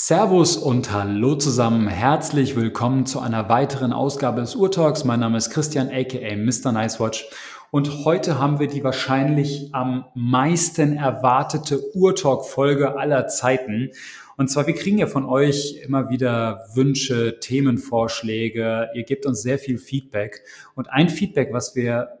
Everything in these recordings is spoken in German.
Servus und hallo zusammen. Herzlich willkommen zu einer weiteren Ausgabe des Urtalks. Mein Name ist Christian aka Mr. Nicewatch und heute haben wir die wahrscheinlich am meisten erwartete Urtalk-Folge aller Zeiten. Und zwar, wir kriegen ja von euch immer wieder Wünsche, Themenvorschläge. Ihr gebt uns sehr viel Feedback. Und ein Feedback, was wir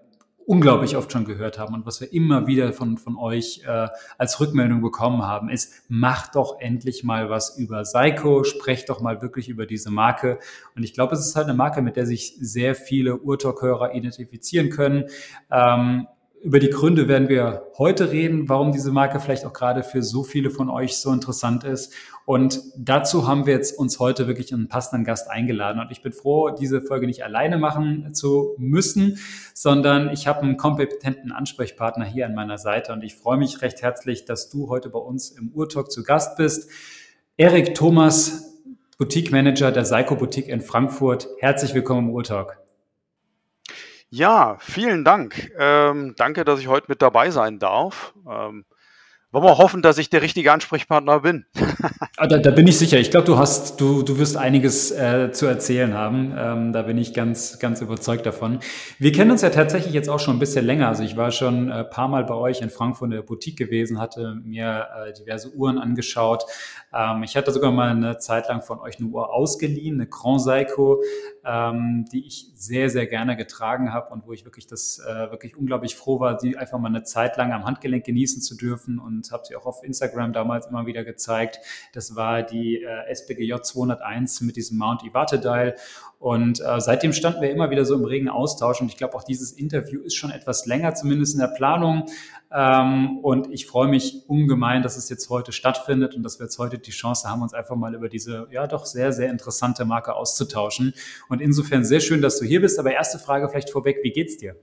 unglaublich oft schon gehört haben und was wir immer wieder von, von euch äh, als Rückmeldung bekommen haben, ist, macht doch endlich mal was über Psycho, sprecht doch mal wirklich über diese Marke. Und ich glaube, es ist halt eine Marke, mit der sich sehr viele Urtalk-Hörer identifizieren können. Ähm, über die Gründe werden wir heute reden, warum diese Marke vielleicht auch gerade für so viele von euch so interessant ist. Und dazu haben wir jetzt uns heute wirklich einen passenden Gast eingeladen. Und ich bin froh, diese Folge nicht alleine machen zu müssen, sondern ich habe einen kompetenten Ansprechpartner hier an meiner Seite. Und ich freue mich recht herzlich, dass du heute bei uns im Urtalk zu Gast bist. Erik Thomas, Boutique Manager der Seiko Boutique in Frankfurt. Herzlich willkommen im Urtalk. Ja, vielen Dank. Ähm, danke, dass ich heute mit dabei sein darf. Ähm, wollen wir hoffen, dass ich der richtige Ansprechpartner bin. Ah, da, da bin ich sicher. Ich glaube, du hast, du, du wirst einiges äh, zu erzählen haben. Ähm, da bin ich ganz, ganz überzeugt davon. Wir kennen uns ja tatsächlich jetzt auch schon ein bisschen länger. Also ich war schon ein äh, paar Mal bei euch in Frankfurt in der Boutique gewesen, hatte mir äh, diverse Uhren angeschaut. Ähm, ich hatte sogar mal eine Zeit lang von euch eine Uhr ausgeliehen, eine Grand Seiko, ähm, die ich sehr, sehr gerne getragen habe und wo ich wirklich das äh, wirklich unglaublich froh war, die einfach mal eine Zeit lang am Handgelenk genießen zu dürfen und habe sie auch auf Instagram damals immer wieder gezeigt. Das war die äh, SPGJ 201 mit diesem Mount Iwate Dial und äh, seitdem standen wir immer wieder so im regen Austausch. Und ich glaube, auch dieses Interview ist schon etwas länger, zumindest in der Planung. Ähm, und ich freue mich ungemein, dass es jetzt heute stattfindet und dass wir jetzt heute die Chance haben, uns einfach mal über diese ja doch sehr, sehr interessante Marke auszutauschen. Und insofern sehr schön, dass du hier bist. Aber erste Frage vielleicht vorweg, wie geht's dir?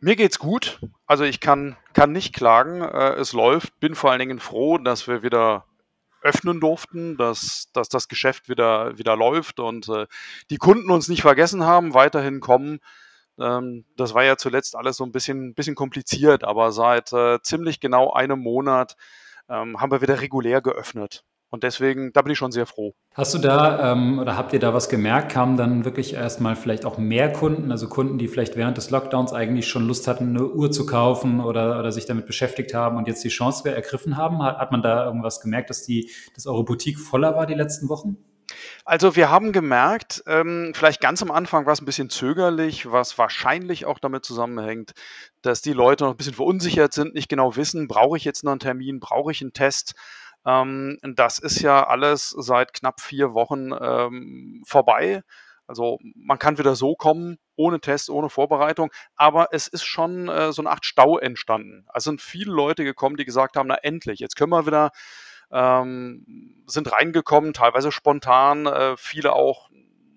Mir geht's gut. Also ich kann, kann nicht klagen. Äh, es läuft. Bin vor allen Dingen froh, dass wir wieder öffnen durften, dass, dass das Geschäft wieder, wieder läuft und äh, die Kunden uns nicht vergessen haben, weiterhin kommen. Ähm, das war ja zuletzt alles so ein bisschen, bisschen kompliziert, aber seit äh, ziemlich genau einem Monat ähm, haben wir wieder regulär geöffnet. Und deswegen, da bin ich schon sehr froh. Hast du da ähm, oder habt ihr da was gemerkt? Kamen dann wirklich erstmal vielleicht auch mehr Kunden, also Kunden, die vielleicht während des Lockdowns eigentlich schon Lust hatten, eine Uhr zu kaufen oder, oder sich damit beschäftigt haben und jetzt die Chance ergriffen haben? Hat, hat man da irgendwas gemerkt, dass, die, dass eure Boutique voller war die letzten Wochen? Also wir haben gemerkt, ähm, vielleicht ganz am Anfang war es ein bisschen zögerlich, was wahrscheinlich auch damit zusammenhängt, dass die Leute noch ein bisschen verunsichert sind, nicht genau wissen, brauche ich jetzt noch einen Termin, brauche ich einen Test. Ähm, das ist ja alles seit knapp vier Wochen ähm, vorbei. Also man kann wieder so kommen, ohne Test, ohne Vorbereitung, aber es ist schon äh, so eine Art Stau entstanden. Also sind viele Leute gekommen, die gesagt haben, na endlich, jetzt können wir wieder, ähm, sind reingekommen, teilweise spontan, äh, viele auch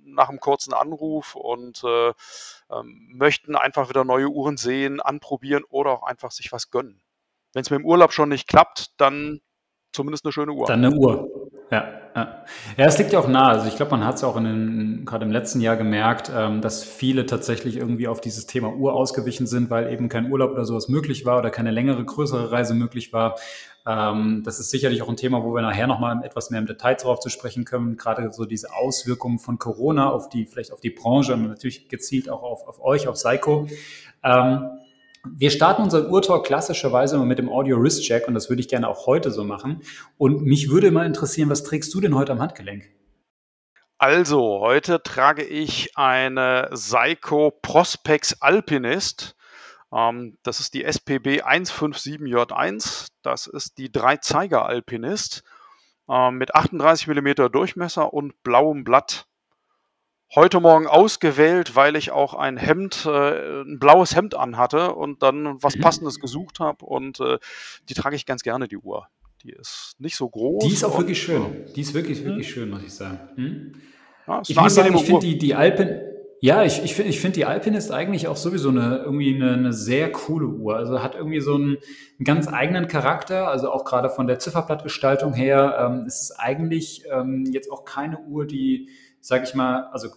nach einem kurzen Anruf und äh, ähm, möchten einfach wieder neue Uhren sehen, anprobieren oder auch einfach sich was gönnen. Wenn es mit dem Urlaub schon nicht klappt, dann zumindest eine schöne Uhr. Dann eine Uhr. Ja, ja. ja, es liegt ja auch nahe. Also ich glaube, man hat es auch in den, gerade im letzten Jahr gemerkt, ähm, dass viele tatsächlich irgendwie auf dieses Thema Uhr ausgewichen sind, weil eben kein Urlaub oder sowas möglich war oder keine längere, größere Reise möglich war. Ähm, das ist sicherlich auch ein Thema, wo wir nachher nochmal etwas mehr im Detail darauf zu sprechen können. Gerade so diese Auswirkungen von Corona auf die, vielleicht auf die Branche und natürlich gezielt auch auf, auf euch, auf Psycho. Ähm, wir starten unseren Urtalk klassischerweise immer mit dem Audio Wrist Check und das würde ich gerne auch heute so machen. Und mich würde mal interessieren, was trägst du denn heute am Handgelenk? Also, heute trage ich eine Seiko Prospex Alpinist. Ähm, das ist die SPB 157J1. Das ist die Dreizeiger Alpinist ähm, mit 38 mm Durchmesser und blauem Blatt heute Morgen ausgewählt, weil ich auch ein Hemd, äh, ein blaues Hemd anhatte und dann was mhm. Passendes gesucht habe. Und äh, die trage ich ganz gerne, die Uhr. Die ist nicht so groß. Die ist auch wirklich schön. Die ist wirklich, wirklich schön, muss ich sagen. Hm? Ja, ich muss sagen, ich finde die, die Alpen, ja, ich, ich finde ich find die Alpin ist eigentlich auch sowieso eine, irgendwie eine, eine sehr coole Uhr. Also hat irgendwie so einen, einen ganz eigenen Charakter, also auch gerade von der Zifferblattgestaltung her. Ähm, ist es eigentlich ähm, jetzt auch keine Uhr, die, sag ich mal, also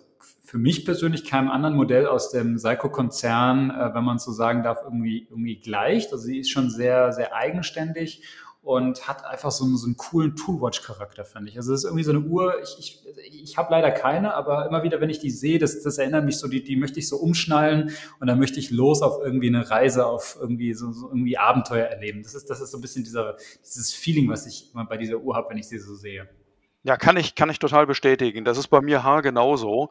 für mich persönlich keinem anderen Modell aus dem Seiko-Konzern, äh, wenn man so sagen darf, irgendwie, irgendwie gleicht. Also sie ist schon sehr, sehr eigenständig und hat einfach so, einen, so einen coolen Toolwatch-Charakter, finde ich. Also es ist irgendwie so eine Uhr, ich, ich, ich habe leider keine, aber immer wieder, wenn ich die sehe, das, das erinnert mich so, die, die möchte ich so umschnallen und dann möchte ich los auf irgendwie eine Reise, auf irgendwie so, so irgendwie Abenteuer erleben. Das ist, das ist so ein bisschen dieser, dieses Feeling, was ich immer bei dieser Uhr habe, wenn ich sie so sehe. Ja, kann ich, kann ich total bestätigen. Das ist bei mir haargenauso.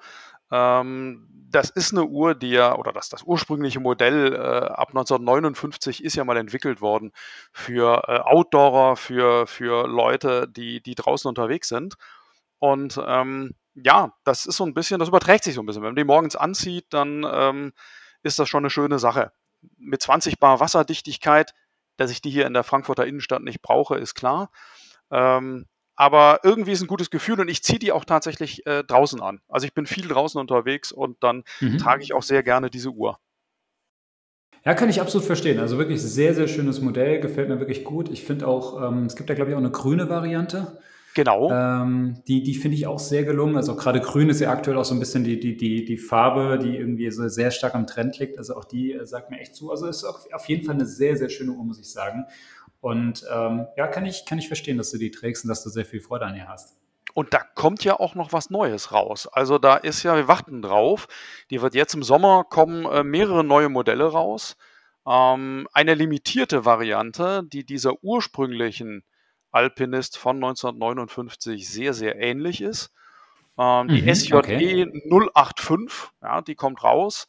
Ähm, das ist eine Uhr, die ja, oder das, das ursprüngliche Modell äh, ab 1959 ist ja mal entwickelt worden für äh, Outdoorer, für, für Leute, die, die draußen unterwegs sind. Und ähm, ja, das ist so ein bisschen, das überträgt sich so ein bisschen. Wenn man die morgens anzieht, dann ähm, ist das schon eine schöne Sache. Mit 20 Bar Wasserdichtigkeit, dass ich die hier in der Frankfurter Innenstadt nicht brauche, ist klar. Ähm, aber irgendwie ist ein gutes Gefühl und ich ziehe die auch tatsächlich äh, draußen an. Also ich bin viel draußen unterwegs und dann mhm. trage ich auch sehr gerne diese Uhr. Ja, kann ich absolut verstehen. Also wirklich sehr, sehr schönes Modell, gefällt mir wirklich gut. Ich finde auch, ähm, es gibt ja, glaube ich, auch eine grüne Variante. Genau. Ähm, die die finde ich auch sehr gelungen. Also gerade grün ist ja aktuell auch so ein bisschen die, die, die, die Farbe, die irgendwie so sehr stark am Trend liegt. Also auch die äh, sagt mir echt zu. Also ist auf jeden Fall eine sehr, sehr schöne Uhr, muss ich sagen. Und ähm, ja, kann ich, kann ich verstehen, dass du die trägst und dass du sehr viel Freude an ihr hast. Und da kommt ja auch noch was Neues raus. Also da ist ja, wir warten drauf. Die wird jetzt im Sommer kommen äh, mehrere neue Modelle raus. Ähm, eine limitierte Variante, die dieser ursprünglichen Alpinist von 1959 sehr, sehr ähnlich ist. Ähm, die mhm, SJE okay. 085, ja, die kommt raus.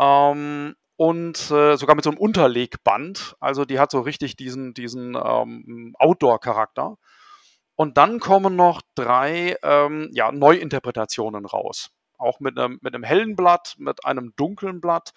Ähm, und äh, sogar mit so einem Unterlegband. Also die hat so richtig diesen, diesen ähm, Outdoor-Charakter. Und dann kommen noch drei ähm, ja, Neuinterpretationen raus. Auch mit einem, mit einem hellen Blatt, mit einem dunklen Blatt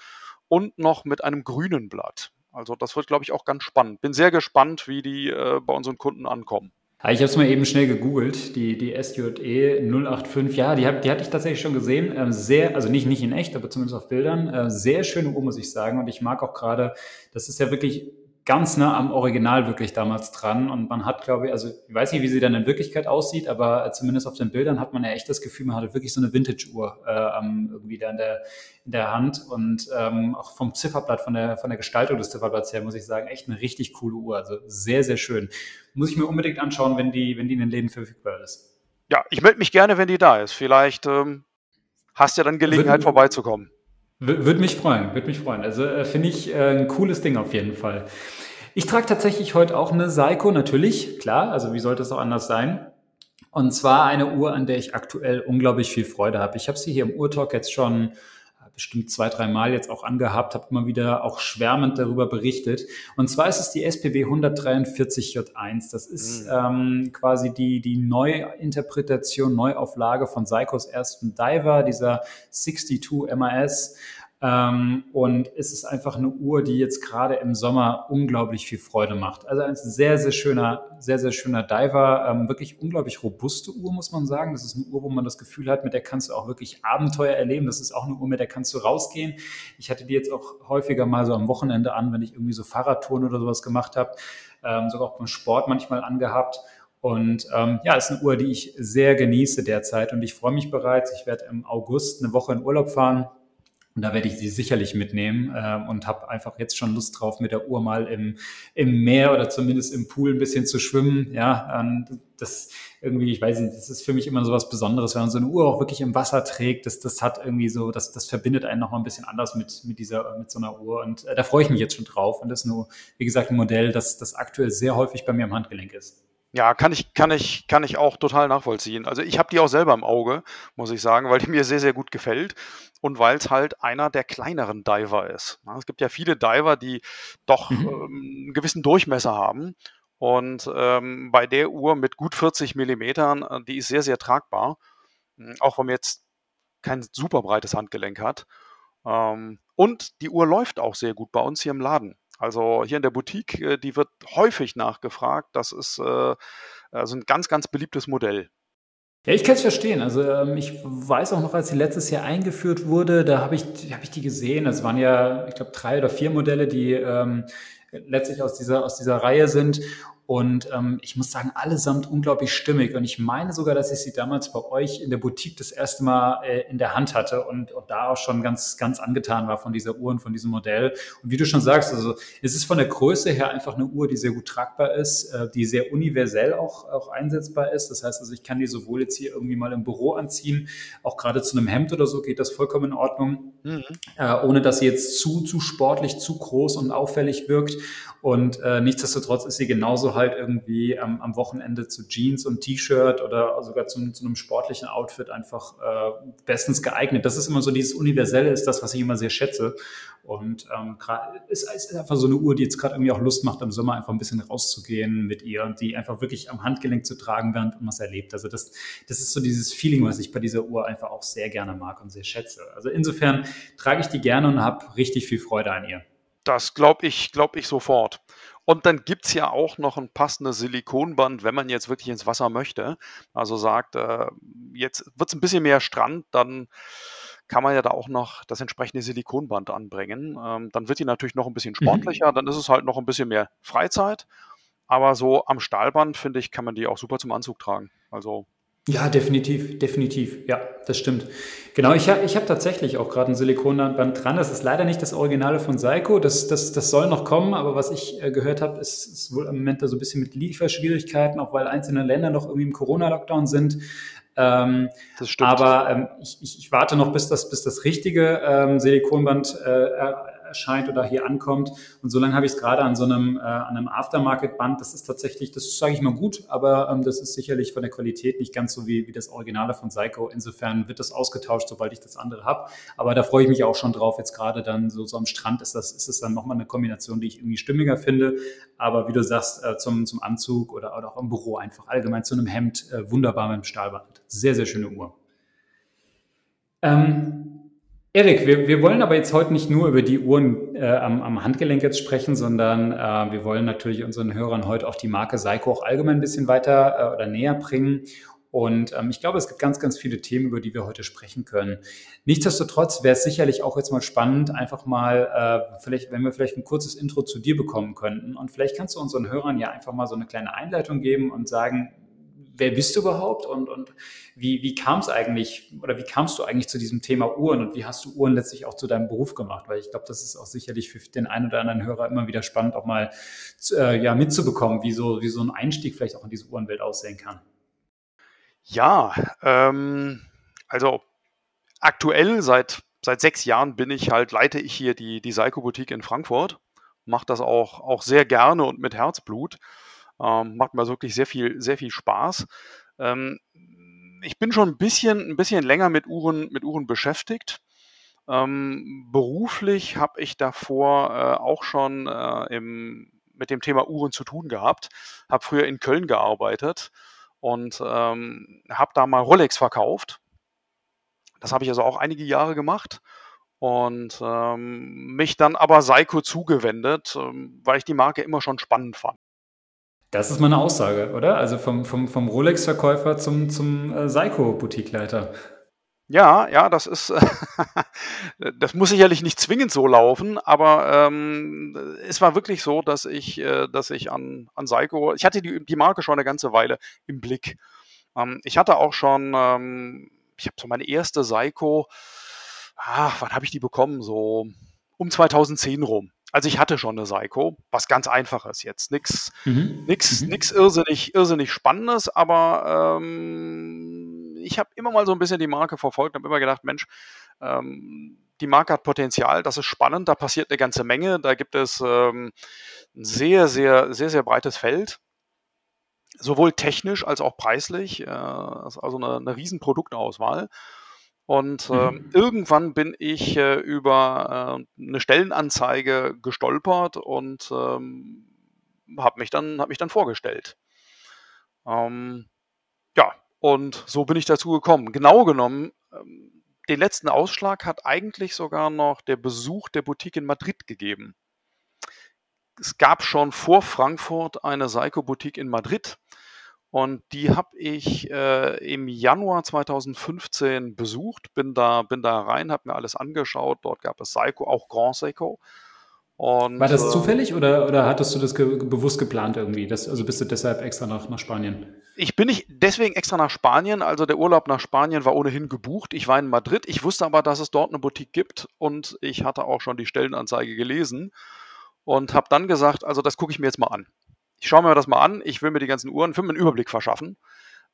und noch mit einem grünen Blatt. Also das wird, glaube ich, auch ganz spannend. Bin sehr gespannt, wie die äh, bei unseren Kunden ankommen. Ich habe es mal eben schnell gegoogelt, die, die SJE 085, ja, die, hab, die hatte ich tatsächlich schon gesehen. Ähm, sehr, also nicht, nicht in echt, aber zumindest auf Bildern. Äh, sehr schöne Uhr, muss ich sagen. Und ich mag auch gerade, das ist ja wirklich ganz nah am Original wirklich damals dran. Und man hat, glaube ich, also ich weiß nicht, wie sie dann in Wirklichkeit aussieht, aber zumindest auf den Bildern hat man ja echt das Gefühl, man hatte wirklich so eine Vintage-Uhr äh, irgendwie da in der, in der Hand. Und ähm, auch vom Zifferblatt, von der, von der Gestaltung des Zifferblatts her, muss ich sagen, echt eine richtig coole Uhr. Also sehr, sehr schön. Muss ich mir unbedingt anschauen, wenn die, wenn die in den Läden verfügbar ist. Ja, ich melde mich gerne, wenn die da ist. Vielleicht ähm, hast du ja dann Gelegenheit, Würde, vorbeizukommen. Würde mich freuen, würde mich freuen. Also äh, finde ich äh, ein cooles Ding auf jeden Fall. Ich trage tatsächlich heute auch eine Seiko, natürlich, klar, also wie sollte es auch anders sein? Und zwar eine Uhr, an der ich aktuell unglaublich viel Freude habe. Ich habe sie hier im Uhrtalk jetzt schon bestimmt zwei, drei Mal jetzt auch angehabt, habe immer wieder auch schwärmend darüber berichtet. Und zwar ist es die SPB 143J1. Das ist mhm. ähm, quasi die, die Neuinterpretation, Neuauflage von Seikos ersten Diver, dieser 62 MAS. Ähm, und es ist einfach eine Uhr, die jetzt gerade im Sommer unglaublich viel Freude macht. Also ein sehr, sehr schöner, sehr, sehr schöner Diver. Ähm, wirklich unglaublich robuste Uhr, muss man sagen. Das ist eine Uhr, wo man das Gefühl hat, mit der kannst du auch wirklich Abenteuer erleben. Das ist auch eine Uhr, mit der kannst du rausgehen. Ich hatte die jetzt auch häufiger mal so am Wochenende an, wenn ich irgendwie so Fahrradtouren oder sowas gemacht habe. Ähm, sogar auch beim Sport manchmal angehabt. Und ähm, ja, ist eine Uhr, die ich sehr genieße derzeit und ich freue mich bereits. Ich werde im August eine Woche in Urlaub fahren und da werde ich sie sicherlich mitnehmen äh, und habe einfach jetzt schon Lust drauf, mit der Uhr mal im, im Meer oder zumindest im Pool ein bisschen zu schwimmen. Ja, ähm, das irgendwie, ich weiß nicht, das ist für mich immer so was Besonderes, wenn man so eine Uhr auch wirklich im Wasser trägt. Das, das hat irgendwie so, das, das verbindet einen nochmal ein bisschen anders mit, mit dieser, mit so einer Uhr. Und äh, da freue ich mich jetzt schon drauf. Und das ist nur, wie gesagt, ein Modell, das, das aktuell sehr häufig bei mir am Handgelenk ist. Ja, kann ich, kann ich, kann ich auch total nachvollziehen. Also ich habe die auch selber im Auge, muss ich sagen, weil die mir sehr, sehr gut gefällt und weil es halt einer der kleineren Diver ist. es gibt ja viele Diver, die doch mhm. ähm, einen gewissen Durchmesser haben. Und ähm, bei der Uhr mit gut 40 Millimetern, äh, die ist sehr, sehr tragbar. Hm, auch wenn man jetzt kein super breites Handgelenk hat. Ähm, und die Uhr läuft auch sehr gut bei uns hier im Laden. Also hier in der Boutique, äh, die wird häufig nachgefragt. Das ist äh, also ein ganz, ganz beliebtes Modell. Ja, ich kann es verstehen. Also ähm, ich weiß auch noch, als sie letztes Jahr eingeführt wurde, da habe ich, hab ich die gesehen. Es waren ja, ich glaube, drei oder vier Modelle, die ähm, letztlich aus dieser, aus dieser Reihe sind. Und ähm, ich muss sagen, allesamt unglaublich stimmig. Und ich meine sogar, dass ich sie damals bei euch in der Boutique das erste Mal äh, in der Hand hatte und, und da auch schon ganz, ganz angetan war von dieser Uhr und von diesem Modell. Und wie du schon sagst, also es ist von der Größe her einfach eine Uhr, die sehr gut tragbar ist, äh, die sehr universell auch, auch einsetzbar ist. Das heißt also, ich kann die sowohl jetzt hier irgendwie mal im Büro anziehen, auch gerade zu einem Hemd oder so geht das vollkommen in Ordnung, mhm. äh, ohne dass sie jetzt zu, zu sportlich, zu groß und auffällig wirkt. Und äh, nichtsdestotrotz ist sie genauso halt irgendwie ähm, am Wochenende zu Jeans und T-Shirt oder sogar zu, zu, einem sportlichen Outfit einfach äh, bestens geeignet. Das ist immer so dieses Universelle, ist das, was ich immer sehr schätze. Und ähm, es ist einfach so eine Uhr, die jetzt gerade irgendwie auch Lust macht, im Sommer einfach ein bisschen rauszugehen mit ihr und die einfach wirklich am Handgelenk zu tragen, während man es erlebt. Also das, das ist so dieses Feeling, was ich bei dieser Uhr einfach auch sehr gerne mag und sehr schätze. Also insofern trage ich die gerne und habe richtig viel Freude an ihr. Das glaube ich, glaube ich sofort. Und dann gibt es ja auch noch ein passendes Silikonband, wenn man jetzt wirklich ins Wasser möchte. Also sagt, äh, jetzt wird es ein bisschen mehr Strand, dann kann man ja da auch noch das entsprechende Silikonband anbringen. Ähm, dann wird die natürlich noch ein bisschen mhm. sportlicher, mhm. dann ist es halt noch ein bisschen mehr Freizeit. Aber so am Stahlband, finde ich, kann man die auch super zum Anzug tragen. Also ja, definitiv, definitiv. Ja, das stimmt. Genau, ich habe ich hab tatsächlich auch gerade ein Silikonband dran. Das ist leider nicht das Originale von Seiko. Das, das, das soll noch kommen, aber was ich äh, gehört habe, ist, ist wohl im Moment da so ein bisschen mit Lieferschwierigkeiten, auch weil einzelne Länder noch irgendwie im Corona-Lockdown sind. Ähm, das stimmt. Aber ähm, ich, ich, ich, warte noch, bis das, bis das richtige ähm, Silikonband äh, erscheint oder hier ankommt. Und solange habe ich es gerade an so einem, äh, einem Aftermarket-Band. Das ist tatsächlich, das sage ich mal gut, aber ähm, das ist sicherlich von der Qualität nicht ganz so wie, wie das Originale von Seiko. Insofern wird das ausgetauscht, sobald ich das andere habe. Aber da freue ich mich auch schon drauf. Jetzt gerade dann so, so am Strand ist das, ist es dann nochmal eine Kombination, die ich irgendwie stimmiger finde. Aber wie du sagst, äh, zum, zum Anzug oder, oder auch im Büro einfach allgemein zu einem Hemd, äh, wunderbar mit dem Stahlband. Sehr, sehr schöne Uhr. Ähm, Erik, wir, wir wollen aber jetzt heute nicht nur über die Uhren äh, am, am Handgelenk jetzt sprechen, sondern äh, wir wollen natürlich unseren Hörern heute auch die Marke Seiko auch allgemein ein bisschen weiter äh, oder näher bringen. Und ähm, ich glaube, es gibt ganz, ganz viele Themen, über die wir heute sprechen können. Nichtsdestotrotz wäre es sicherlich auch jetzt mal spannend, einfach mal, äh, vielleicht, wenn wir vielleicht ein kurzes Intro zu dir bekommen könnten. Und vielleicht kannst du unseren Hörern ja einfach mal so eine kleine Einleitung geben und sagen, wer bist du überhaupt und, und wie, wie kam es eigentlich oder wie kamst du eigentlich zu diesem Thema Uhren und wie hast du Uhren letztlich auch zu deinem Beruf gemacht? Weil ich glaube, das ist auch sicherlich für den einen oder anderen Hörer immer wieder spannend, auch mal äh, ja, mitzubekommen, wie so, wie so ein Einstieg vielleicht auch in diese Uhrenwelt aussehen kann. Ja, ähm, also aktuell seit, seit sechs Jahren bin ich halt, leite ich hier die, die Seiko-Boutique in Frankfurt, mache das auch, auch sehr gerne und mit Herzblut. Ähm, macht mir wirklich sehr viel, sehr viel Spaß. Ähm, ich bin schon ein bisschen, ein bisschen länger mit Uhren, mit Uhren beschäftigt. Ähm, beruflich habe ich davor äh, auch schon äh, im, mit dem Thema Uhren zu tun gehabt. Habe früher in Köln gearbeitet und ähm, habe da mal Rolex verkauft. Das habe ich also auch einige Jahre gemacht und ähm, mich dann aber Seiko zugewendet, ähm, weil ich die Marke immer schon spannend fand. Das ist meine Aussage, oder? Also vom, vom, vom Rolex-Verkäufer zum, zum äh, Seiko-Boutiqueleiter. Ja, ja, das ist, das muss sicherlich nicht zwingend so laufen, aber ähm, es war wirklich so, dass ich, äh, dass ich an, an Seiko, ich hatte die, die Marke schon eine ganze Weile im Blick. Ähm, ich hatte auch schon, ähm, ich habe so meine erste Seiko, ah, wann habe ich die bekommen? So um 2010 rum. Also ich hatte schon eine Seiko, was ganz einfaches jetzt. Nix, mhm. nix, mhm. nix irrsinnig, irrsinnig Spannendes, aber ähm, ich habe immer mal so ein bisschen die Marke verfolgt und habe immer gedacht, Mensch, ähm, die Marke hat Potenzial, das ist spannend, da passiert eine ganze Menge, da gibt es ähm, ein sehr, sehr, sehr, sehr breites Feld. Sowohl technisch als auch preislich, äh, also eine, eine riesen Produktauswahl. Und äh, mhm. irgendwann bin ich äh, über äh, eine Stellenanzeige gestolpert und ähm, habe mich, dann, hab mich dann vorgestellt. Ähm, ja, und so bin ich dazu gekommen. Genau genommen, ähm, den letzten Ausschlag hat eigentlich sogar noch der Besuch der Boutique in Madrid gegeben. Es gab schon vor Frankfurt eine Seiko-Boutique in Madrid und die habe ich äh, im Januar 2015 besucht, bin da, bin da rein, habe mir alles angeschaut. Dort gab es Seiko, auch Grand Seiko. Und, War das äh, zufällig oder, oder hattest du das ge bewusst geplant irgendwie? Das, also bist du deshalb extra nach, nach Spanien? Ich bin nicht deswegen extra nach Spanien. Also der Urlaub nach Spanien war ohnehin gebucht. Ich war in Madrid. Ich wusste aber, dass es dort eine Boutique gibt und ich hatte auch schon die Stellenanzeige gelesen und habe dann gesagt, also das gucke ich mir jetzt mal an. Ich schaue mir das mal an. Ich will mir die ganzen Uhren, für einen Überblick verschaffen,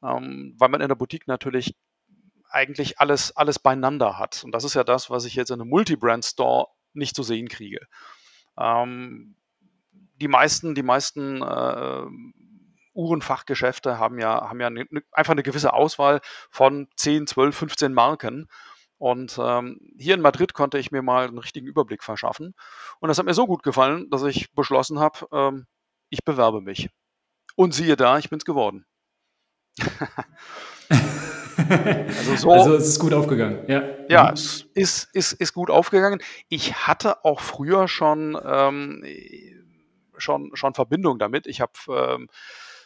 ähm, weil man in der Boutique natürlich eigentlich alles, alles beieinander hat. Und das ist ja das, was ich jetzt in einem Multi-Brand-Store nicht zu sehen kriege. Ähm, die meisten, die meisten äh, Uhrenfachgeschäfte haben ja, haben ja ne, ne, einfach eine gewisse Auswahl von 10, 12, 15 Marken. Und ähm, hier in Madrid konnte ich mir mal einen richtigen Überblick verschaffen. Und das hat mir so gut gefallen, dass ich beschlossen habe, ähm, ich bewerbe mich. Und siehe da, ich bin es geworden. also, so, also es ist gut aufgegangen. Ja, ja mhm. es ist, ist, ist gut aufgegangen. Ich hatte auch früher schon, ähm, schon, schon Verbindung damit. Ich habe ähm,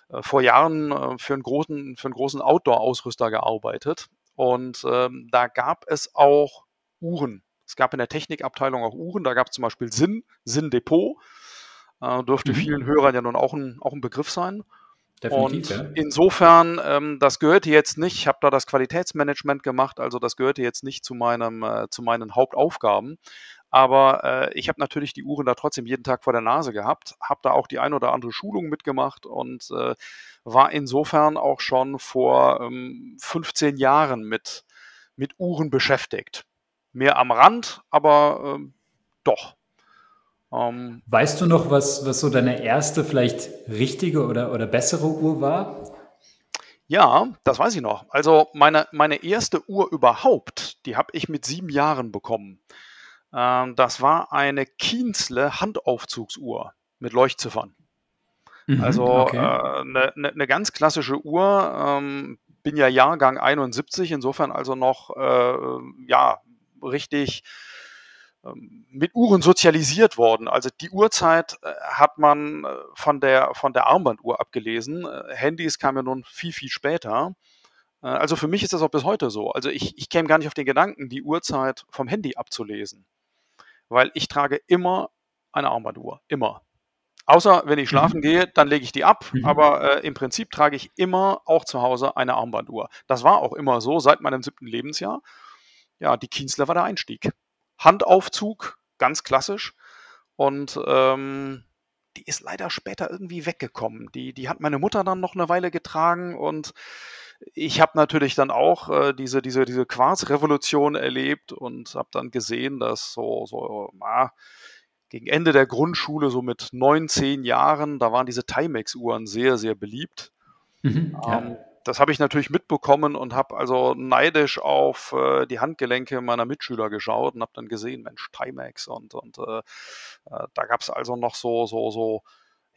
äh, vor Jahren äh, für einen großen, für einen großen Outdoor-Ausrüster gearbeitet. Und ähm, da gab es auch Uhren. Es gab in der Technikabteilung auch Uhren. Da gab es zum Beispiel Sinn, Sinn Depot. Äh, dürfte mhm. vielen Hörern ja nun auch ein, auch ein Begriff sein. Definitiv, und ja. insofern, ähm, das gehörte jetzt nicht, ich habe da das Qualitätsmanagement gemacht, also das gehörte jetzt nicht zu, meinem, äh, zu meinen Hauptaufgaben. Aber äh, ich habe natürlich die Uhren da trotzdem jeden Tag vor der Nase gehabt, habe da auch die ein oder andere Schulung mitgemacht und äh, war insofern auch schon vor ähm, 15 Jahren mit, mit Uhren beschäftigt. Mehr am Rand, aber ähm, doch. Ähm, weißt du noch, was, was so deine erste vielleicht richtige oder, oder bessere Uhr war? Ja, das weiß ich noch. Also meine, meine erste Uhr überhaupt, die habe ich mit sieben Jahren bekommen. Ähm, das war eine Kienzle Handaufzugsuhr mit Leuchtziffern. Mhm, also okay. äh, ne, ne, ne ganz klassische Uhr. Ähm, bin ja Jahrgang 71, insofern also noch äh, ja richtig mit Uhren sozialisiert worden. Also die Uhrzeit äh, hat man äh, von der, von der Armbanduhr abgelesen. Äh, Handys kamen ja nun viel, viel später. Also für mich ist das auch bis heute so. Also ich, ich käme gar nicht auf den Gedanken, die Uhrzeit vom Handy abzulesen. Weil ich trage immer eine Armbanduhr. Immer. Außer wenn ich schlafen mhm. gehe, dann lege ich die ab. Mhm. Aber äh, im Prinzip trage ich immer auch zu Hause eine Armbanduhr. Das war auch immer so seit meinem siebten Lebensjahr. Ja, die Kienzler war der Einstieg. Handaufzug, ganz klassisch. Und ähm, die ist leider später irgendwie weggekommen. Die, die hat meine Mutter dann noch eine Weile getragen und ich habe natürlich dann auch äh, diese, diese, diese Quarzrevolution erlebt und habe dann gesehen, dass so, so na, gegen Ende der Grundschule, so mit neun, zehn Jahren, da waren diese Timex-Uhren sehr, sehr beliebt. Mhm, ja. Das habe ich natürlich mitbekommen und habe also neidisch auf äh, die Handgelenke meiner Mitschüler geschaut und habe dann gesehen, Mensch, Timex und, und äh, äh, da gab es also noch so, so, so,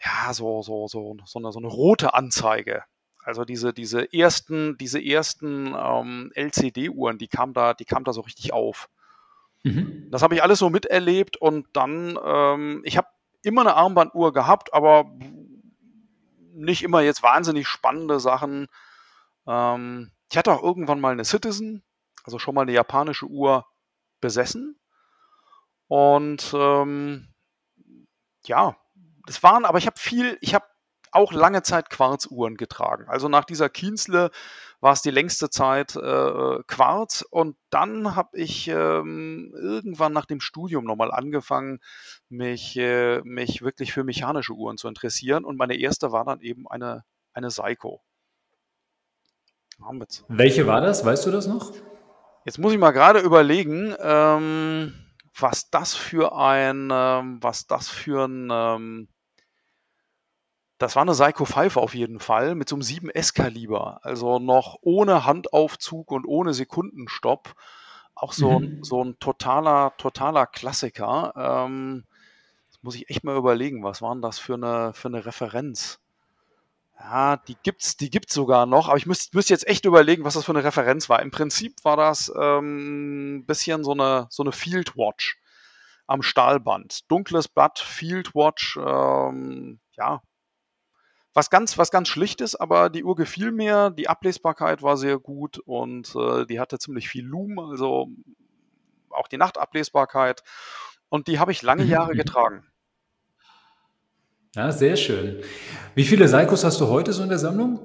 ja, so, so, so, so eine, so eine rote Anzeige. Also diese, diese ersten, diese ersten ähm, LCD-Uhren, die kamen da, die kamen da so richtig auf. Mhm. Das habe ich alles so miterlebt und dann, ähm, ich habe immer eine Armbanduhr gehabt, aber nicht immer jetzt wahnsinnig spannende Sachen. Ähm, ich hatte auch irgendwann mal eine Citizen, also schon mal eine japanische Uhr besessen. Und ähm, ja, das waren, aber ich habe viel, ich habe auch lange Zeit Quarzuhren getragen. Also nach dieser Kienzle war es die längste Zeit äh, Quarz und dann habe ich ähm, irgendwann nach dem Studium nochmal angefangen, mich, äh, mich wirklich für mechanische Uhren zu interessieren und meine erste war dann eben eine, eine Seiko. Welche war das? Weißt du das noch? Jetzt muss ich mal gerade überlegen, ähm, was das für ein, ähm, was das für ein, ähm, das war eine Psycho 5 auf jeden Fall mit so einem 7S-Kaliber, also noch ohne Handaufzug und ohne Sekundenstopp. Auch so, mhm. so ein totaler, totaler Klassiker. Ähm, das muss ich echt mal überlegen, was war denn das für eine, für eine Referenz? Ja, die gibt's, die gibt's sogar noch, aber ich müsste müsst jetzt echt überlegen, was das für eine Referenz war. Im Prinzip war das ähm, ein bisschen so eine, so eine Field Watch am Stahlband. Dunkles Blatt, Field Watch, ähm, ja. Was ganz, was ganz schlichtes, aber die Uhr gefiel mir, die Ablesbarkeit war sehr gut und äh, die hatte ziemlich viel Lumen, also auch die Nachtablesbarkeit. Und die habe ich lange Jahre getragen. Ja, sehr schön. Wie viele Seikos hast du heute so in der Sammlung?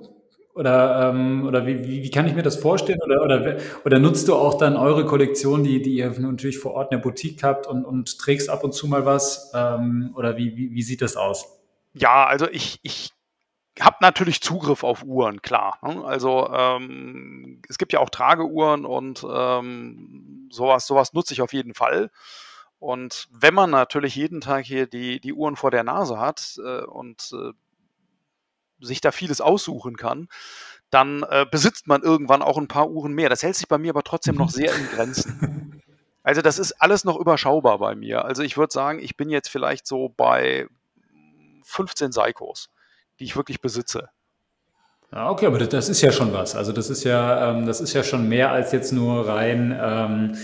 Oder, ähm, oder wie, wie, wie kann ich mir das vorstellen? Oder, oder, oder nutzt du auch dann eure Kollektion, die, die ihr natürlich vor Ort in der Boutique habt und, und trägst ab und zu mal was? Ähm, oder wie, wie, wie sieht das aus? Ja, also ich, ich habe natürlich Zugriff auf Uhren, klar. Ne? Also ähm, es gibt ja auch Trageuhren und ähm, sowas, sowas nutze ich auf jeden Fall. Und wenn man natürlich jeden Tag hier die, die Uhren vor der Nase hat äh, und äh, sich da vieles aussuchen kann, dann äh, besitzt man irgendwann auch ein paar Uhren mehr. Das hält sich bei mir aber trotzdem noch sehr in Grenzen. Also das ist alles noch überschaubar bei mir. Also ich würde sagen, ich bin jetzt vielleicht so bei 15 Seikos, die ich wirklich besitze. Ja, okay, aber das ist ja schon was. Also das ist ja, ähm, das ist ja schon mehr als jetzt nur rein ähm,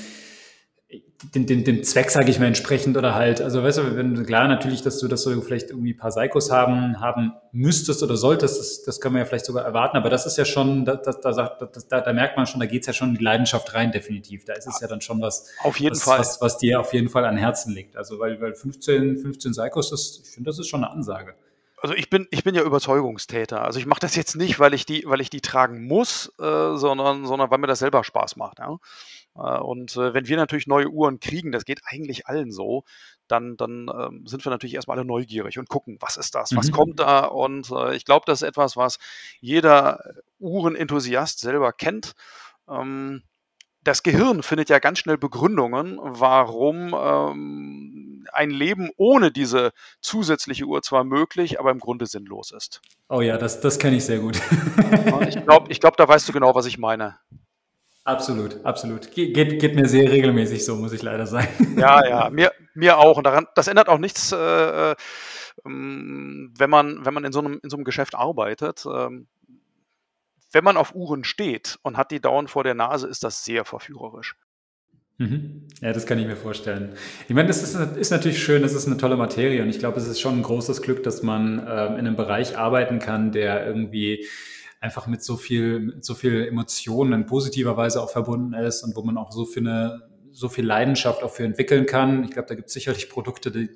dem, dem, dem Zweck, sage ich mal, entsprechend oder halt, also weißt du, wenn, klar natürlich, dass du, dass du vielleicht irgendwie ein paar Psychos haben, haben müsstest oder solltest, das, das können wir ja vielleicht sogar erwarten, aber das ist ja schon, da, da, da, da, da merkt man schon, da geht's ja schon in die Leidenschaft rein, definitiv. Da ist es ja dann schon was, auf jeden was, Fall. Was, was dir auf jeden Fall an Herzen liegt. Also weil, weil 15, 15 Psychos, das, ich finde, das ist schon eine Ansage also ich bin, ich bin ja Überzeugungstäter. Also ich mache das jetzt nicht, weil ich die, weil ich die tragen muss, äh, sondern, sondern weil mir das selber Spaß macht. Ja? Äh, und äh, wenn wir natürlich neue Uhren kriegen, das geht eigentlich allen so, dann, dann ähm, sind wir natürlich erstmal alle neugierig und gucken, was ist das, was mhm. kommt da. Und äh, ich glaube, das ist etwas, was jeder Uhrenenthusiast selber kennt. Ähm, das Gehirn findet ja ganz schnell Begründungen, warum ähm, ein Leben ohne diese zusätzliche Uhr zwar möglich, aber im Grunde sinnlos ist. Oh ja, das, das kenne ich sehr gut. ich glaube, ich glaub, da weißt du genau, was ich meine. Absolut, absolut. Ge geht, geht mir sehr regelmäßig so, muss ich leider sagen. Ja, ja, mir, mir auch. Und daran, das ändert auch nichts, äh, äh, wenn man, wenn man in so einem, in so einem Geschäft arbeitet. Ähm, wenn man auf Uhren steht und hat die dauernd vor der Nase, ist das sehr verführerisch. Mhm. Ja, das kann ich mir vorstellen. Ich meine, das ist, ist, natürlich schön, das ist eine tolle Materie und ich glaube, es ist schon ein großes Glück, dass man ähm, in einem Bereich arbeiten kann, der irgendwie einfach mit so viel, mit so viel Emotionen in positiver Weise auch verbunden ist und wo man auch so eine, so viel Leidenschaft auch für entwickeln kann. Ich glaube, da gibt es sicherlich Produkte, die,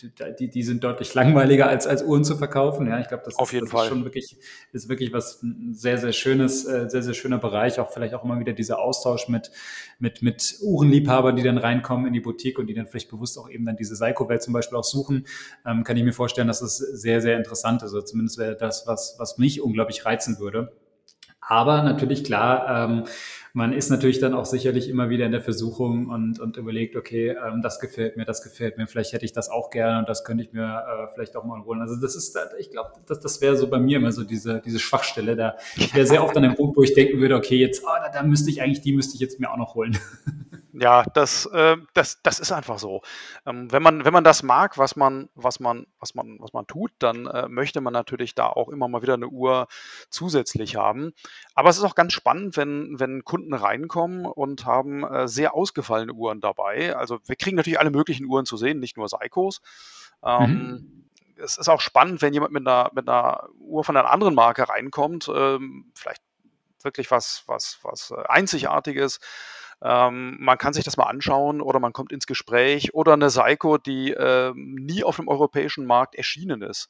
die, die, die, sind deutlich langweiliger als, als Uhren zu verkaufen. Ja, ich glaube, das, Auf jeden das Fall. ist schon wirklich, ist wirklich was sehr, sehr schönes, äh, sehr, sehr schöner Bereich. Auch vielleicht auch immer wieder dieser Austausch mit, mit, mit Uhrenliebhabern, die dann reinkommen in die Boutique und die dann vielleicht bewusst auch eben dann diese Seiko-Welt zum Beispiel auch suchen. Ähm, kann ich mir vorstellen, dass es sehr, sehr interessant ist. Also zumindest wäre das, was, was mich unglaublich reizen würde. Aber natürlich klar, ähm, man ist natürlich dann auch sicherlich immer wieder in der Versuchung und, und überlegt, okay, ähm, das gefällt mir, das gefällt mir, vielleicht hätte ich das auch gerne und das könnte ich mir äh, vielleicht auch mal holen. Also das ist, ich glaube, das, das wäre so bei mir immer so diese, diese Schwachstelle. Da ich wäre sehr oft an dem Punkt, wo ich denken würde, okay, jetzt, oh, da, da müsste ich eigentlich, die müsste ich jetzt mir auch noch holen. Ja, das, äh, das, das ist einfach so. Ähm, wenn, man, wenn man das mag, was man, was man, was man, was man tut, dann äh, möchte man natürlich da auch immer mal wieder eine Uhr zusätzlich haben. Aber es ist auch ganz spannend, wenn, wenn Kunden reinkommen und haben äh, sehr ausgefallene Uhren dabei. Also wir kriegen natürlich alle möglichen Uhren zu sehen, nicht nur Seikos. Ähm, mhm. Es ist auch spannend, wenn jemand mit einer, mit einer Uhr von einer anderen Marke reinkommt, ähm, vielleicht wirklich was, was, was äh, Einzigartiges ähm, man kann sich das mal anschauen oder man kommt ins Gespräch oder eine Seiko, die äh, nie auf dem europäischen Markt erschienen ist.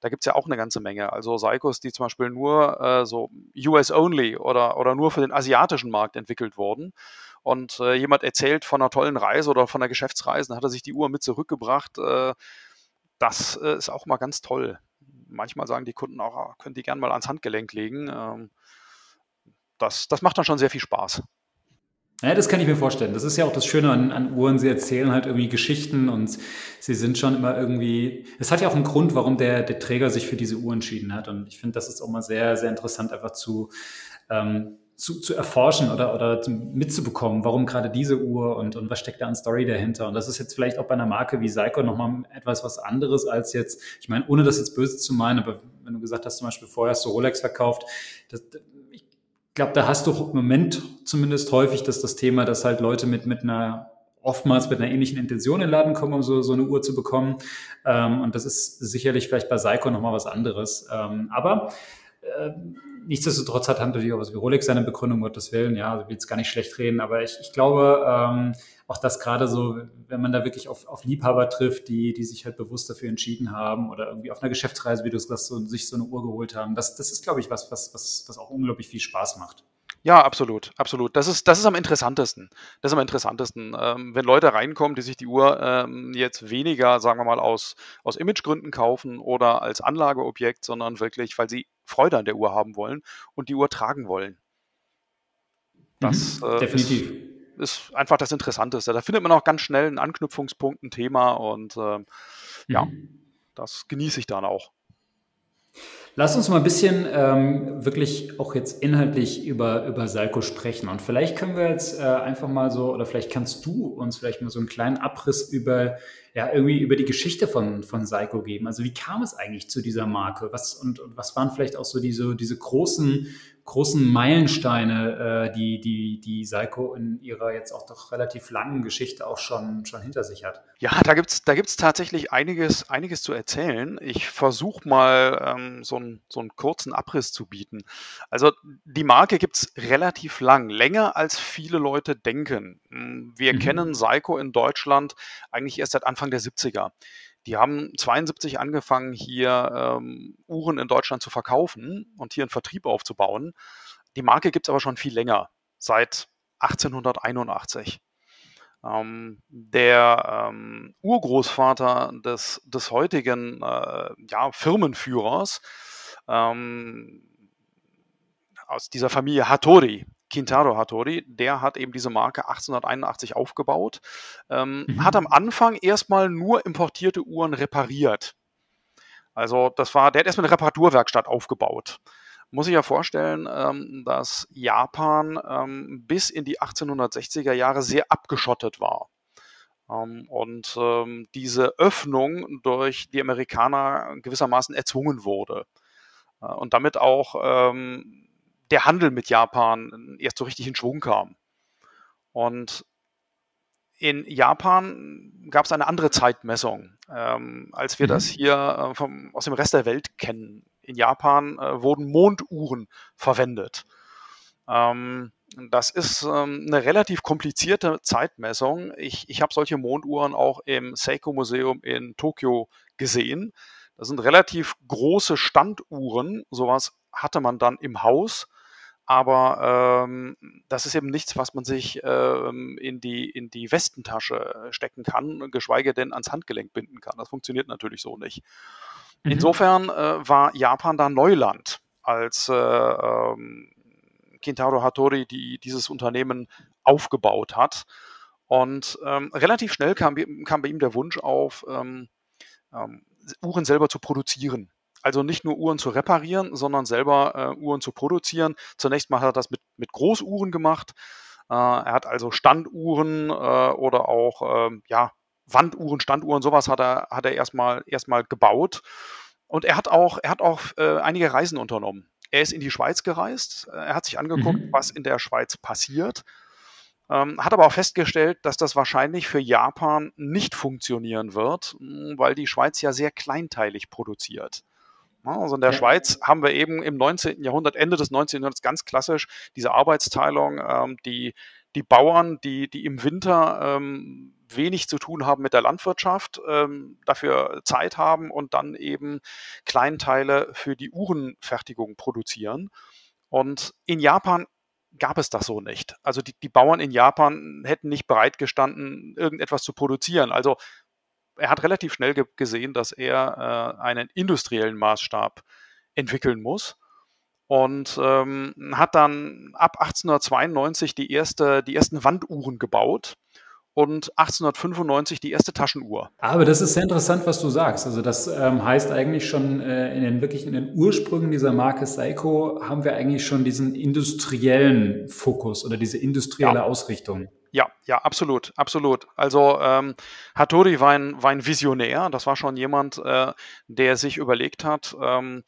Da gibt es ja auch eine ganze Menge. Also Seikos, die zum Beispiel nur äh, so US-only oder, oder nur für den asiatischen Markt entwickelt wurden. Und äh, jemand erzählt von einer tollen Reise oder von einer Geschäftsreise, dann hat er sich die Uhr mit zurückgebracht. Äh, das äh, ist auch mal ganz toll. Manchmal sagen die Kunden auch, ah, können die gerne mal ans Handgelenk legen. Ähm, das, das macht dann schon sehr viel Spaß. Ja, das kann ich mir vorstellen. Das ist ja auch das Schöne an, an Uhren. Sie erzählen halt irgendwie Geschichten und sie sind schon immer irgendwie. Es hat ja auch einen Grund, warum der, der Träger sich für diese Uhr entschieden hat. Und ich finde, das ist auch mal sehr, sehr interessant, einfach zu, ähm, zu, zu erforschen oder, oder mitzubekommen, warum gerade diese Uhr und, und was steckt da an Story dahinter. Und das ist jetzt vielleicht auch bei einer Marke wie Seiko nochmal etwas was anderes als jetzt, ich meine, ohne das jetzt böse zu meinen, aber wenn du gesagt hast, zum Beispiel vorher hast du Rolex verkauft, das, glaube, da hast du im Moment zumindest häufig dass das Thema, dass halt Leute mit, mit einer oftmals mit einer ähnlichen Intention in den Laden kommen, um so, so eine Uhr zu bekommen. Ähm, und das ist sicherlich vielleicht bei Seiko nochmal was anderes. Ähm, aber äh, nichtsdestotrotz hat natürlich auch was wie Rolex seine Begründung, Gottes Willen, ja, also will jetzt gar nicht schlecht reden, aber ich, ich glaube, ähm, auch das gerade so, wenn man da wirklich auf, auf Liebhaber trifft, die, die sich halt bewusst dafür entschieden haben oder irgendwie auf einer Geschäftsreise, wie du es sagst, so, sich so eine Uhr geholt haben, das, das ist, glaube ich, was, was, was, was auch unglaublich viel Spaß macht. Ja, absolut, absolut. Das ist, das ist am interessantesten. Das ist am interessantesten. Ähm, wenn Leute reinkommen, die sich die Uhr ähm, jetzt weniger, sagen wir mal, aus, aus Imagegründen kaufen oder als Anlageobjekt, sondern wirklich, weil sie Freude an der Uhr haben wollen und die Uhr tragen wollen. Das mhm, äh, definitiv. Ist, ist, einfach das Interessanteste. Da findet man auch ganz schnell einen Anknüpfungspunkt, ein Thema und äh, mhm. ja, das genieße ich dann auch. Lass uns mal ein bisschen ähm, wirklich auch jetzt inhaltlich über, über Salco sprechen. Und vielleicht können wir jetzt äh, einfach mal so, oder vielleicht kannst du uns vielleicht mal so einen kleinen Abriss über, ja, irgendwie über die Geschichte von, von Seiko geben. Also wie kam es eigentlich zu dieser Marke? Was, und, und was waren vielleicht auch so diese, diese großen großen Meilensteine, äh, die, die, die Seiko in ihrer jetzt auch doch relativ langen Geschichte auch schon, schon hinter sich hat. Ja, da gibt es da gibt's tatsächlich einiges, einiges zu erzählen. Ich versuche mal ähm, so, einen, so einen kurzen Abriss zu bieten. Also die Marke gibt es relativ lang, länger als viele Leute denken. Hm, wir mhm. kennen Seiko in Deutschland eigentlich erst seit Anfang der 70er. Die haben 72 angefangen, hier ähm, Uhren in Deutschland zu verkaufen und hier einen Vertrieb aufzubauen. Die Marke gibt es aber schon viel länger, seit 1881. Ähm, der ähm, Urgroßvater des, des heutigen äh, ja, Firmenführers ähm, aus dieser Familie Hattori, Kintaro Hattori, der hat eben diese Marke 1881 aufgebaut, ähm, mhm. hat am Anfang erstmal nur importierte Uhren repariert. Also das war, der hat erstmal eine Reparaturwerkstatt aufgebaut. Muss ich ja vorstellen, ähm, dass Japan ähm, bis in die 1860er Jahre sehr abgeschottet war. Ähm, und ähm, diese Öffnung durch die Amerikaner gewissermaßen erzwungen wurde. Äh, und damit auch ähm, der Handel mit Japan erst so richtig in Schwung kam. Und in Japan gab es eine andere Zeitmessung, ähm, als wir mhm. das hier äh, vom, aus dem Rest der Welt kennen. In Japan äh, wurden Monduhren verwendet. Ähm, das ist ähm, eine relativ komplizierte Zeitmessung. Ich, ich habe solche Monduhren auch im Seiko-Museum in Tokio gesehen. Das sind relativ große Standuhren. Sowas hatte man dann im Haus aber ähm, das ist eben nichts, was man sich ähm, in, die, in die Westentasche stecken kann, geschweige denn ans Handgelenk binden kann. Das funktioniert natürlich so nicht. Mhm. Insofern äh, war Japan da Neuland, als äh, ähm, Kintaro Hattori die, dieses Unternehmen aufgebaut hat. Und ähm, relativ schnell kam, kam, bei ihm der Wunsch auf, ähm, ähm, Uhren selber zu produzieren. Also nicht nur Uhren zu reparieren, sondern selber äh, Uhren zu produzieren. Zunächst mal hat er das mit, mit Großuhren gemacht. Äh, er hat also Standuhren äh, oder auch ähm, ja, Wanduhren, Standuhren, sowas hat er, hat er erstmal, erstmal gebaut. Und er hat auch, er hat auch äh, einige Reisen unternommen. Er ist in die Schweiz gereist, er hat sich angeguckt, mhm. was in der Schweiz passiert, ähm, hat aber auch festgestellt, dass das wahrscheinlich für Japan nicht funktionieren wird, weil die Schweiz ja sehr kleinteilig produziert. Ne? Also in der ja. Schweiz haben wir eben im 19. Jahrhundert, Ende des 19. Jahrhunderts ganz klassisch diese Arbeitsteilung, ähm, die, die Bauern, die, die im Winter ähm, wenig zu tun haben mit der Landwirtschaft, ähm, dafür Zeit haben und dann eben Kleinteile für die Uhrenfertigung produzieren. Und in Japan gab es das so nicht. Also die, die Bauern in Japan hätten nicht bereit gestanden, irgendetwas zu produzieren. Also er hat relativ schnell ge gesehen, dass er äh, einen industriellen Maßstab entwickeln muss und ähm, hat dann ab 1892 die, erste, die ersten Wanduhren gebaut und 1895 die erste Taschenuhr. Aber das ist sehr interessant, was du sagst. Also das ähm, heißt eigentlich schon äh, in den wirklich in den Ursprüngen dieser Marke Seiko haben wir eigentlich schon diesen industriellen Fokus oder diese industrielle ja. Ausrichtung. Ja, ja, absolut, absolut. Also ähm, Hattori war ein, war ein Visionär. Das war schon jemand, äh, der sich überlegt hat, ähm,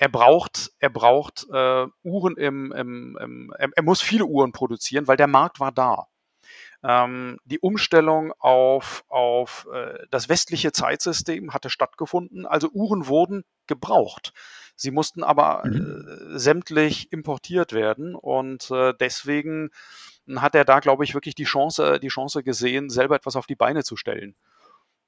er braucht, er braucht äh, Uhren im, im, im er, er, muss viele Uhren produzieren, weil der Markt war da. Ähm, die Umstellung auf, auf äh, das westliche Zeitsystem hatte stattgefunden, also Uhren wurden gebraucht. Sie mussten aber mhm. äh, sämtlich importiert werden und äh, deswegen hat er da, glaube ich, wirklich die Chance, die Chance gesehen, selber etwas auf die Beine zu stellen.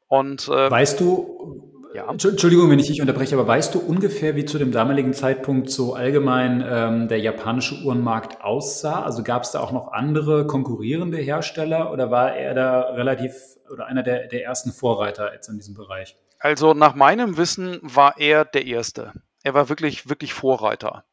Und, äh, weißt du, ja. Entschuldigung, wenn ich dich unterbreche, aber weißt du ungefähr, wie zu dem damaligen Zeitpunkt so allgemein ähm, der japanische Uhrenmarkt aussah? Also gab es da auch noch andere konkurrierende Hersteller oder war er da relativ oder einer der, der ersten Vorreiter jetzt in diesem Bereich? Also nach meinem Wissen war er der Erste. Er war wirklich, wirklich Vorreiter.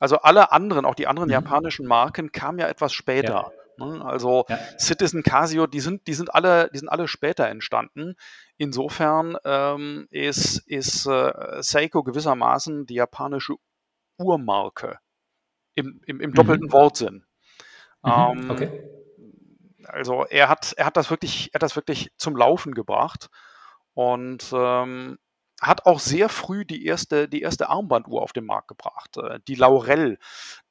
Also alle anderen, auch die anderen mhm. japanischen Marken, kamen ja etwas später. Ja. Ne? Also ja. Citizen, Casio, die sind, die sind alle, die sind alle später entstanden. Insofern ähm, ist, ist äh, Seiko gewissermaßen die japanische Urmarke im, im, im doppelten mhm. Wortsinn. Mhm. Ähm, okay. Also er hat, er hat das wirklich, er hat das wirklich zum Laufen gebracht und ähm, hat auch sehr früh die erste, die erste Armbanduhr auf den Markt gebracht, äh, die Laurel.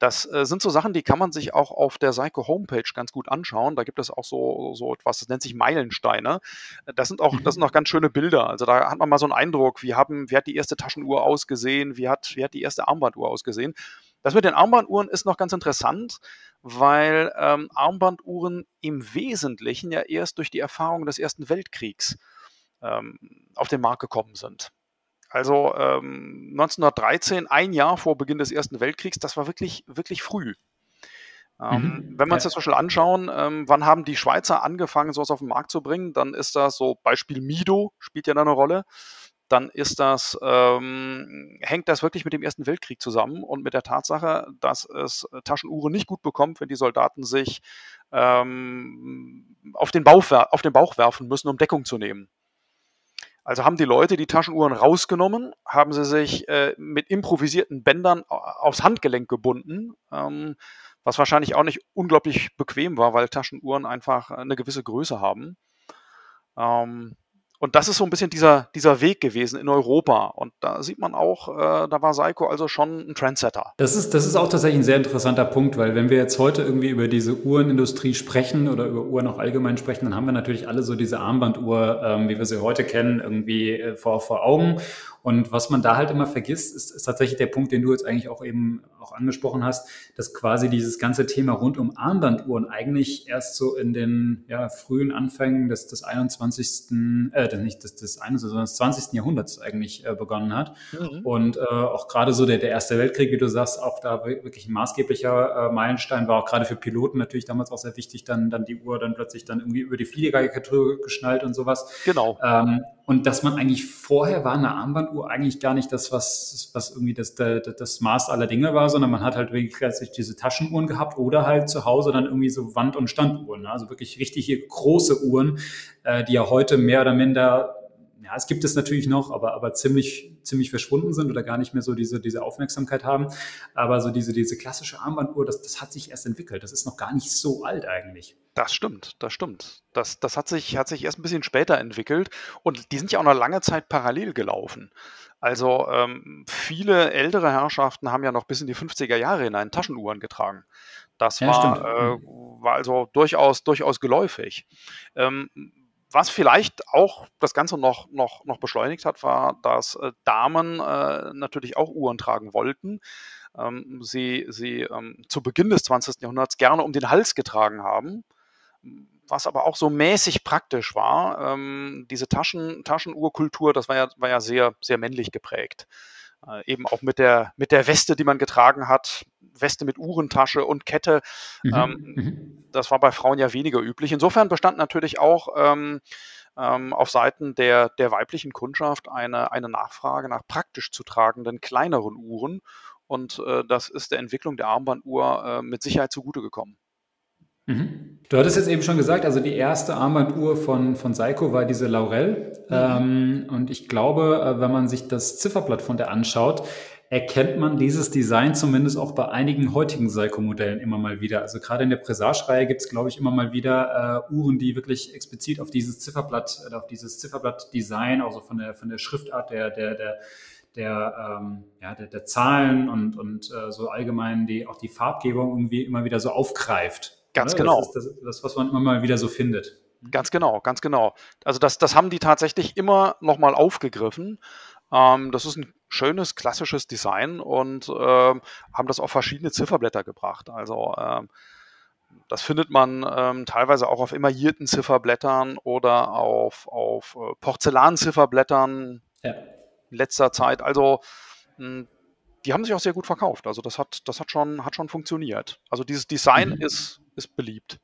Das äh, sind so Sachen, die kann man sich auch auf der Seiko Homepage ganz gut anschauen. Da gibt es auch so, so etwas, das nennt sich Meilensteine. Das sind auch, das sind auch ganz schöne Bilder. Also da hat man mal so einen Eindruck, wie haben, wie hat die erste Taschenuhr ausgesehen, wie hat, wie hat die erste Armbanduhr ausgesehen. Das mit den Armbanduhren ist noch ganz interessant, weil ähm, Armbanduhren im Wesentlichen ja erst durch die Erfahrung des Ersten Weltkriegs ähm, auf den Markt gekommen sind. Also ähm, 1913, ein Jahr vor Beginn des Ersten Weltkriegs, das war wirklich, wirklich früh. Ähm, mhm. Wenn wir uns das zum Beispiel anschauen, ähm, wann haben die Schweizer angefangen, sowas auf den Markt zu bringen, dann ist das so, Beispiel Mido spielt ja da eine Rolle, dann ist das, ähm, hängt das wirklich mit dem Ersten Weltkrieg zusammen und mit der Tatsache, dass es Taschenuhren nicht gut bekommt, wenn die Soldaten sich ähm, auf, den auf den Bauch werfen müssen, um Deckung zu nehmen. Also haben die Leute die Taschenuhren rausgenommen, haben sie sich äh, mit improvisierten Bändern aufs Handgelenk gebunden, ähm, was wahrscheinlich auch nicht unglaublich bequem war, weil Taschenuhren einfach eine gewisse Größe haben. Ähm, und das ist so ein bisschen dieser, dieser Weg gewesen in Europa. Und da sieht man auch, äh, da war Seiko also schon ein Trendsetter. Das ist, das ist auch tatsächlich ein sehr interessanter Punkt, weil wenn wir jetzt heute irgendwie über diese Uhrenindustrie sprechen oder über Uhren auch allgemein sprechen, dann haben wir natürlich alle so diese Armbanduhr, ähm, wie wir sie heute kennen, irgendwie äh, vor, vor Augen. Und was man da halt immer vergisst, ist, ist tatsächlich der Punkt, den du jetzt eigentlich auch eben auch angesprochen hast, dass quasi dieses ganze Thema rund um Armbanduhren eigentlich erst so in den ja, frühen Anfängen des, des 21., äh, nicht des, des 21., sondern des 20. Jahrhunderts eigentlich äh, begonnen hat. Mhm. Und äh, auch gerade so der, der Erste Weltkrieg, wie du sagst, auch da wirklich ein maßgeblicher äh, Meilenstein war auch gerade für Piloten natürlich damals auch sehr wichtig, dann, dann die Uhr dann plötzlich dann irgendwie über die Fliegerkette geschnallt und sowas. Genau. Ähm, und dass man eigentlich vorher war eine Armbanduhr eigentlich gar nicht das, was, was irgendwie das, das, das Maß aller Dinge war, sondern man hat halt wirklich klassisch diese Taschenuhren gehabt oder halt zu Hause dann irgendwie so Wand- und Standuhren. Ne? Also wirklich richtige große Uhren, äh, die ja heute mehr oder minder ja, es gibt es natürlich noch, aber, aber ziemlich, ziemlich verschwunden sind oder gar nicht mehr so diese, diese Aufmerksamkeit haben. Aber so diese, diese klassische Armbanduhr, das, das hat sich erst entwickelt. Das ist noch gar nicht so alt eigentlich. Das stimmt, das stimmt. Das, das hat, sich, hat sich erst ein bisschen später entwickelt und die sind ja auch noch lange Zeit parallel gelaufen. Also ähm, viele ältere Herrschaften haben ja noch bis in die 50er Jahre hinein Taschenuhren getragen. Das ja, war, äh, war also durchaus, durchaus geläufig. Ähm, was vielleicht auch das Ganze noch, noch, noch beschleunigt hat, war, dass äh, Damen äh, natürlich auch Uhren tragen wollten. Ähm, sie sie ähm, zu Beginn des 20. Jahrhunderts gerne um den Hals getragen haben, was aber auch so mäßig praktisch war. Ähm, diese Taschen, Taschenuhrkultur, das war ja, war ja sehr, sehr männlich geprägt. Äh, eben auch mit der, mit der Weste, die man getragen hat, Weste mit Uhrentasche und Kette. Mhm. Ähm, mhm. das war bei Frauen ja weniger üblich. Insofern bestand natürlich auch ähm, ähm, auf Seiten der, der weiblichen Kundschaft eine, eine Nachfrage nach praktisch zu tragenden kleineren Uhren. Und äh, das ist der Entwicklung der Armbanduhr äh, mit Sicherheit zugute gekommen. Mhm. Du hattest jetzt eben schon gesagt, also die erste Armbanduhr von, von Seiko war diese Laurel. Mhm. Ähm, und ich glaube, äh, wenn man sich das Zifferblatt von der anschaut, erkennt man dieses Design zumindest auch bei einigen heutigen Seiko-Modellen immer mal wieder. Also gerade in der Presage-Reihe gibt es, glaube ich, immer mal wieder äh, Uhren, die wirklich explizit auf dieses Zifferblatt, äh, auf dieses Zifferblatt-Design, also von der, von der Schriftart der, der, der der, ähm, ja, der, der Zahlen und, und äh, so allgemein die, auch die Farbgebung irgendwie immer wieder so aufgreift. Ganz genau. Das ist das, das, was man immer mal wieder so findet. Ganz genau, ganz genau. Also das, das haben die tatsächlich immer nochmal aufgegriffen. Ähm, das ist ein schönes, klassisches Design und äh, haben das auf verschiedene Zifferblätter gebracht. Also ähm, das findet man ähm, teilweise auch auf emaillierten Zifferblättern oder auf, auf äh, Porzellanzifferblättern ja. in letzter Zeit. Also mh, hm, die haben sich auch sehr gut verkauft. Also das hat, das hat schon, hat schon funktioniert. Also dieses Design mhm. ist, ist beliebt.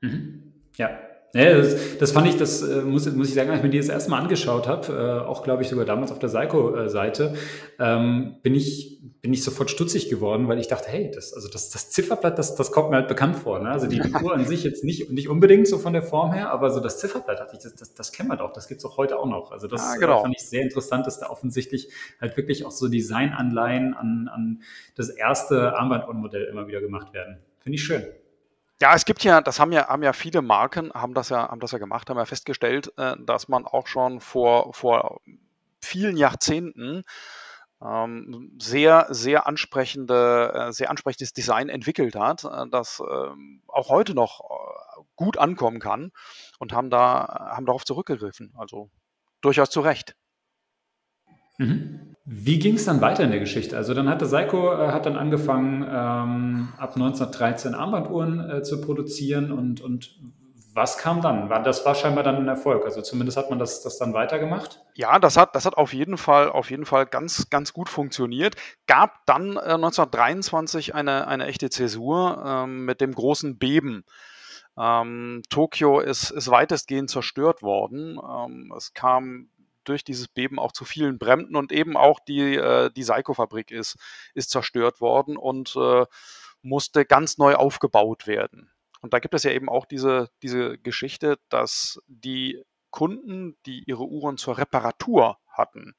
Mhm. Ja, ja, das, das, fand ich, das äh, muss, muss ich sagen, als ich mir die das erste Mal angeschaut habe, äh, auch glaube ich sogar damals auf der Seiko-Seite, ähm, bin, ich, bin ich sofort stutzig geworden, weil ich dachte, hey, das, also das, das Zifferblatt, das, das kommt mir halt bekannt vor. Ne? Also die Uhr an sich jetzt nicht, nicht unbedingt so von der Form her, aber so das Zifferblatt dachte ich, das, das, das kennen wir doch, das gibt's auch heute auch noch. Also das ja, genau. fand ich sehr interessant, dass da offensichtlich halt wirklich auch so Designanleihen an, an das erste Armbanduhrenmodell immer wieder gemacht werden. Finde ich schön. Ja, es gibt ja, das haben ja, haben ja viele Marken, haben das ja, haben das ja gemacht, haben ja festgestellt, äh, dass man auch schon vor, vor vielen Jahrzehnten ähm, sehr, sehr ansprechende, äh, sehr ansprechendes Design entwickelt hat, äh, das ähm, auch heute noch gut ankommen kann und haben da, haben darauf zurückgegriffen. Also durchaus zu Recht. Mhm. Wie ging es dann weiter in der Geschichte? Also dann hatte Seiko äh, hat dann angefangen, ähm, ab 1913 Armbanduhren äh, zu produzieren und, und was kam dann? Das war scheinbar dann ein Erfolg. Also zumindest hat man das, das dann weitergemacht. Ja, das hat, das hat auf jeden Fall, auf jeden Fall ganz, ganz gut funktioniert. Gab dann äh, 1923 eine, eine echte Zäsur ähm, mit dem großen Beben. Ähm, Tokio ist, ist weitestgehend zerstört worden. Ähm, es kam durch dieses Beben auch zu vielen Bränden und eben auch die, äh, die Seiko-Fabrik ist, ist zerstört worden und äh, musste ganz neu aufgebaut werden. Und da gibt es ja eben auch diese, diese Geschichte, dass die Kunden, die ihre Uhren zur Reparatur hatten,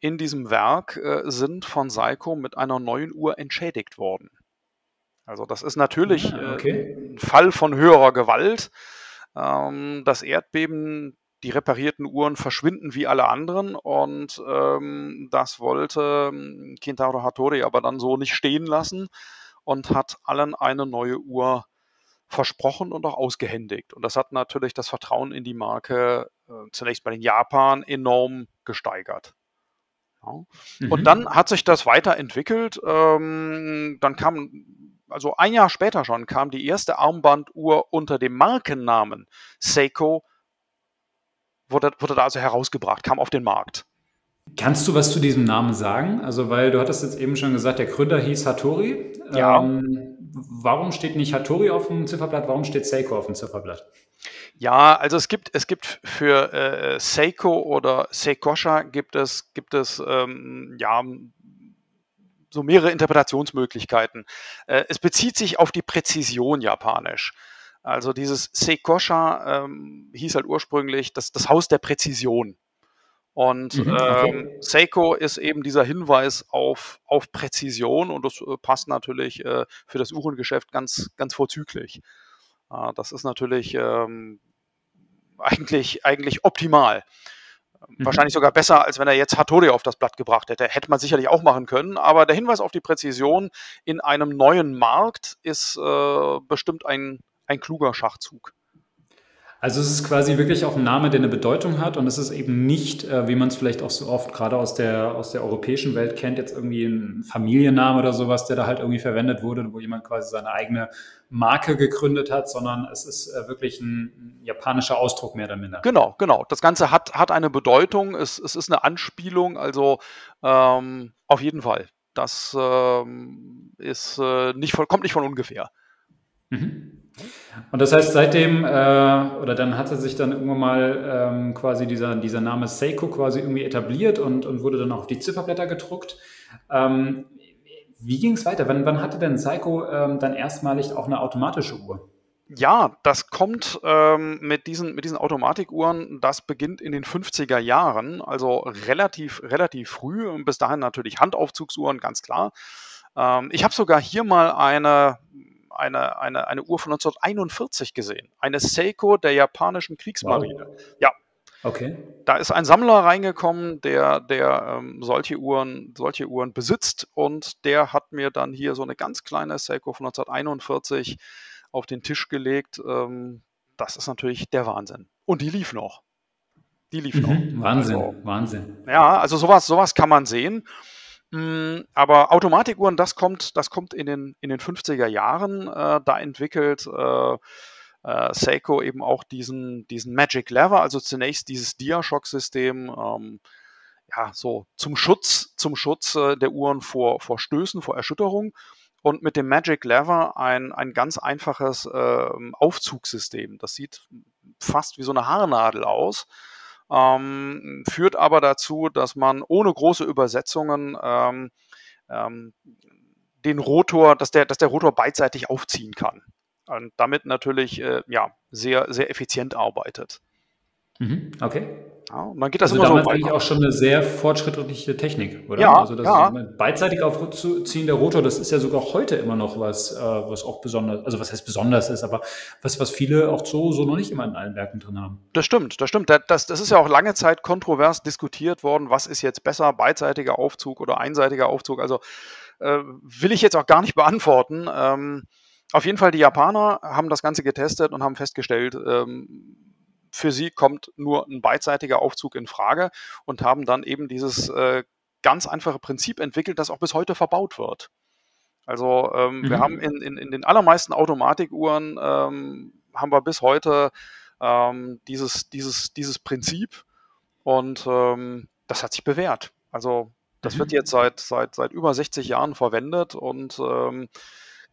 in diesem Werk äh, sind von Seiko mit einer neuen Uhr entschädigt worden. Also das ist natürlich ah, okay. äh, ein Fall von höherer Gewalt. Ähm, das Erdbeben die reparierten Uhren verschwinden wie alle anderen und ähm, das wollte ähm, Kintaro Hattori aber dann so nicht stehen lassen und hat allen eine neue Uhr versprochen und auch ausgehändigt. Und das hat natürlich das Vertrauen in die Marke äh, zunächst bei den Japan enorm gesteigert. Ja. Mhm. Und dann hat sich das weiterentwickelt. Ähm, dann kam, also ein Jahr später schon, kam die erste Armbanduhr unter dem Markennamen Seiko wurde, wurde da also herausgebracht, kam auf den Markt. Kannst du was zu diesem Namen sagen? Also, weil du hattest jetzt eben schon gesagt, der Gründer hieß Hattori. Ja. Ähm, warum steht nicht Hattori auf dem Zifferblatt? Warum steht Seiko auf dem Zifferblatt? Ja, also es gibt, es gibt für äh, Seiko oder Seikosha gibt es, gibt es ähm, ja, so mehrere Interpretationsmöglichkeiten. Äh, es bezieht sich auf die Präzision japanisch. Also dieses Seikosha ähm, hieß halt ursprünglich das, das Haus der Präzision. Und mhm, okay. ähm, Seiko ist eben dieser Hinweis auf, auf Präzision und das äh, passt natürlich äh, für das Uhrengeschäft ganz, ganz vorzüglich. Äh, das ist natürlich ähm, eigentlich, eigentlich optimal. Mhm. Wahrscheinlich sogar besser, als wenn er jetzt Hattori auf das Blatt gebracht hätte. Hätte man sicherlich auch machen können, aber der Hinweis auf die Präzision in einem neuen Markt ist äh, bestimmt ein, ein kluger Schachzug. Also es ist quasi wirklich auch ein Name, der eine Bedeutung hat und es ist eben nicht, äh, wie man es vielleicht auch so oft gerade aus der, aus der europäischen Welt kennt, jetzt irgendwie ein Familienname oder sowas, der da halt irgendwie verwendet wurde, wo jemand quasi seine eigene Marke gegründet hat, sondern es ist äh, wirklich ein, japanischer Ausdruck mehr oder minder. Genau, genau. Das Ganze hat, hat eine Bedeutung, es, es ist eine Anspielung, also ähm, auf jeden Fall. Das ähm, ist äh, nicht von, kommt nicht von ungefähr. Mhm. Und das heißt, seitdem, äh, oder dann hatte sich dann irgendwann mal ähm, quasi dieser, dieser Name Seiko quasi irgendwie etabliert und, und wurde dann auch auf die Zifferblätter gedruckt. Ähm, wie ging es weiter? Wann, wann hatte denn Seiko ähm, dann erstmalig auch eine automatische Uhr? Ja, das kommt ähm, mit, diesen, mit diesen Automatikuhren, das beginnt in den 50er Jahren, also relativ, relativ früh. Bis dahin natürlich Handaufzugsuhren, ganz klar. Ähm, ich habe sogar hier mal eine eine, eine, eine Uhr von 1941 gesehen. Eine Seiko der japanischen Kriegsmarine. Wow. Ja. Okay. Da ist ein Sammler reingekommen, der, der ähm, solche, Uhren, solche Uhren besitzt und der hat mir dann hier so eine ganz kleine Seiko von 1941 auf den Tisch gelegt. Ähm, das ist natürlich der Wahnsinn. Und die lief noch. Die lief noch. Mhm, Wahnsinn, also, Wahnsinn. Ja, also sowas, sowas kann man sehen. Mm, aber Automatikuhren, das kommt, das kommt in den, in den 50er Jahren. Äh, da entwickelt äh, äh, Seiko eben auch diesen, diesen Magic Lever, also zunächst dieses Diashock-System, ähm, ja, so zum Schutz, zum Schutz der Uhren vor, vor Stößen, vor Erschütterung. Und mit dem Magic Lever ein, ein ganz einfaches äh, Aufzugssystem. Das sieht fast wie so eine Haarnadel aus ähm, führt aber dazu, dass man ohne große Übersetzungen ähm, ähm, den Rotor, dass der, dass der Rotor beidseitig aufziehen kann und damit natürlich äh, ja, sehr, sehr effizient arbeitet. Mhm, okay. Ja, und dann geht das also immer damals so eigentlich auch schon eine sehr fortschrittliche Technik, oder? Ja, also das ja. beidseitig aufziehende Rotor, das ist ja sogar heute immer noch was, äh, was auch besonders, also was heißt besonders ist, aber was, was viele auch so, so noch nicht immer in allen Werken drin haben. Das stimmt, das stimmt. Das, das ist ja auch lange Zeit kontrovers diskutiert worden, was ist jetzt besser, beidseitiger Aufzug oder einseitiger Aufzug. Also äh, will ich jetzt auch gar nicht beantworten. Ähm, auf jeden Fall, die Japaner haben das Ganze getestet und haben festgestellt, ähm, für sie kommt nur ein beidseitiger Aufzug in Frage und haben dann eben dieses äh, ganz einfache Prinzip entwickelt, das auch bis heute verbaut wird. Also ähm, mhm. wir haben in, in, in den allermeisten Automatikuhren ähm, haben wir bis heute ähm, dieses, dieses, dieses Prinzip und ähm, das hat sich bewährt. Also das mhm. wird jetzt seit, seit, seit über 60 Jahren verwendet und ähm,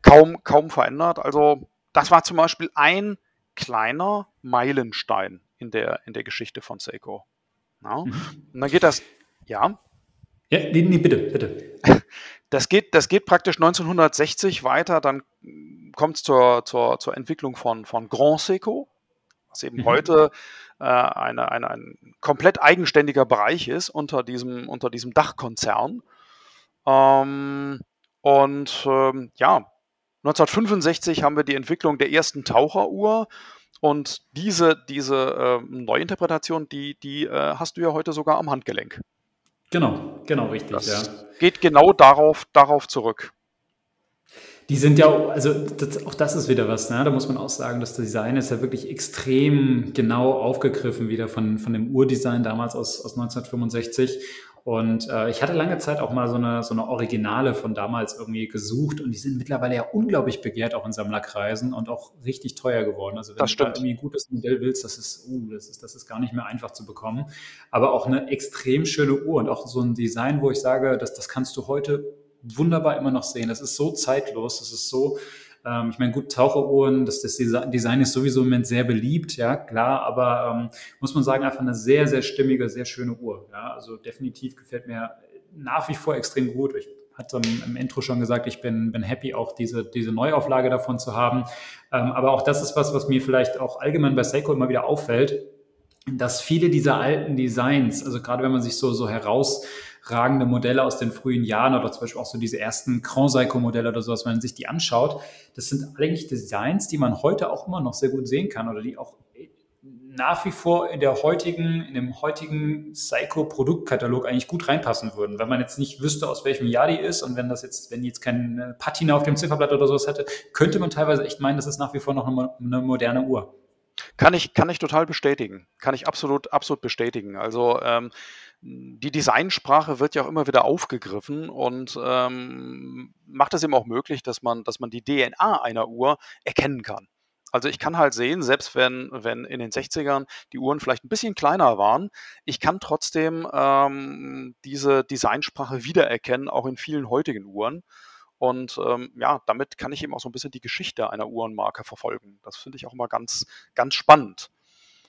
kaum, kaum verändert. Also das war zum Beispiel ein kleiner Meilenstein in der, in der Geschichte von Seiko. Ja? Mhm. Und dann geht das, ja? Ja, nee, nee, bitte, bitte. Das geht, das geht praktisch 1960 weiter, dann kommt es zur, zur, zur Entwicklung von, von Grand Seco, was eben mhm. heute äh, eine, eine, ein komplett eigenständiger Bereich ist unter diesem, unter diesem Dachkonzern. Ähm, und ähm, ja, 1965 haben wir die Entwicklung der ersten Taucheruhr. Und diese, diese äh, Neuinterpretation, die, die äh, hast du ja heute sogar am Handgelenk. Genau, genau, richtig. Das ja. geht genau darauf, darauf zurück. Die sind ja, also das, auch das ist wieder was, ne? da muss man auch sagen, das Design ist ja wirklich extrem genau aufgegriffen wieder von, von dem Urdesign damals aus, aus 1965. Und äh, ich hatte lange Zeit auch mal so eine, so eine Originale von damals irgendwie gesucht und die sind mittlerweile ja unglaublich begehrt, auch in Sammlerkreisen und auch richtig teuer geworden. Also wenn das du stimmt. da irgendwie ein gutes Modell willst, das ist, uh, das ist, das ist gar nicht mehr einfach zu bekommen. Aber auch eine extrem schöne Uhr und auch so ein Design, wo ich sage, das, das kannst du heute wunderbar immer noch sehen. Das ist so zeitlos, das ist so, ähm, ich meine, gut, Taucheruhren, das, das Design ist sowieso im Moment sehr beliebt, ja, klar, aber ähm, muss man sagen, einfach eine sehr, sehr stimmige, sehr schöne Uhr. Ja, also definitiv gefällt mir nach wie vor extrem gut. Ich hatte im, Intro schon gesagt, ich bin, bin happy, auch diese, diese Neuauflage davon zu haben. Ähm, aber auch das ist was, was mir vielleicht auch allgemein bei Seiko immer wieder auffällt, dass viele dieser alten Designs, also gerade wenn man sich so, so heraus ragende Modelle aus den frühen Jahren oder zum Beispiel auch so diese ersten Grand Seiko Modelle oder sowas, wenn man sich die anschaut, das sind eigentlich Designs, die man heute auch immer noch sehr gut sehen kann oder die auch nach wie vor in der heutigen, in dem heutigen Psycho-Produktkatalog eigentlich gut reinpassen würden. Wenn man jetzt nicht wüsste, aus welchem Jahr die ist und wenn das jetzt, wenn die jetzt keine Patina auf dem Zifferblatt oder sowas hätte, könnte man teilweise echt meinen, das ist nach wie vor noch eine, eine moderne Uhr. Kann ich, kann ich total bestätigen. Kann ich absolut, absolut bestätigen. Also ähm, die Designsprache wird ja auch immer wieder aufgegriffen und ähm, macht es eben auch möglich, dass man, dass man die DNA einer Uhr erkennen kann. Also ich kann halt sehen, selbst wenn, wenn in den 60ern die Uhren vielleicht ein bisschen kleiner waren, ich kann trotzdem ähm, diese Designsprache wiedererkennen, auch in vielen heutigen Uhren. Und ähm, ja, damit kann ich eben auch so ein bisschen die Geschichte einer Uhrenmarke verfolgen. Das finde ich auch immer ganz, ganz spannend.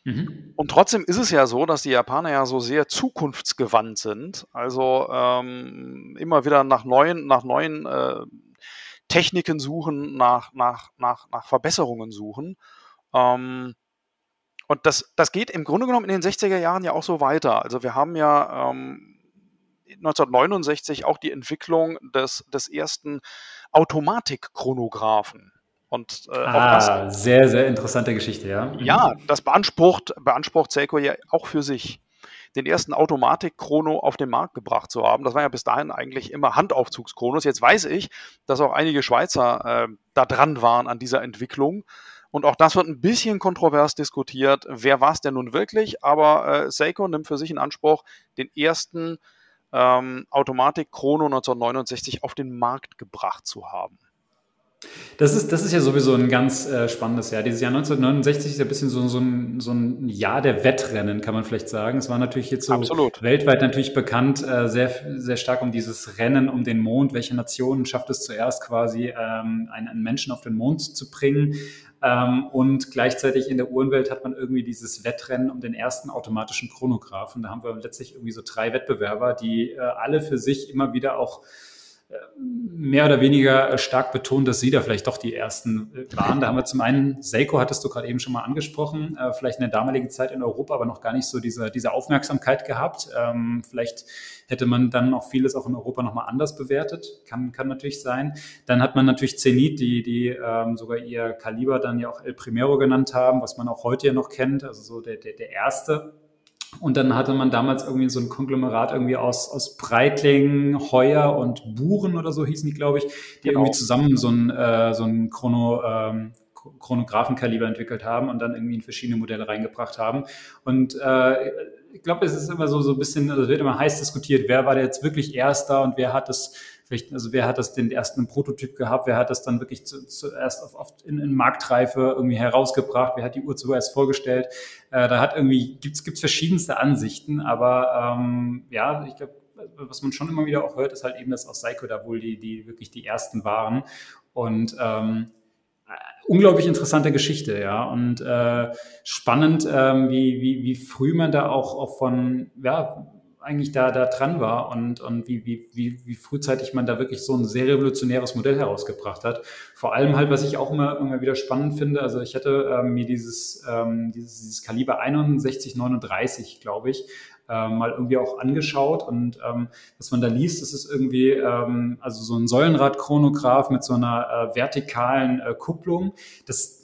Mhm. Und trotzdem ist es ja so, dass die Japaner ja so sehr zukunftsgewandt sind. Also ähm, immer wieder nach neuen, nach neuen äh, Techniken suchen, nach, nach, nach, nach Verbesserungen suchen. Ähm, und das, das geht im Grunde genommen in den 60er Jahren ja auch so weiter. Also wir haben ja ähm, 1969 auch die Entwicklung des, des ersten Automatikchronographen. Und äh, ah, das, sehr, sehr interessante Geschichte, ja. Mhm. Ja, das beansprucht, beansprucht Seiko ja auch für sich, den ersten Automatik-Chrono auf den Markt gebracht zu haben. Das war ja bis dahin eigentlich immer Handaufzugschronos. Jetzt weiß ich, dass auch einige Schweizer äh, da dran waren an dieser Entwicklung. Und auch das wird ein bisschen kontrovers diskutiert. Wer war es denn nun wirklich? Aber äh, Seiko nimmt für sich in Anspruch, den ersten ähm, Automatik Chrono 1969 auf den Markt gebracht zu haben. Das ist, das ist ja sowieso ein ganz äh, spannendes Jahr. Dieses Jahr 1969 ist ja ein bisschen so, so, ein, so ein Jahr der Wettrennen, kann man vielleicht sagen. Es war natürlich jetzt so Absolut. weltweit natürlich bekannt, äh, sehr, sehr stark um dieses Rennen um den Mond. Welche Nation schafft es zuerst quasi, ähm, einen, einen Menschen auf den Mond zu bringen? Ähm, und gleichzeitig in der Uhrenwelt hat man irgendwie dieses Wettrennen um den ersten automatischen Chronographen. Da haben wir letztlich irgendwie so drei Wettbewerber, die äh, alle für sich immer wieder auch mehr oder weniger stark betont, dass Sie da vielleicht doch die Ersten äh, waren. Da haben wir zum einen, Seiko hattest du gerade eben schon mal angesprochen, äh, vielleicht in der damaligen Zeit in Europa, aber noch gar nicht so diese, diese Aufmerksamkeit gehabt. Ähm, vielleicht hätte man dann auch vieles auch in Europa nochmal anders bewertet. Kann, kann natürlich sein. Dann hat man natürlich Zenit, die, die ähm, sogar ihr Kaliber dann ja auch El Primero genannt haben, was man auch heute ja noch kennt, also so der, der, der erste und dann hatte man damals irgendwie so ein Konglomerat irgendwie aus, aus Breitling, Heuer und Buren oder so hießen die, glaube ich, die genau. irgendwie zusammen so ein, äh, so ein Chrono, ähm, Chronographenkaliber entwickelt haben und dann irgendwie in verschiedene Modelle reingebracht haben. Und äh, ich glaube, es ist immer so, so ein bisschen, also wird immer heiß diskutiert, wer war der jetzt wirklich Erster und wer hat das vielleicht, also wer hat das den ersten Prototyp gehabt, wer hat das dann wirklich zu, zuerst auf, auf in, in, Marktreife irgendwie herausgebracht, wer hat die Uhr zuerst vorgestellt. Äh, da hat irgendwie, gibt's gibt's verschiedenste Ansichten, aber ähm, ja, ich glaube, was man schon immer wieder auch hört, ist halt eben, dass auch Seiko da wohl die, die wirklich die ersten waren. Und ähm, unglaublich interessante Geschichte, ja. Und äh, spannend, ähm, wie, wie, wie früh man da auch, auch von, ja, eigentlich da, da dran war und, und wie, wie, wie, wie frühzeitig man da wirklich so ein sehr revolutionäres Modell herausgebracht hat. Vor allem halt, was ich auch immer, immer wieder spannend finde, also ich hatte ähm, mir dieses, ähm, dieses, dieses Kaliber 6139, glaube ich, ähm, mal irgendwie auch angeschaut und ähm, was man da liest, das ist irgendwie ähm, also so ein Säulenradchronograph mit so einer äh, vertikalen äh, Kupplung. Das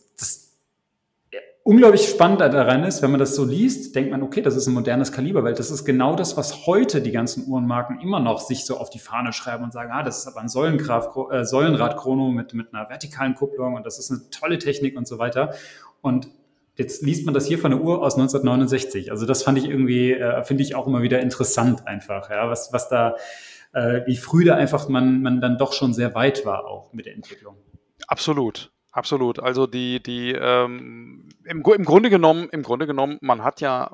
unglaublich spannend daran ist, wenn man das so liest, denkt man, okay, das ist ein modernes Kaliber, weil das ist genau das, was heute die ganzen Uhrenmarken immer noch sich so auf die Fahne schreiben und sagen, ah, das ist aber ein äh, Säulenradchrono mit, mit einer vertikalen Kupplung und das ist eine tolle Technik und so weiter. Und jetzt liest man das hier von der Uhr aus 1969. Also das fand ich irgendwie, äh, finde ich auch immer wieder interessant einfach, ja, was, was da, äh, wie früh da einfach man, man dann doch schon sehr weit war auch mit der Entwicklung. Absolut. Absolut. Also die, die ähm, im, im Grunde genommen, im Grunde genommen, man hat ja,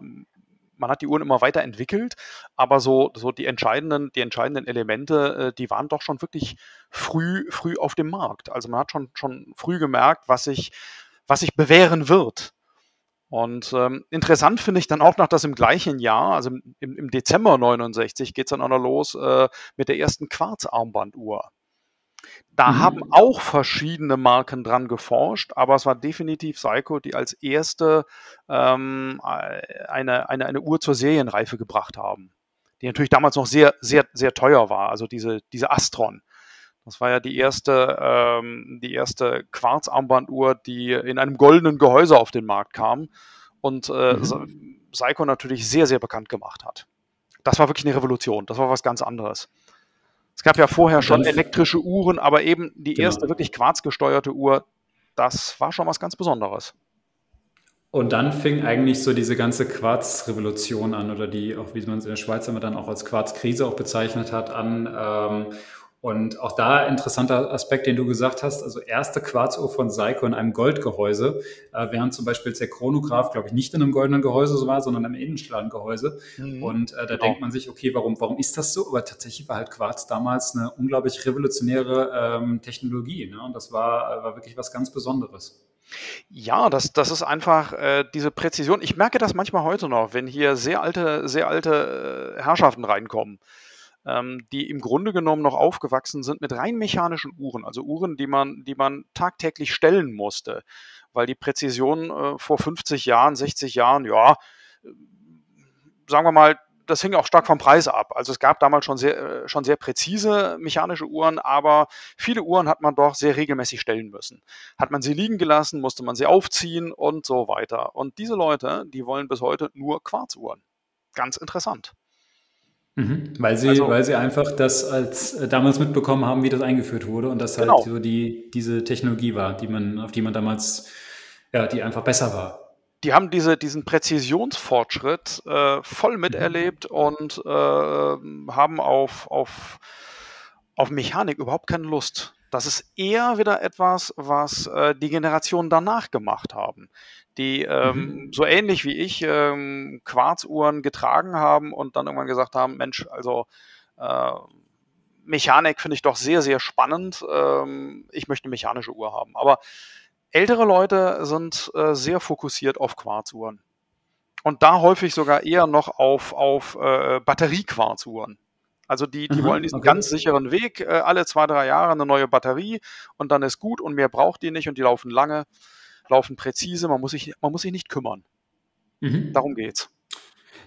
man hat die Uhren immer weiterentwickelt, aber so, so die entscheidenden, die entscheidenden Elemente, äh, die waren doch schon wirklich früh, früh auf dem Markt. Also man hat schon, schon früh gemerkt, was sich, was sich bewähren wird. Und ähm, interessant finde ich dann auch noch, dass im gleichen Jahr, also im, im Dezember 69, geht es dann auch noch los äh, mit der ersten Quarzarmbanduhr. Da mhm. haben auch verschiedene Marken dran geforscht, aber es war definitiv Seiko, die als erste ähm, eine, eine, eine Uhr zur Serienreife gebracht haben. Die natürlich damals noch sehr, sehr, sehr teuer war, also diese, diese Astron. Das war ja die erste, ähm, die erste Quarzarmbanduhr, die in einem goldenen Gehäuse auf den Markt kam und äh, mhm. Seiko natürlich sehr, sehr bekannt gemacht hat. Das war wirklich eine Revolution. Das war was ganz anderes. Es gab ja vorher schon elektrische Uhren, aber eben die genau. erste wirklich quarzgesteuerte Uhr, das war schon was ganz Besonderes. Und dann fing eigentlich so diese ganze Quarzrevolution an oder die, auch wie man es in der Schweiz immer dann auch als Quarzkrise auch bezeichnet hat, an. Ähm, und auch da interessanter Aspekt, den du gesagt hast, also erste Quarzuhr von Seiko in einem Goldgehäuse, äh, während zum Beispiel der Chronograph, glaube ich, nicht in einem goldenen Gehäuse so war, sondern im Innenstrahlen-Gehäuse. Mhm. Und äh, da genau. denkt man sich, okay, warum, warum ist das so? Aber tatsächlich war halt Quarz damals eine unglaublich revolutionäre ähm, Technologie. Ne? Und das war, war wirklich was ganz Besonderes. Ja, das, das ist einfach äh, diese Präzision. Ich merke das manchmal heute noch, wenn hier sehr alte, sehr alte äh, Herrschaften reinkommen ähm, die im Grunde genommen noch aufgewachsen sind mit rein mechanischen Uhren, also Uhren, die man, die man tagtäglich stellen musste, weil die Präzision äh, vor 50 Jahren, 60 Jahren, ja, äh, sagen wir mal, das hing auch stark vom Preis ab. Also es gab damals schon sehr, äh, schon sehr präzise mechanische Uhren, aber viele Uhren hat man doch sehr regelmäßig stellen müssen. Hat man sie liegen gelassen, musste man sie aufziehen und so weiter. Und diese Leute, die wollen bis heute nur Quarzuhren. Ganz interessant. Mhm, weil sie, also, weil sie einfach das als äh, damals mitbekommen haben, wie das eingeführt wurde und das halt genau. so die, diese Technologie war, die man, auf die man damals Ja, die einfach besser war. Die haben diese diesen Präzisionsfortschritt, äh, voll Mhm. miterlebt und, äh, haben auf auf auf Mechanik überhaupt keine Lust. Das ist eher wieder etwas, was, äh, die Generationen danach gemacht haben, die, ähm, Mhm. so ähnlich wie ich, ähm, Quarzuhren getragen haben und dann irgendwann gesagt haben: „Mensch, also, äh, Mechanik finde ich doch sehr, sehr spannend. Ähm, ich möchte 'ne mechanische Uhr haben.“ Aber ältere Leute sind, äh, sehr fokussiert auf Quarzuhren und da häufig sogar eher noch auf auf, äh, Batteriequarzuhren. Also, die die wollen Mhm, diesen okay. ganz sicheren Weg, äh, alle 2, 3 Jahre 'ne neue Batterie und dann ist gut und mehr braucht die nicht und die laufen lange, laufen präzise. Man muss sich man muss sich nicht kümmern. Mhm. Darum geht's.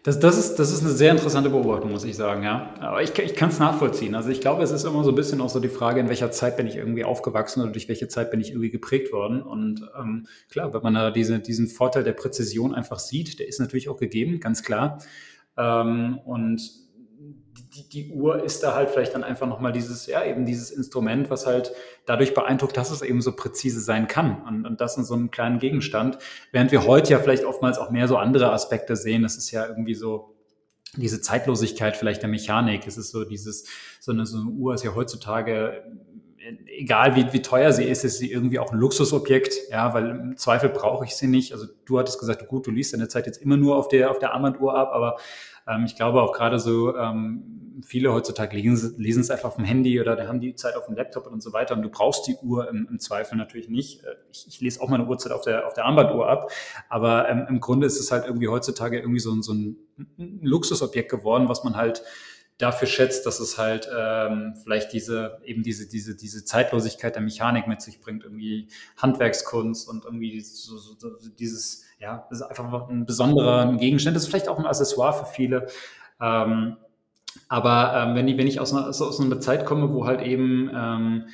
Das das ist das ist 'ne sehr interessante Beobachtung, muss ich sagen, ja. Aber ich ich kann's nachvollziehen. Also, ich glaube, es ist immer so 'n bisschen auch so die Frage, in welcher Zeit bin ich irgendwie aufgewachsen oder durch welche Zeit bin ich irgendwie geprägt worden. Und, ähm, klar, wenn man da diese diesen Vorteil der Präzision einfach sieht, der ist natürlich auch gegeben, ganz klar. Ähm, und die die Uhr ist da halt vielleicht dann einfach noch mal dieses ja, eben dieses Instrument, was halt dadurch beeindruckt, dass es eben so präzise sein kann und und das in so 'nem kleinen Gegenstand. Während wir heute ja vielleicht oftmals auch mehr so andere Aspekte sehen. Das ist ja irgendwie so diese Zeitlosigkeit vielleicht der Mechanik. Es ist so dieses so 'ne so 'ne Uhr ist ja heutzutage, egal wie wie teuer sie ist, ist sie irgendwie auch 'n Luxusobjekt, ja, weil im Zweifel brauche ich sie nicht. Also, du hattest gesagt: „Gut, du liest deine Zeit jetzt immer nur auf der auf der Armbanduhr ab“, aber, ähm, ich glaube auch grade so, ähm, viele heutzutage lesen's lesen's einfach aufm Handy oder haben die Zeit aufm Laptop und so weiter und du brauchst die Uhr im im Zweifel natürlich nicht. Äh, ich ich lese auch meine Uhrzeit auf der auf der Armbanduhr ab, aber, ähm, im Grunde ist es halt irgendwie heutzutage irgendwie so so 'n 'n Luxusobjekt geworden, was man halt dafür schätzt, dass es halt, ähm, vielleicht diese eben diese diese diese Zeitlosigkeit der Mechanik mit sich bringt, irgendwie Handwerkskunst und irgendwie so so so dieses ja, das ist einfach 'n besonderer Gegenstand. Das ist vielleicht auch 'n Accessoire für viele. Ähm, aber, ähm, wenn i wenn ich aus 'ner so aus so 'ner Zeit komme, wo halt eben, ähm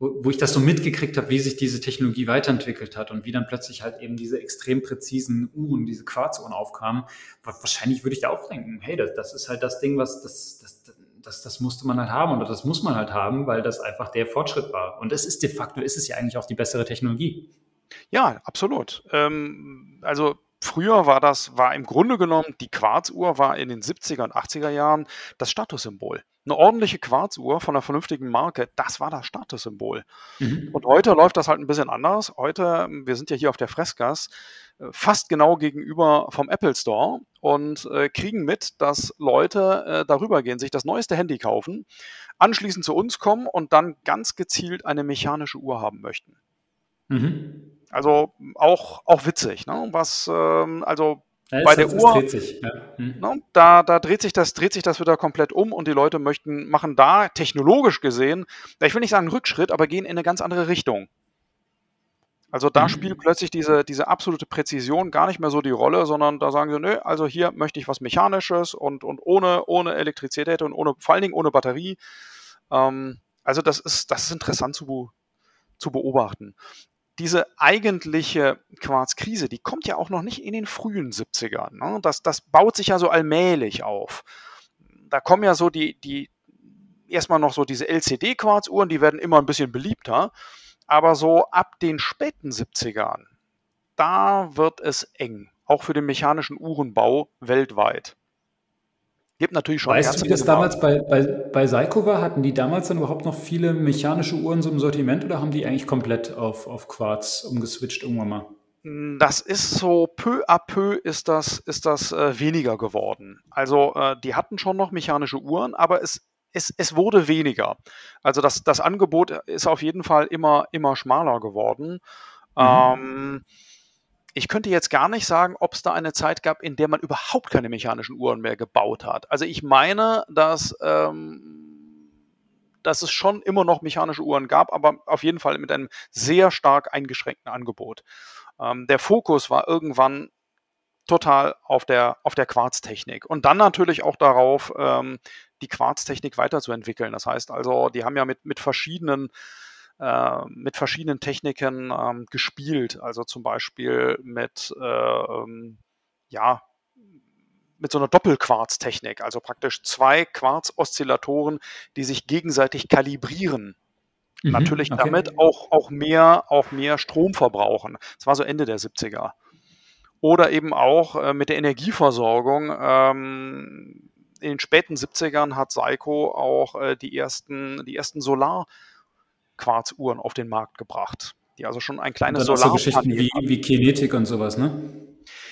wo wo ich das so mitgekriegt habe, wie sich diese Technologie weiterentwickelt hat und wie dann plötzlich halt eben diese extrem präzisen Uhren, diese Quarzuhren aufkamen, wa wahrscheinlich würde ich da auch denken: „Hey, das das ist halt das Ding, was das das das das musste man halt haben oder das muss man halt haben, weil das einfach der Fortschritt war.“ Und es ist de facto ist es ja eigentlich auch die bessere Technologie. Ja, absolut. Ähm, also, früher war das war im Grunde genommen die Quarzuhr war in den 70er und 80er Jahren das Statussymbol. 'Ne ordentliche Quarzuhr von 'ner vernünftigen Marke, das war das Statussymbol. Und Mhm. heute läuft das halt 'n bisschen anders. Heute wir sind ja hier auf der Freßgass, äh, fast genau gegenüber vom Apple Store und, äh, kriegen mit, dass Leute, äh, darüber gehen, sich das neueste Handy kaufen, anschließend zu uns kommen und dann ganz gezielt eine mechanische Uhr haben möchten. Mhm. Also, auch auch witzig, ne? Was, ähm also, Ja, bei der Uhr dreht sich, ja. Mhm. ne, da da dreht sich das dreht sich das wieder komplett um und die Leute möchten machen da technologisch gesehen, ich will nicht sagen Rückschritt, aber gehen in 'ne ganz andere Richtung. Also, da spielt Mhm. plötzlich diese diese absolute Präzision gar nicht mehr so die Rolle, sondern da sagen sie: „Ne, also, hier möchte ich was Mechanisches und und ohne ohne Elektrizität und ohne vor allen Dingen ohne Batterie.“ Ähm, also, das ist das ist interessant zu zu beobachten. Diese eigentliche Quarzkrise, die kommt ja auch noch nicht in den frühen 70ern, ne? Das das baut sich ja so allmählich auf. Da kommen ja so die die erst mal noch so diese LCD-Quarzuhren, die werden immer 'n bisschen beliebter, aber so ab den späten 70ern, da wird es eng, auch für den mechanischen Uhrenbau weltweit. Gibt natürlich schon Weißt du, wie das damals bei bei bei Seiko war? Hatten die damals dann überhaupt noch viele mechanische Uhren so im Sortiment oder haben die eigentlich komplett auf auf Quarz umgeswitcht irgendwann mal? Hm, das ist so peu à peu ist das ist das, äh, weniger geworden. Also, äh, die hatten schon noch mechanische Uhren, aber es es es wurde weniger. Also, das das Angebot ist auf jeden Fall immer immer schmaler geworden. Mhm. Ähm, ich könnte jetzt gar nicht sagen, ob's da eine Zeit gab, in der man überhaupt keine mechanischen Uhren mehr gebaut hat. Also, ich meine, dass, ähm dass es schon immer noch mechanische Uhren gab, aber auf jeden Fall mit einem sehr stark eingeschränkten Angebot. Ähm, der Fokus war irgendwann total auf der auf der Quarztechnik und dann natürlich auch darauf, ähm, die Quarztechnik weiterzuentwickeln. Das heißt also, die haben ja mit mit verschiedenen äh, mit verschiedenen Techniken, ähm, gespielt. Also, zum Beispiel mit, äh, ähm, ja mit so 'ner Doppelquarztechnik, also, praktisch 2 Quarz-Oszillatoren, die sich gegenseitig kalibrieren. Mhm, Natürlich okay. damit auch, auch, mehr, auch mehr Strom verbrauchen. Das war so Ende der 70er. Oder eben auch äh, mit der Energieversorgung. Ähm, in den späten 70ern hat Seiko auch äh, die ersten, die ersten Solarquarzuhren auf den Markt gebracht. Die also schon ein kleines Solar. So Geschichten wie, wie Kinetik und sowas, ne?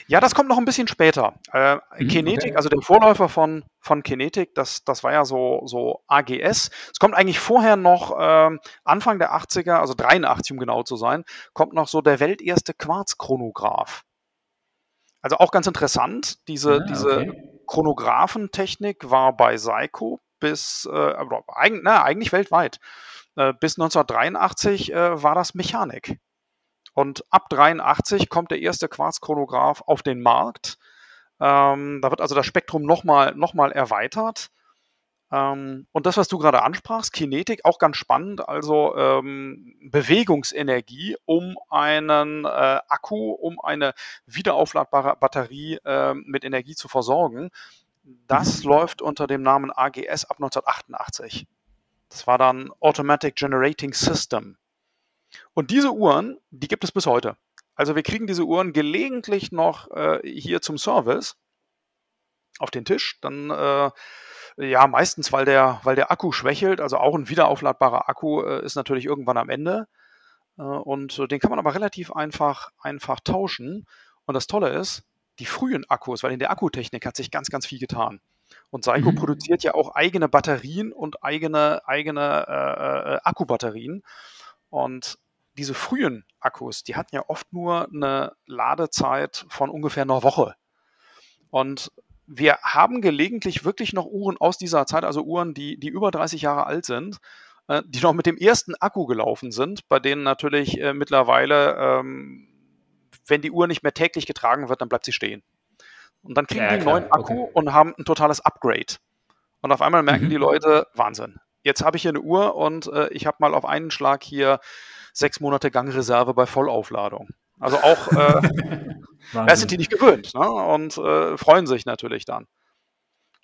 Ja, das kommt noch ein bisschen später. Äh, mhm, Kinetik, okay. also der Vorläufer von, von Kinetik, das, das war ja so, so AGS. Es kommt eigentlich vorher noch, äh, Anfang der 80er, also 83 um genau zu sein, kommt noch so der welterste Quarzchronograph. Also auch ganz interessant, diese, ah, diese okay. Chronographentechnik war bei Seiko bis, äh, eigentlich, na, eigentlich weltweit. Äh, bis 1983 äh, war das Mechanik. Und ab 83 kommt der erste Quarzchronograph auf den Markt. Ähm, da wird also das Spektrum nochmal noch mal erweitert. Ähm, und das, was du gerade ansprachst, Kinetik, auch ganz spannend, also ähm, Bewegungsenergie, um einen äh, Akku, um eine wiederaufladbare Batterie äh, mit Energie zu versorgen. Das mhm. läuft unter dem Namen AGS ab 1988. Das war dann Automatic Generating System. Und diese Uhren, die gibt es bis heute. Also wir kriegen diese Uhren gelegentlich noch äh, hier zum Service auf den Tisch. Dann äh, ja meistens, weil der, weil der Akku schwächelt. Also auch ein wiederaufladbarer Akku äh, ist natürlich irgendwann am Ende. Äh, und den kann man aber relativ einfach, einfach tauschen. Und das Tolle ist, die frühen Akkus, weil in der Akkutechnik hat sich ganz, ganz viel getan. Und Seiko mhm. produziert ja auch eigene Batterien und eigene, eigene äh, äh Akkubatterien. Und diese frühen Akkus, die hatten ja oft nur eine Ladezeit von ungefähr einer Woche. Und wir haben gelegentlich wirklich noch Uhren aus dieser Zeit, also Uhren, die, die über 30 Jahre alt sind, äh, die noch mit dem ersten Akku gelaufen sind, bei denen natürlich äh, mittlerweile, ähm, wenn die Uhr nicht mehr täglich getragen wird, dann bleibt sie stehen. Und dann kriegen ja, die einen neuen Akku okay. und haben ein totales Upgrade. Und auf einmal merken mhm. die Leute, Wahnsinn. Jetzt habe ich hier eine Uhr und äh, ich habe mal auf einen Schlag hier sechs Monate Gangreserve bei Vollaufladung. Also auch, äh, das sind die nicht gewöhnt ne? und äh, freuen sich natürlich dann.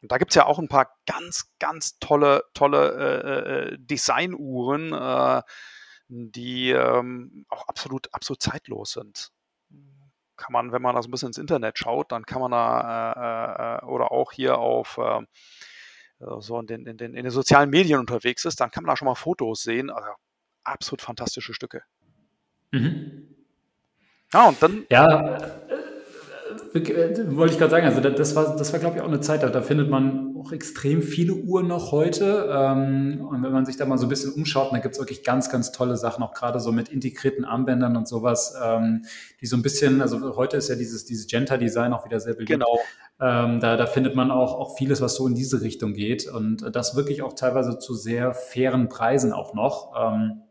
Und da gibt es ja auch ein paar ganz, ganz tolle, tolle äh, äh Designuhren, äh, die ähm, auch absolut, absolut zeitlos sind. Kann man, wenn man da so ein bisschen ins Internet schaut, dann kann man da äh, oder auch hier auf so in den, in, den, in den sozialen Medien unterwegs ist, dann kann man da schon mal Fotos sehen. Also absolut fantastische Stücke. Mhm. Ja, und dann. Ja, äh, äh, wollte ich gerade sagen, also das war, das war glaube ich auch eine Zeit, da, da findet man auch extrem viele Uhren noch heute. Ähm, und wenn man sich da mal so ein bisschen umschaut, dann gibt es wirklich ganz, ganz tolle Sachen, auch gerade so mit integrierten Armbändern und sowas, ähm, die so ein bisschen, also heute ist ja dieses, dieses Genta-Design auch wieder sehr beliebt. Genau. Ähm, da, da findet man auch, auch vieles, was so in diese Richtung geht und das wirklich auch teilweise zu sehr fairen Preisen auch noch. Ähm,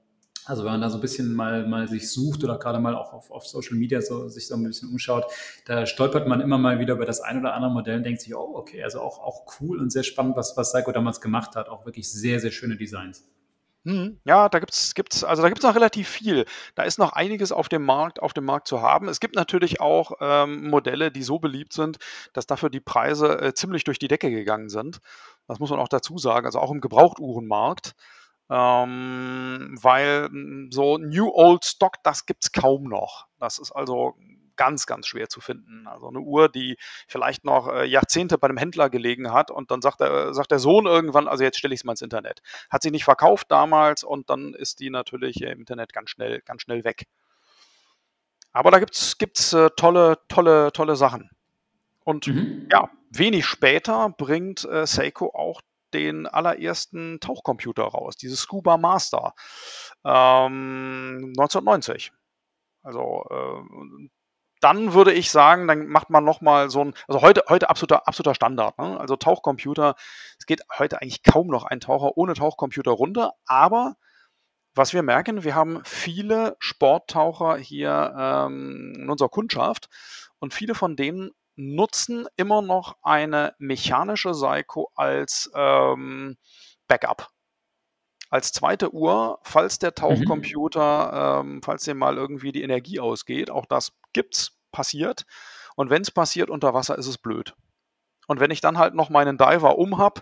also wenn man da so ein bisschen mal, mal sich sucht oder gerade mal auch auf, auf Social Media so, sich so ein bisschen umschaut, da stolpert man immer mal wieder über das ein oder andere Modell und denkt sich, oh, okay, also auch, auch cool und sehr spannend, was, was Seiko damals gemacht hat. Auch wirklich sehr, sehr schöne Designs. Mhm. Ja, da gibt's gibt's also da gibt's noch relativ viel. Da ist noch einiges auf dem Markt auf dem Markt zu haben. Es gibt natürlich auch ähm, Modelle, die so beliebt sind, dass dafür die Preise äh, ziemlich durch die Decke gegangen sind. Das muss man auch dazu sagen. Also auch im Gebrauchtuhrenmarkt ähm, weil hm, so New Old Stock, das gibt es kaum noch. Das ist also ganz, ganz schwer zu finden. Also eine Uhr, die vielleicht noch äh, Jahrzehnte bei einem Händler gelegen hat und dann sagt der, sagt der Sohn irgendwann, also jetzt stelle ich es mal ins Internet. Hat sie nicht verkauft damals und dann ist die natürlich im Internet ganz schnell, ganz schnell weg. Aber da gibt es äh, tolle, tolle, tolle Sachen. Und mhm. ja, wenig später bringt äh, Seiko auch den allerersten Tauchcomputer raus, dieses Scuba Master, ähm, 1990. Also äh, dann würde ich sagen, dann macht man nochmal so ein, also heute, heute absoluter, absoluter Standard. Ne? Also Tauchcomputer, es geht heute eigentlich kaum noch ein Taucher ohne Tauchcomputer runter, aber was wir merken, wir haben viele Sporttaucher hier ähm, in unserer Kundschaft und viele von denen nutzen immer noch eine mechanische Seiko als ähm, Backup. Als zweite Uhr, falls der mhm. Tauchcomputer, mhm. ähm, falls dem mal irgendwie die Energie ausgeht, auch das gibt's, passiert. Und wenn es passiert unter Wasser, ist es blöd. Und wenn ich dann halt noch meinen Diver um habe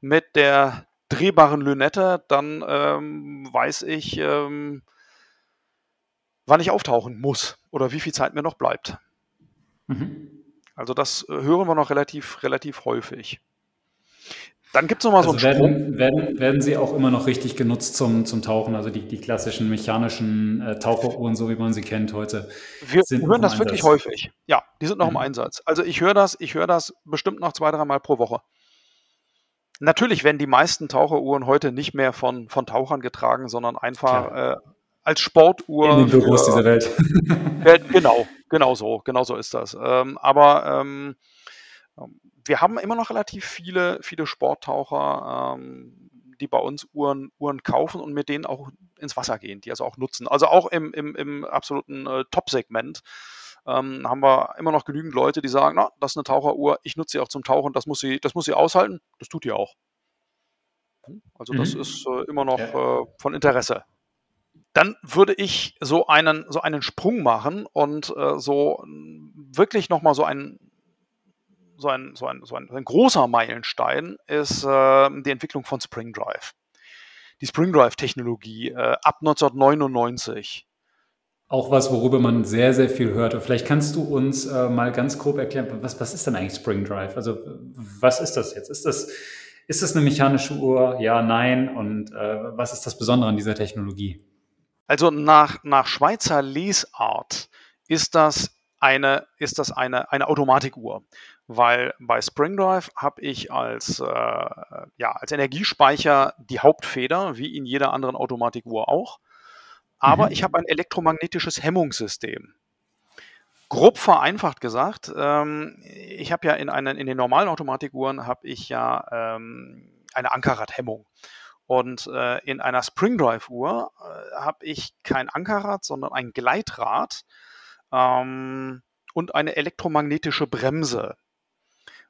mit der drehbaren Lünette, dann ähm, weiß ich, ähm, wann ich auftauchen muss oder wie viel Zeit mir noch bleibt. Mhm. Also das äh, hören wir noch relativ, relativ häufig. Dann gibt es nochmal also so einen werden. Werden, werden sie auch immer noch richtig genutzt zum, zum Tauchen, also die, die klassischen mechanischen äh, Taucheruhren, so wie man sie kennt heute. Wir hören das wirklich häufig. Ja, die sind noch mhm. im Einsatz. Also ich höre das, ich höre das bestimmt noch zwei, dreimal pro Woche. Natürlich werden die meisten Taucheruhren heute nicht mehr von, von Tauchern getragen, sondern einfach äh, als Sportuhr. In den Büros dieser Welt. genau, genau so, genau so ist das. Ähm, aber ähm, wir haben immer noch relativ viele, viele Sporttaucher, ähm, die bei uns Uhren, Uhren kaufen und mit denen auch ins Wasser gehen, die also auch nutzen. Also auch im, im, im absoluten äh, Top-Segment ähm, haben wir immer noch genügend Leute, die sagen, na, das ist eine Taucheruhr, ich nutze sie auch zum Tauchen, das muss sie, das muss sie aushalten, das tut ihr auch. Also mhm. das ist äh, immer noch ja. äh, von Interesse. Dann würde ich so einen, so einen Sprung machen und äh, so wirklich nochmal so einen so ein, so ein, so ein, ein großer Meilenstein ist äh, die Entwicklung von Spring Drive. Die Spring Drive-Technologie äh, ab 1999. Auch was, worüber man sehr, sehr viel hört. Und vielleicht kannst du uns äh, mal ganz grob erklären, was, was ist denn eigentlich Spring Drive? Also was ist das jetzt? Ist das, ist das eine mechanische Uhr? Ja, nein. Und äh, was ist das Besondere an dieser Technologie? Also nach, nach Schweizer Lesart ist das eine, ist das eine, eine Automatikuhr weil bei Spring Drive habe ich als, äh, ja, als Energiespeicher die Hauptfeder, wie in jeder anderen Automatikuhr auch. Aber mhm. ich habe ein elektromagnetisches Hemmungssystem. Grob vereinfacht gesagt, ähm, ich habe ja in, einen, in den normalen Automatikuhren habe ich ja ähm, eine Ankerradhemmung. Und äh, in einer Spring Drive Uhr äh, habe ich kein Ankerrad, sondern ein Gleitrad ähm, und eine elektromagnetische Bremse.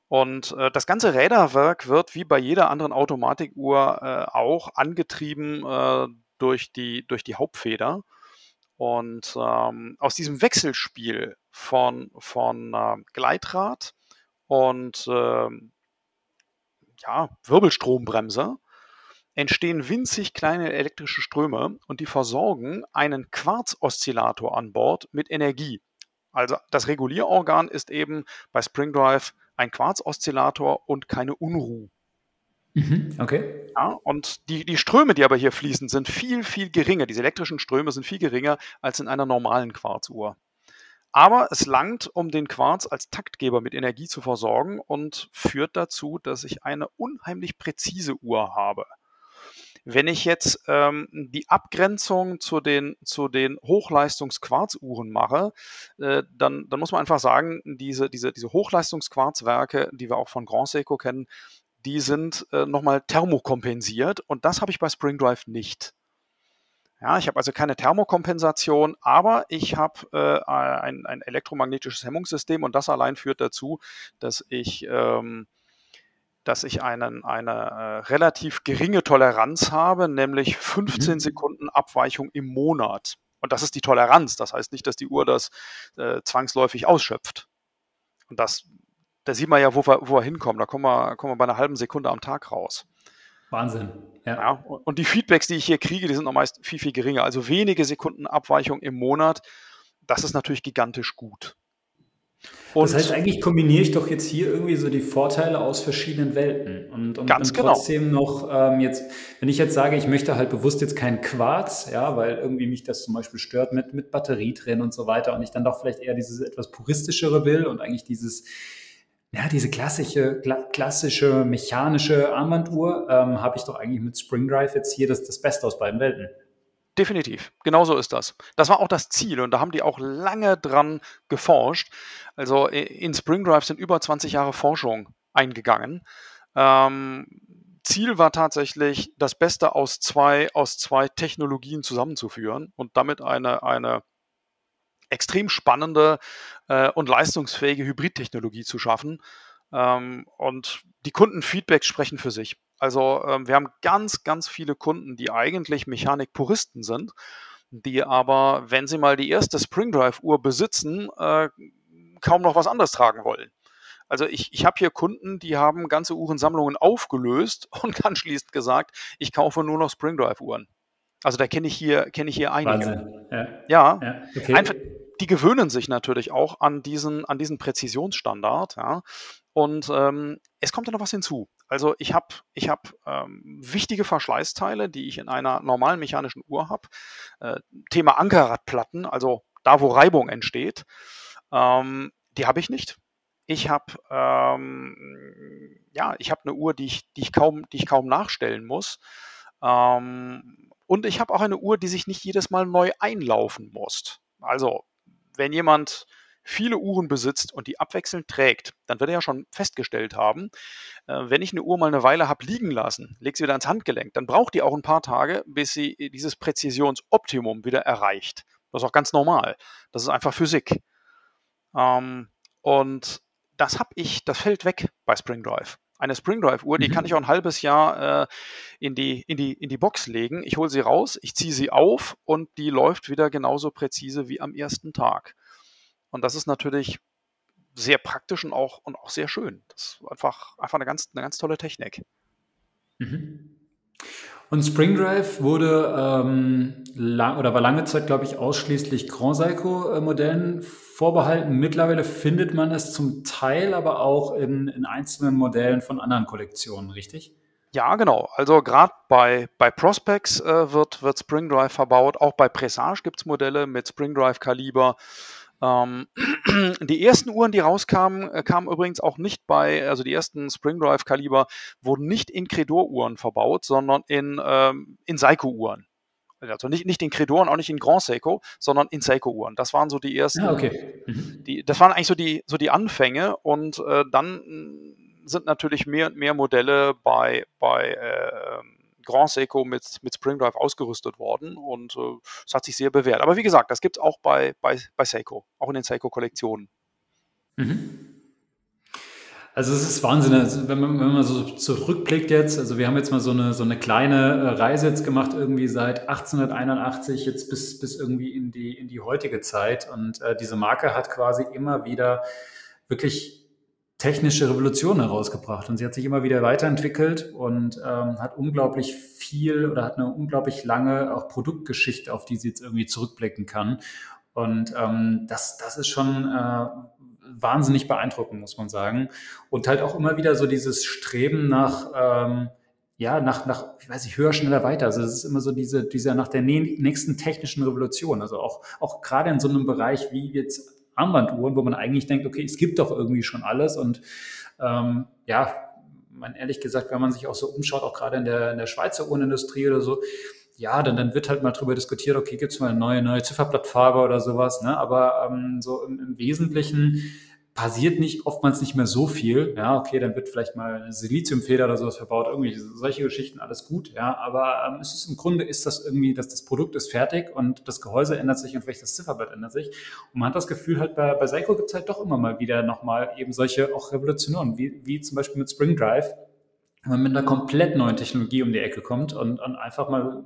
Und äh, das ganze Räderwerk wird wie bei jeder anderen Automatikuhr äh, auch angetrieben äh, durch, die, durch die Hauptfeder. Und ähm, aus diesem Wechselspiel von, von äh, Gleitrad und ähm, ja, Wirbelstrombremse entstehen winzig kleine elektrische Ströme und die versorgen einen Quarzoszillator an Bord mit Energie. Also das Regulierorgan ist eben bei Spring Drive ein Quarzoszillator und keine Unruh. Mhm, okay. Ja, und die, die Ströme, die aber hier fließen, sind viel, viel geringer. Diese elektrischen Ströme sind viel geringer als in einer normalen Quarzuhr. Aber es langt, um den Quarz als Taktgeber mit Energie zu versorgen und führt dazu, dass ich eine unheimlich präzise Uhr habe. Wenn ich jetzt ähm, die Abgrenzung zu den, zu den Hochleistungsquarzuhren mache, äh, dann, dann muss man einfach sagen, diese, diese, diese Hochleistungsquarzwerke, die wir auch von Grand Seiko kennen, die sind äh, nochmal thermokompensiert und das habe ich bei Spring Drive nicht. Ja, ich habe also keine Thermokompensation, aber ich habe äh, ein, ein elektromagnetisches Hemmungssystem und das allein führt dazu, dass ich ähm, dass ich einen, eine äh, relativ geringe Toleranz habe, nämlich 15 mhm. Sekunden Abweichung im Monat. Und das ist die Toleranz. Das heißt nicht, dass die Uhr das äh, zwangsläufig ausschöpft. Und das, da sieht man ja, wo wir, wo wir hinkommen. Da kommen wir, kommen wir bei einer halben Sekunde am Tag raus. Wahnsinn. Ja. ja. und die Feedbacks, die ich hier kriege, die sind noch meist viel, viel geringer. Also wenige Sekunden Abweichung im Monat. Das ist natürlich gigantisch gut. Und das heißt, eigentlich kombiniere ich doch jetzt hier irgendwie so die Vorteile aus verschiedenen Welten und, und ganz genau. trotzdem noch ähm, jetzt, wenn ich jetzt sage, ich möchte halt bewusst jetzt keinen Quarz, ja, weil irgendwie mich das zum Beispiel stört mit, mit Batterie drin und so weiter und ich dann doch vielleicht eher dieses etwas puristischere will und eigentlich dieses, ja, diese klassische, klassische mechanische Armbanduhr, ähm, habe ich doch eigentlich mit Spring Drive jetzt hier das, das Beste aus beiden Welten. Definitiv, genau so ist das. Das war auch das Ziel und da haben die auch lange dran geforscht. Also in Spring Drive sind über 20 Jahre Forschung eingegangen. Ähm, Ziel war tatsächlich, das Beste aus zwei, aus zwei Technologien zusammenzuführen und damit eine, eine extrem spannende äh, und leistungsfähige Hybridtechnologie zu schaffen. Ähm, und die Kundenfeedbacks sprechen für sich. Also ähm, wir haben ganz, ganz viele Kunden, die eigentlich Mechanikpuristen sind, die aber, wenn sie mal die erste Spring Drive Uhr besitzen, äh, kaum noch was anderes tragen wollen. Also ich, ich habe hier Kunden, die haben ganze Uhrensammlungen aufgelöst und anschließend gesagt, ich kaufe nur noch Spring Drive Uhren. Also da kenne ich hier, kenne ich hier einige. Wahnsinn. Ja, ja. ja. Okay. Einfach, die gewöhnen sich natürlich auch an diesen, an diesen Präzisionsstandard. Ja. Und ähm, es kommt ja noch was hinzu. Also ich habe ich hab, ähm, wichtige Verschleißteile, die ich in einer normalen mechanischen Uhr habe. Äh, Thema Ankerradplatten, also da, wo Reibung entsteht, ähm, die habe ich nicht. Ich habe ähm, ja, ich eine Uhr, die ich, die ich kaum, die ich kaum nachstellen muss. Ähm, und ich habe auch eine Uhr, die sich nicht jedes Mal neu einlaufen muss. Also, wenn jemand viele Uhren besitzt und die abwechselnd trägt, dann wird er ja schon festgestellt haben, äh, wenn ich eine Uhr mal eine Weile habe liegen lassen, lege sie wieder ans Handgelenk, dann braucht die auch ein paar Tage, bis sie dieses Präzisionsoptimum wieder erreicht. Das ist auch ganz normal. Das ist einfach Physik. Ähm, und das habe ich, das fällt weg bei Spring Drive. Eine Spring Drive Uhr, die mhm. kann ich auch ein halbes Jahr äh, in, die, in, die, in die Box legen. Ich hole sie raus, ich ziehe sie auf und die läuft wieder genauso präzise wie am ersten Tag. Und das ist natürlich sehr praktisch und auch, und auch sehr schön. Das ist einfach, einfach eine, ganz, eine ganz tolle Technik. Mhm. Und Spring Drive wurde ähm, lang, oder war lange Zeit, glaube ich, ausschließlich Grand Seiko-Modellen vorbehalten. Mittlerweile findet man es zum Teil aber auch in, in einzelnen Modellen von anderen Kollektionen, richtig? Ja, genau. Also gerade bei, bei Prospects äh, wird, wird Spring Drive verbaut. Auch bei Presage gibt es Modelle mit Spring Drive Kaliber. Ähm, die ersten Uhren, die rauskamen, äh, kamen übrigens auch nicht bei, also die ersten Spring Drive Kaliber wurden nicht in Credor-Uhren verbaut, sondern in, ähm, in Seiko-Uhren. Also nicht, nicht in Credoren, auch nicht in Grand Seiko, sondern in Seiko-Uhren. Das waren so die ersten. Ah, okay. Mhm. Die, das waren eigentlich so die, so die Anfänge und äh, dann sind natürlich mehr und mehr Modelle bei, bei äh, Grand Seiko mit, mit Spring Drive ausgerüstet worden und äh, es äh, hat sich sehr bewährt. Aber wie gesagt, das gibt es auch bei, bei, bei Seiko, auch in den Seiko-Kollektionen. Mhm. Also es ist Wahnsinn, also wenn, man, wenn man so zurückblickt jetzt, also wir haben jetzt mal so eine, so eine kleine äh, Reise jetzt gemacht, irgendwie seit 1881 jetzt bis, bis irgendwie in die, in die heutige Zeit und äh, diese Marke hat quasi immer wieder wirklich technische Revolution herausgebracht und sie hat sich immer wieder weiterentwickelt und ähm, hat unglaublich viel oder hat eine unglaublich lange auch Produktgeschichte, auf die sie jetzt irgendwie zurückblicken kann. Und ähm, das, das ist schon äh, wahnsinnig beeindruckend, muss man sagen. Und halt auch immer wieder so dieses Streben nach, ähm, ja, nach, nach, ich weiß nicht, höher, schneller, weiter. Also es ist immer so diese, dieser nach der nächsten technischen Revolution. Also auch, auch gerade in so einem Bereich wie jetzt Armbanduhren, wo man eigentlich denkt, okay, es gibt doch irgendwie schon alles und ähm, ja, man ehrlich gesagt, wenn man sich auch so umschaut, auch gerade in der, in der Schweizer Uhrenindustrie oder so, ja, dann, dann wird halt mal drüber diskutiert, okay, gibt es mal eine neue, neue Zifferblattfarbe oder sowas, ne? Aber ähm, so im, im Wesentlichen passiert nicht oftmals nicht mehr so viel. Ja, okay, dann wird vielleicht mal eine Siliziumfeder oder sowas verbaut, irgendwie solche Geschichten, alles gut. Ja, aber ähm, es ist im Grunde ist das irgendwie, dass das Produkt ist fertig und das Gehäuse ändert sich und vielleicht das Zifferblatt ändert sich. Und man hat das Gefühl, halt bei, bei Seiko gibt es halt doch immer mal wieder nochmal eben solche auch Revolutionen, wie, wie zum Beispiel mit Spring Drive, wenn man mit einer komplett neuen Technologie um die Ecke kommt und, und einfach mal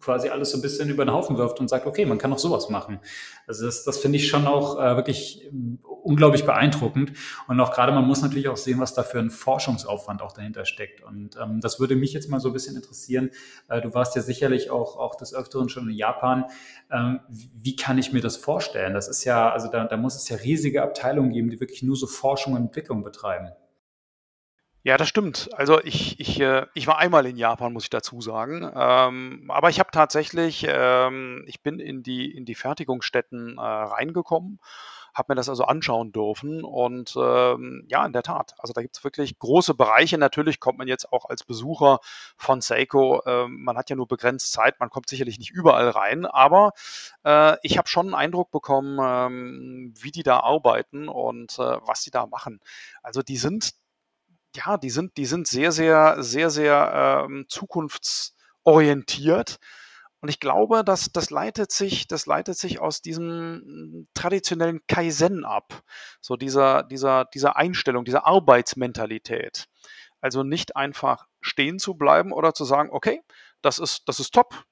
quasi alles so ein bisschen über den Haufen wirft und sagt, okay, man kann auch sowas machen. Also das, das finde ich schon auch äh, wirklich ähm, unglaublich beeindruckend. Und auch gerade, man muss natürlich auch sehen, was da für ein Forschungsaufwand auch dahinter steckt. Und ähm, das würde mich jetzt mal so ein bisschen interessieren. Äh, du warst ja sicherlich auch, auch des Öfteren schon in Japan. Ähm, wie kann ich mir das vorstellen? Das ist ja, also da, da muss es ja riesige Abteilungen geben, die wirklich nur so Forschung und Entwicklung betreiben. Ja, das stimmt. Also ich, ich, äh, ich war einmal in Japan, muss ich dazu sagen. Ähm, aber ich habe tatsächlich, ähm, ich bin in die, in die Fertigungsstätten äh, reingekommen, habe mir das also anschauen dürfen. Und ähm, ja, in der Tat. Also da gibt es wirklich große Bereiche. Natürlich kommt man jetzt auch als Besucher von Seiko, ähm, man hat ja nur begrenzt Zeit, man kommt sicherlich nicht überall rein, aber äh, ich habe schon einen Eindruck bekommen, ähm, wie die da arbeiten und äh, was sie da machen. Also die sind ja, die sind, die sind sehr, sehr, sehr, sehr ähm, zukunftsorientiert. Und ich glaube, dass das leitet sich, das leitet sich aus diesem hm, traditionellen Kaizen ab. So dieser, dieser, dieser Einstellung, dieser Arbeitsmentalität. Also nicht einfach stehen zu bleiben oder zu sagen, okay, das ist, das ist top,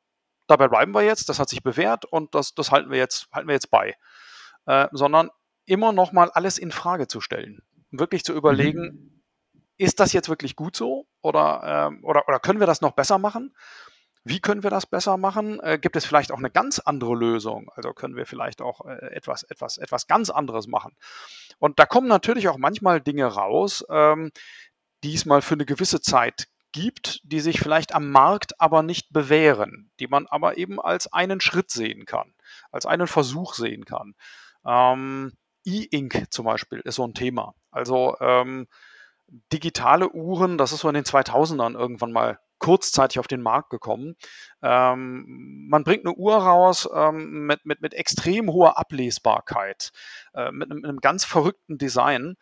dabei bleiben wir jetzt, das hat sich bewährt und das, das halten wir jetzt, halten wir jetzt bei. Äh, sondern immer noch mal alles in Frage zu stellen wirklich zu überlegen, mhm. Ist das jetzt wirklich gut so oder, ähm, oder, oder können wir das noch besser machen? Wie können wir das besser machen? Äh, gibt es vielleicht auch eine ganz andere Lösung? Also können wir vielleicht auch äh, etwas, etwas, etwas ganz anderes machen? Und da kommen natürlich auch manchmal Dinge raus, ähm, die es mal für eine gewisse Zeit gibt, die sich vielleicht am Markt aber nicht bewähren, die man aber eben als einen Schritt sehen kann, als einen Versuch sehen kann. Ähm, E-Ink zum Beispiel ist so ein Thema. Also ähm, digitale Uhren, das ist so in den 2000ern irgendwann mal kurzzeitig auf den Markt gekommen. Ähm, man bringt eine Uhr raus ähm, mit, mit, mit extrem hoher Ablesbarkeit, äh, mit, einem, mit, einem, ganz verrückten Design.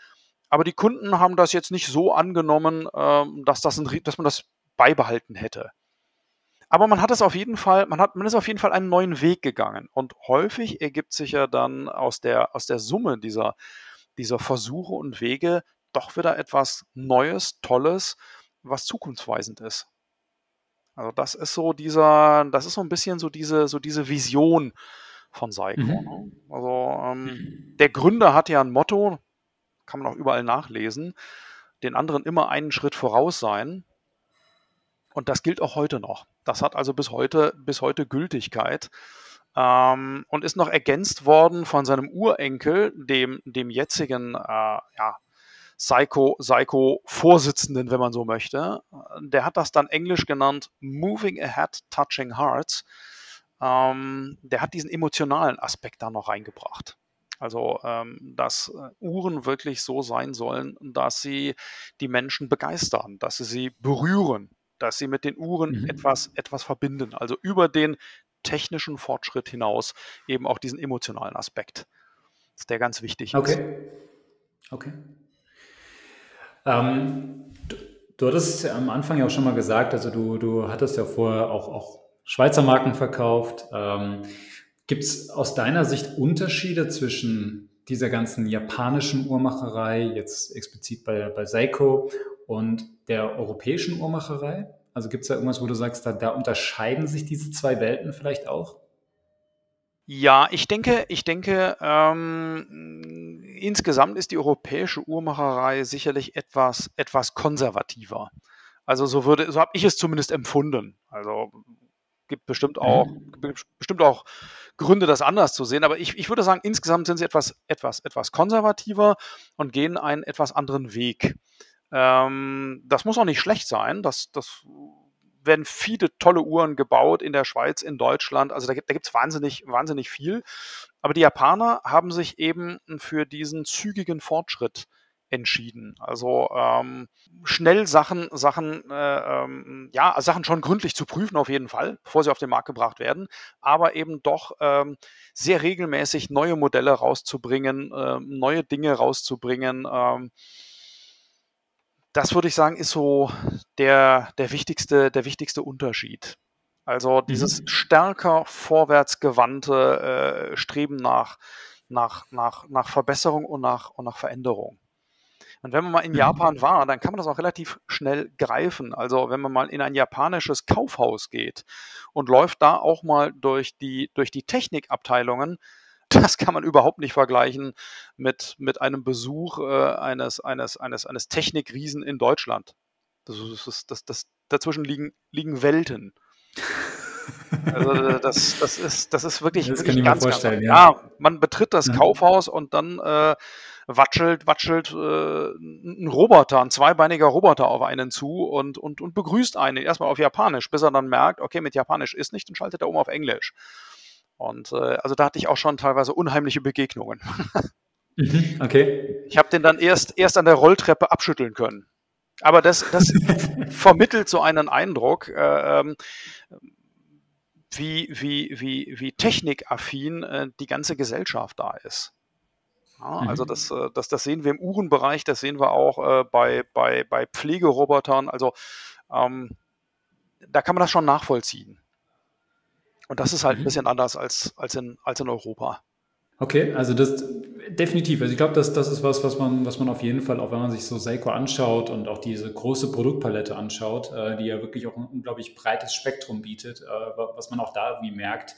Aber die Kunden haben das jetzt nicht so angenommen, ähm, dass, das ein, dass man das beibehalten hätte. Aber man hat es auf jeden Fall, man hat, man ist auf jeden Fall einen neuen Weg gegangen. Und häufig ergibt sich ja dann aus der, aus der Summe dieser, dieser Versuche und Wege doch wieder etwas Neues, Tolles, was zukunftsweisend ist. Also das ist so dieser, das ist so ein bisschen so diese, so diese Vision von Seiko. Mhm. Ne? Also ähm, mhm. der Gründer hat ja ein Motto, kann man auch überall nachlesen, den anderen immer einen Schritt voraus sein. Und das gilt auch heute noch. Das hat also bis heute, bis heute Gültigkeit. Ähm, und ist noch ergänzt worden von seinem Urenkel, dem, dem jetzigen äh, ja, Psycho-Vorsitzenden, wenn man so möchte. Der hat das dann englisch genannt Moving Ahead, Touching Hearts. Ähm, der hat diesen emotionalen Aspekt da noch reingebracht. Also, ähm, dass äh, Uhren wirklich so sein sollen, dass sie die Menschen begeistern, dass sie sie berühren, dass sie mit den Uhren mhm. etwas, etwas verbinden. Also über den technischen Fortschritt hinaus eben auch diesen emotionalen Aspekt, der ganz wichtig okay. ist. Okay. Okay. Ähm, du, du, hattest am Anfang ja auch schon mal gesagt, also du, du hattest ja vorher auch, auch Schweizer Marken verkauft. Ähm, Gibt es aus deiner Sicht Unterschiede zwischen dieser ganzen japanischen Uhrmacherei, jetzt explizit bei, bei Seiko, und der europäischen Uhrmacherei? Also gibt es da irgendwas, wo du sagst, da, da unterscheiden sich diese zwei Welten vielleicht auch? Ja, ich denke, ich denke, ähm, insgesamt ist die europäische Uhrmacherei sicherlich etwas, etwas konservativer. Also so würde, so habe ich es zumindest empfunden. Also gibt bestimmt auch, mhm. gibt bestimmt auch Gründe, das anders zu sehen. Aber ich, ich würde sagen, insgesamt sind sie etwas, etwas, etwas konservativer und gehen einen etwas anderen Weg. Ähm, das muss auch nicht schlecht sein. Das, das werden viele tolle Uhren gebaut in der Schweiz, in Deutschland. Also da gibt es wahnsinnig, wahnsinnig viel. Aber die Japaner haben sich eben für diesen zügigen Fortschritt entschieden. Also ähm, schnell Sachen, Sachen, äh, ähm, ja, Sachen schon gründlich zu prüfen auf jeden Fall, bevor sie auf den Markt gebracht werden, aber eben doch ähm, sehr regelmäßig neue Modelle rauszubringen, äh, neue Dinge rauszubringen. Das würde ich sagen, ist so der, der, wichtigste, der wichtigste Unterschied. Also dieses mhm. stärker vorwärtsgewandte äh, Streben nach, nach, nach, nach Verbesserung und nach, und nach Veränderung. Und wenn man mal in mhm. Japan war, dann kann man das auch relativ schnell greifen. Also wenn man mal in ein japanisches Kaufhaus geht und läuft da auch mal durch die, durch die Technikabteilungen, das kann man überhaupt nicht vergleichen mit, mit einem Besuch äh, eines, eines, eines, eines Technikriesen in Deutschland. Das, das, das, das, dazwischen liegen, liegen Welten. Also äh, das, das, ist, das ist wirklich, das wirklich kann ich ganz, ganz, ja. ja. man betritt das ja. Kaufhaus und dann äh, watschelt, watschelt äh, ein Roboter, ein zweibeiniger Roboter auf einen zu und, und, und begrüßt einen erstmal auf Japanisch, bis er dann merkt, okay, mit Japanisch ist nicht und schaltet er um auf Englisch. Und äh, also da hatte ich auch schon teilweise unheimliche Begegnungen. Mhm, okay. Ich habe den dann erst, erst an der Rolltreppe abschütteln können. Aber das, das vermittelt so einen Eindruck, äh, ähm, wie, wie, wie, wie technikaffin äh, die ganze Gesellschaft da ist. Ja, mhm. Also das, äh, das, das sehen wir im Uhrenbereich, das sehen wir auch äh, bei, bei, bei Pflegerobotern. Also ähm, da kann man das schon nachvollziehen. Und das ist halt ein mhm. bisschen anders als, als, in, als in Europa. Okay, also das definitiv. Also ich glaube, das, das ist was, was man, was man auf jeden Fall, auch wenn man sich so Seiko anschaut und auch diese große Produktpalette anschaut, äh, die ja wirklich auch ein unglaublich breites Spektrum bietet, äh, was man auch da irgendwie merkt,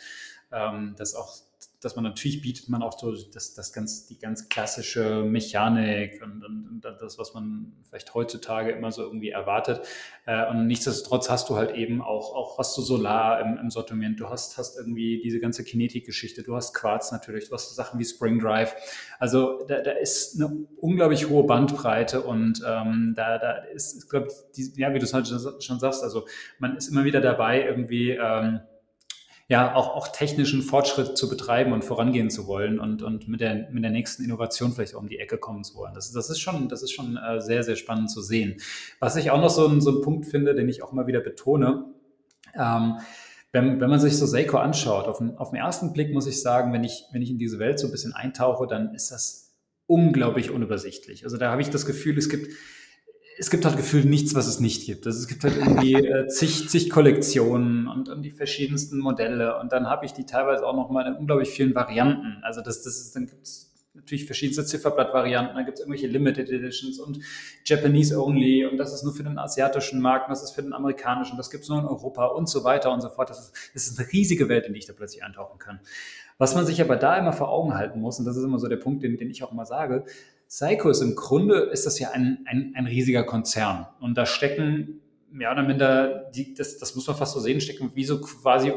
ähm, dass auch dass man natürlich bietet man auch so das, das ganz, die ganz klassische Mechanik und, und, und das, was man vielleicht heutzutage immer so irgendwie erwartet. Äh, und nichtsdestotrotz hast du halt eben auch, auch hast du Solar im, im Sortiment, du hast, hast irgendwie diese ganze Kinetik-Geschichte, du hast Quarz natürlich, du hast Sachen wie Spring Drive. Also da, da ist eine unglaublich hohe Bandbreite und ähm, da, da ist, glaube ich, ja, wie du es halt schon sagst, also man ist immer wieder dabei, irgendwie ähm, ja auch, auch technischen Fortschritt zu betreiben und vorangehen zu wollen und, und mit, der, mit der nächsten Innovation vielleicht auch um die Ecke kommen zu wollen. Das, das ist schon, das ist schon äh, sehr, sehr spannend zu sehen. Was ich auch noch so, so ein Punkt finde, den ich auch mal wieder betone, ähm, wenn, wenn man sich so Seiko anschaut, auf den, auf den ersten Blick muss ich sagen, wenn ich, wenn ich in diese Welt so ein bisschen eintauche, dann ist das unglaublich unübersichtlich. Also da habe ich das Gefühl, es gibt es gibt halt gefühlt nichts, was es nicht gibt. Also es gibt halt irgendwie äh, zig, zig Kollektionen und, und die verschiedensten Modelle. Und dann habe ich die teilweise auch noch mal in unglaublich vielen Varianten. Also das, das ist, dann gibt es natürlich verschiedenste Zifferblatt-Varianten, dann gibt es irgendwelche Limited Editions und Japanese Only und das ist nur für den asiatischen Markt, das ist für den amerikanischen, das gibt es nur in Europa und so weiter und so fort. Das ist, das ist eine riesige Welt, in die ich da plötzlich eintauchen kann. Was man sich aber da immer vor Augen halten muss, und das ist immer so der Punkt, den, den ich auch immer sage, Seiko ist im Grunde, ist das ja ein, ein, ein riesiger Konzern. Und da stecken, mehr oder minder, die, das, das muss man fast so sehen, stecken wie so quasi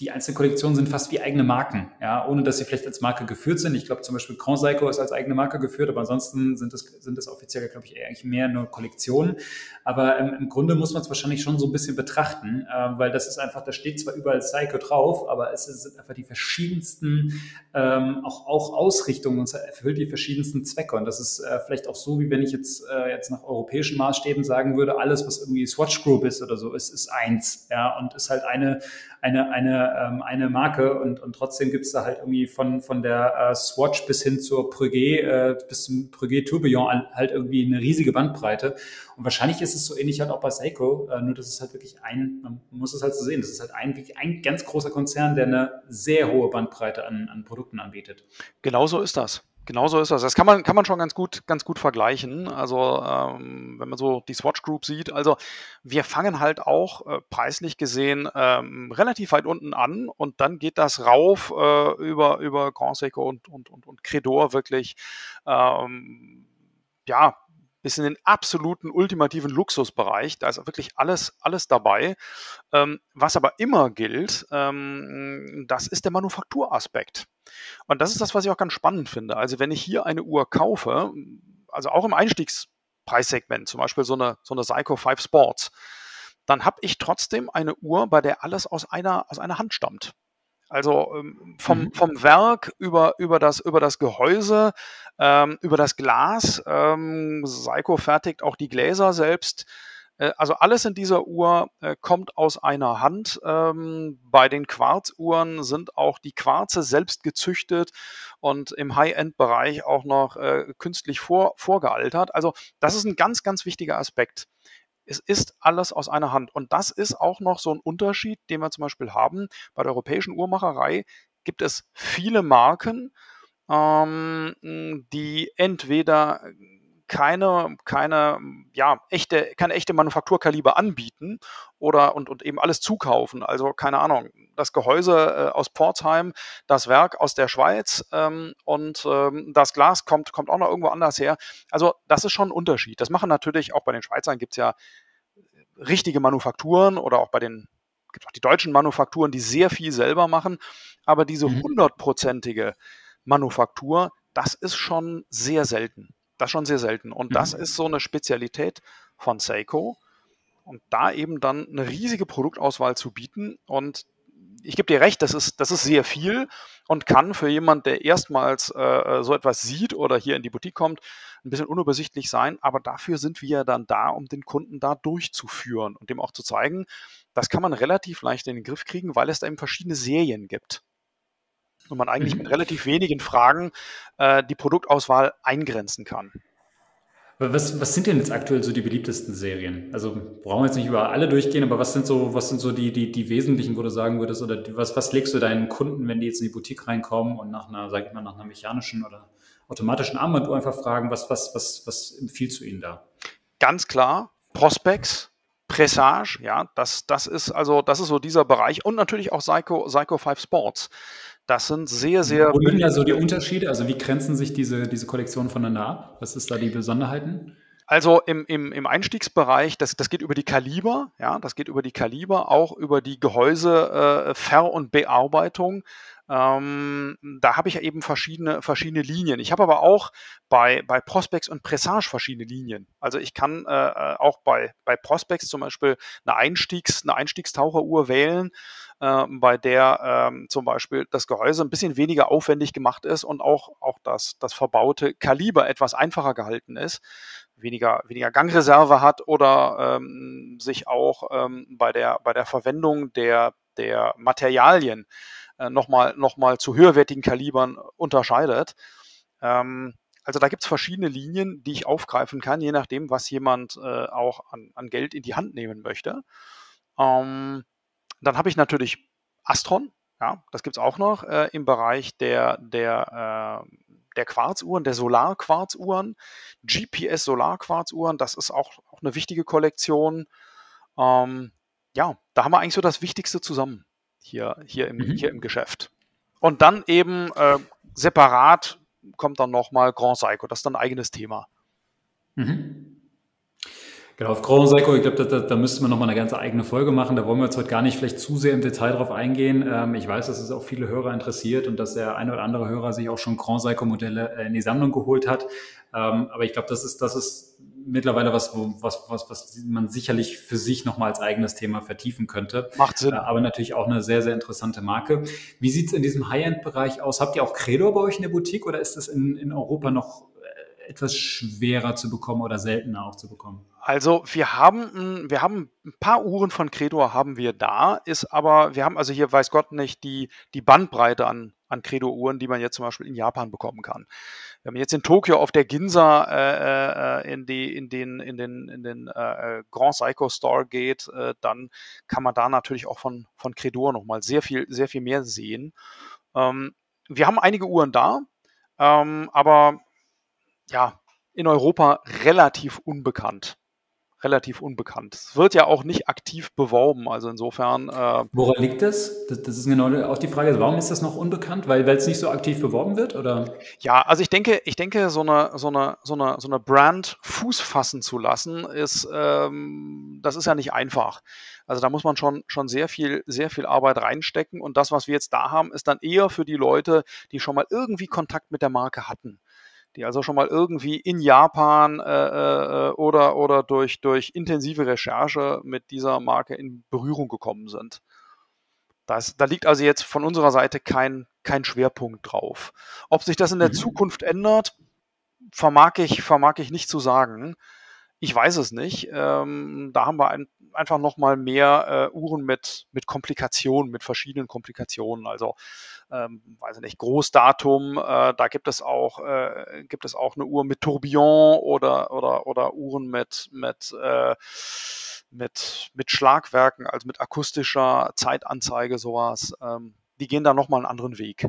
die einzelnen Kollektionen sind fast wie eigene Marken, ja, ohne dass sie vielleicht als Marke geführt sind. Ich glaube zum Beispiel Grand Seiko ist als eigene Marke geführt, aber ansonsten sind es sind das offiziell, glaube ich, eigentlich mehr nur Kollektionen. Aber ähm, im Grunde muss man es wahrscheinlich schon so ein bisschen betrachten, äh, weil das ist einfach, da steht zwar überall Seiko drauf, aber es sind einfach die verschiedensten ähm, auch, auch Ausrichtungen und es erfüllt die verschiedensten Zwecke. Und das ist äh, vielleicht auch so, wie wenn ich jetzt, äh, jetzt nach europäischen Maßstäben sagen würde, alles, was irgendwie Swatch Group ist oder so, ist, ist eins, ja, und ist halt eine, eine, eine, ähm, eine Marke und, und trotzdem gibt es da halt irgendwie von, von der äh, Swatch bis hin zur Breguet, äh, bis zum Breguet Tourbillon halt irgendwie eine riesige Bandbreite. Und wahrscheinlich ist es so ähnlich halt auch bei Seiko, äh, nur dass es halt wirklich ein, man muss es halt so sehen, das ist halt ein, ein ganz großer Konzern, der eine sehr hohe Bandbreite an, an Produkten anbietet. Genau so ist das. Genau so ist das. Das kann man, kann man schon ganz gut, ganz gut vergleichen. Also, ähm, wenn man so die Swatch Group sieht, also wir fangen halt auch äh, preislich gesehen ähm, relativ weit unten an und dann geht das rauf äh, über, über Grand Seiko und, und, und, und Credor wirklich, ähm, ja, bis in den absoluten ultimativen Luxusbereich. Da ist wirklich alles, alles dabei. Ähm, was aber immer gilt, ähm, das ist der Manufakturaspekt. Und das ist das, was ich auch ganz spannend finde. Also wenn ich hier eine Uhr kaufe, also auch im Einstiegspreissegment, zum Beispiel so eine, so eine Seiko 5 Sports, dann habe ich trotzdem eine Uhr, bei der alles aus einer, aus einer Hand stammt. Also ähm, vom, mhm. vom Werk über, über, das, über das Gehäuse, ähm, über das Glas. Ähm, Seiko fertigt auch die Gläser selbst. Äh, also alles in dieser Uhr äh, kommt aus einer Hand. Ähm, bei den Quarzuhren sind auch die Quarze selbst gezüchtet und im High-End-Bereich auch noch äh, künstlich vor, vorgealtert. Also das ist ein ganz, ganz wichtiger Aspekt. Es ist alles aus einer Hand. Und das ist auch noch so ein Unterschied, den wir zum Beispiel haben. Bei der europäischen Uhrmacherei gibt es viele Marken, ähm, die entweder keine, keine, ja, echte, keine echte Manufakturkaliber anbieten oder und, und eben alles zukaufen. Also keine Ahnung, das Gehäuse äh, aus Portsheim, das Werk aus der Schweiz ähm, und ähm, das Glas kommt, kommt auch noch irgendwo anders her. Also das ist schon ein Unterschied. Das machen natürlich auch bei den Schweizern gibt es ja richtige Manufakturen oder auch bei den gibt auch die deutschen Manufakturen, die sehr viel selber machen, aber diese mhm. hundertprozentige Manufaktur, das ist schon sehr selten. Das schon sehr selten. Und mhm. das ist so eine Spezialität von Seiko. Und da eben dann eine riesige Produktauswahl zu bieten. Und ich gebe dir recht, das ist, das ist sehr viel und kann für jemand, der erstmals äh, so etwas sieht oder hier in die Boutique kommt, ein bisschen unübersichtlich sein. Aber dafür sind wir dann da, um den Kunden da durchzuführen und dem auch zu zeigen, das kann man relativ leicht in den Griff kriegen, weil es da eben verschiedene Serien gibt und man eigentlich mhm. mit relativ wenigen Fragen äh, die Produktauswahl eingrenzen kann. Was, was sind denn jetzt aktuell so die beliebtesten Serien? Also brauchen wir jetzt nicht über alle durchgehen, aber was sind so, was sind so die, die, die wesentlichen, wo du sagen würdest, oder die, was, was legst du deinen Kunden, wenn die jetzt in die Boutique reinkommen und nach einer, sag ich mal, nach einer mechanischen oder automatischen Armbanduhr einfach fragen, was, was, was, was empfiehlst du ihnen da? Ganz klar, Prospects, Pressage, ja, das, das ist also, das ist so dieser Bereich und natürlich auch Psycho, Psycho 5 Sports. Das sind sehr, sehr. Wo liegen da so die Unterschiede? Also wie grenzen sich diese, diese Kollektionen voneinander ab? Was ist da die Besonderheiten? Also im, im, im Einstiegsbereich, das, das geht über die Kaliber, ja, das geht über die Kaliber, auch über die Gehäuse äh, Ver- und Bearbeitung. Ähm, da habe ich ja eben verschiedene, verschiedene Linien. Ich habe aber auch bei, bei Prospects und Pressage verschiedene Linien. Also ich kann äh, äh auch bei, bei Prospects zum Beispiel eine, Einstiegs-, eine Einstiegstaucheruhr wählen, äh, bei der ähm, zum Beispiel das Gehäuse ein bisschen weniger aufwendig gemacht ist und auch, auch das, das verbaute Kaliber etwas einfacher gehalten ist weniger, weniger Gangreserve hat oder ähm, sich auch ähm, bei, der, bei der Verwendung der, der Materialien äh, nochmal noch mal zu höherwertigen Kalibern unterscheidet. Ähm, also da gibt es verschiedene Linien, die ich aufgreifen kann, je nachdem, was jemand äh, auch an, an, Geld in die Hand nehmen möchte. Ähm, dann habe ich natürlich Astron, ja, das gibt es auch noch äh, im Bereich der, der äh, der Quarzuhren, der Solarquarzuhren, GPS-Solarquarzuhren, das ist auch, auch eine wichtige Kollektion. Ähm, ja, da haben wir eigentlich so das Wichtigste zusammen hier, hier, im, mhm. hier im Geschäft. Und dann eben äh, separat kommt dann nochmal Grand Psycho, das ist dann ein eigenes Thema. Mhm. Genau, auf Grand Psycho, ich glaube, da, da, da müsste man nochmal eine ganze eigene Folge machen. Da wollen wir jetzt heute gar nicht vielleicht zu sehr im Detail drauf eingehen. Ähm, ich weiß, dass es auch viele Hörer interessiert und dass der eine oder andere Hörer sich auch schon Grand Psycho-Modelle äh, in die Sammlung geholt hat. Ähm, aber ich glaube, das ist, das ist mittlerweile was, wo, was, was, was man sicherlich für sich nochmal als eigenes Thema vertiefen könnte. Macht Sinn. Äh, aber natürlich auch eine sehr, sehr interessante Marke. Wie sieht's in diesem High-End-Bereich aus? Habt ihr auch Credo bei euch in der Boutique oder ist das in, in Europa noch äh, etwas schwerer zu bekommen oder seltener auch zu bekommen? Also wir haben, wir haben ein paar Uhren von Credo haben wir da, ist aber, wir haben also hier, weiß Gott nicht, die, die Bandbreite an, an Credo-Uhren, die man jetzt zum Beispiel in Japan bekommen kann. Wenn man jetzt in Tokio auf der Ginza äh, äh in, die, in den, in den, in den äh, äh, Grand Psycho Store geht, äh, dann kann man da natürlich auch von, von Credo nochmal sehr viel, sehr viel mehr sehen. Ähm, wir haben einige Uhren da, ähm, aber ja, in Europa relativ unbekannt relativ unbekannt. Es wird ja auch nicht aktiv beworben, also insofern. Äh, Woran liegt das? das? das? ist genau auch die Frage, warum ist das noch unbekannt? Weil es nicht so aktiv beworben wird? Oder? Ja, also ich denke, ich denke, so eine, so eine, so eine, so eine Brand Fuß fassen zu lassen, ist, ähm, das ist ja nicht einfach. Also da muss man schon, schon sehr viel, sehr viel Arbeit reinstecken. Und das, was wir jetzt da haben, ist dann eher für die Leute, die schon mal irgendwie Kontakt mit der Marke hatten die also schon mal irgendwie in Japan äh, äh, oder, oder durch, durch intensive Recherche mit dieser Marke in Berührung gekommen sind. Das, da liegt also jetzt von unserer Seite kein, kein Schwerpunkt drauf. Ob sich das in der mhm. Zukunft ändert, vermag ich, vermag ich nicht zu sagen. Ich weiß es nicht. Ähm, da haben wir ein, einfach noch mal mehr äh, Uhren mit, mit Komplikationen, mit verschiedenen Komplikationen. Also, ähm, weiß ich nicht, Großdatum, äh, da gibt es auch, äh, gibt es auch eine Uhr mit Tourbillon oder, oder, oder Uhren mit, mit, äh, mit, mit Schlagwerken, also mit akustischer Zeitanzeige, sowas. Ähm, die gehen da noch mal einen anderen Weg.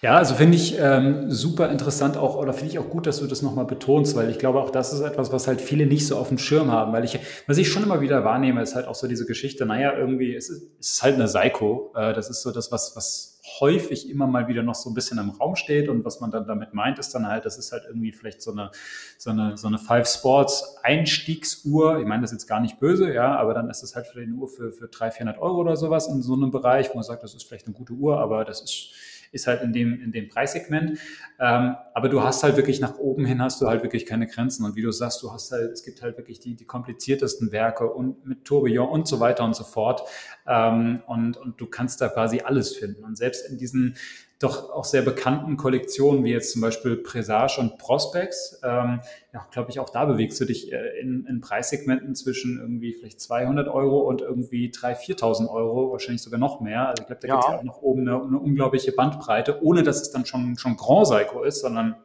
Ja, also finde ich ähm, super interessant auch, oder finde ich auch gut, dass du das nochmal betonst, weil ich glaube auch, das ist etwas, was halt viele nicht so auf dem Schirm haben, weil ich, was ich schon immer wieder wahrnehme, ist halt auch so diese Geschichte, naja, irgendwie, es ist, es ist halt eine Psycho, äh, das ist so das, was, was häufig immer mal wieder noch so ein bisschen im Raum steht und was man dann damit meint, ist dann halt, das ist halt irgendwie vielleicht so eine, so eine, so eine Five Sports Einstiegsuhr, ich meine das ist jetzt gar nicht böse, ja, aber dann ist es halt für eine Uhr für, für 300, 400 Euro oder sowas in so einem Bereich, wo man sagt, das ist vielleicht eine gute Uhr, aber das ist, ist halt in dem, in dem Preissegment. Ähm, aber du hast halt wirklich nach oben hin hast du halt wirklich keine Grenzen. Und wie du sagst, du hast halt, es gibt halt wirklich die, die kompliziertesten Werke und mit Tourbillon und so weiter und so fort. Ähm, und, und du kannst da quasi alles finden. Und selbst in diesen doch auch sehr bekannten Kollektionen, wie jetzt zum Beispiel Presage und Prospects, ähm, ja, glaube ich, auch da bewegst du dich äh, in, in Preissegmenten zwischen irgendwie vielleicht 200 Euro und irgendwie 3.000, 4.000 Euro, wahrscheinlich sogar noch mehr. Also ich glaube, da ja. gibt es ja auch noch oben eine, eine, unglaubliche Bandbreite, ohne dass es dann schon, schon Grand Psycho ist, sondern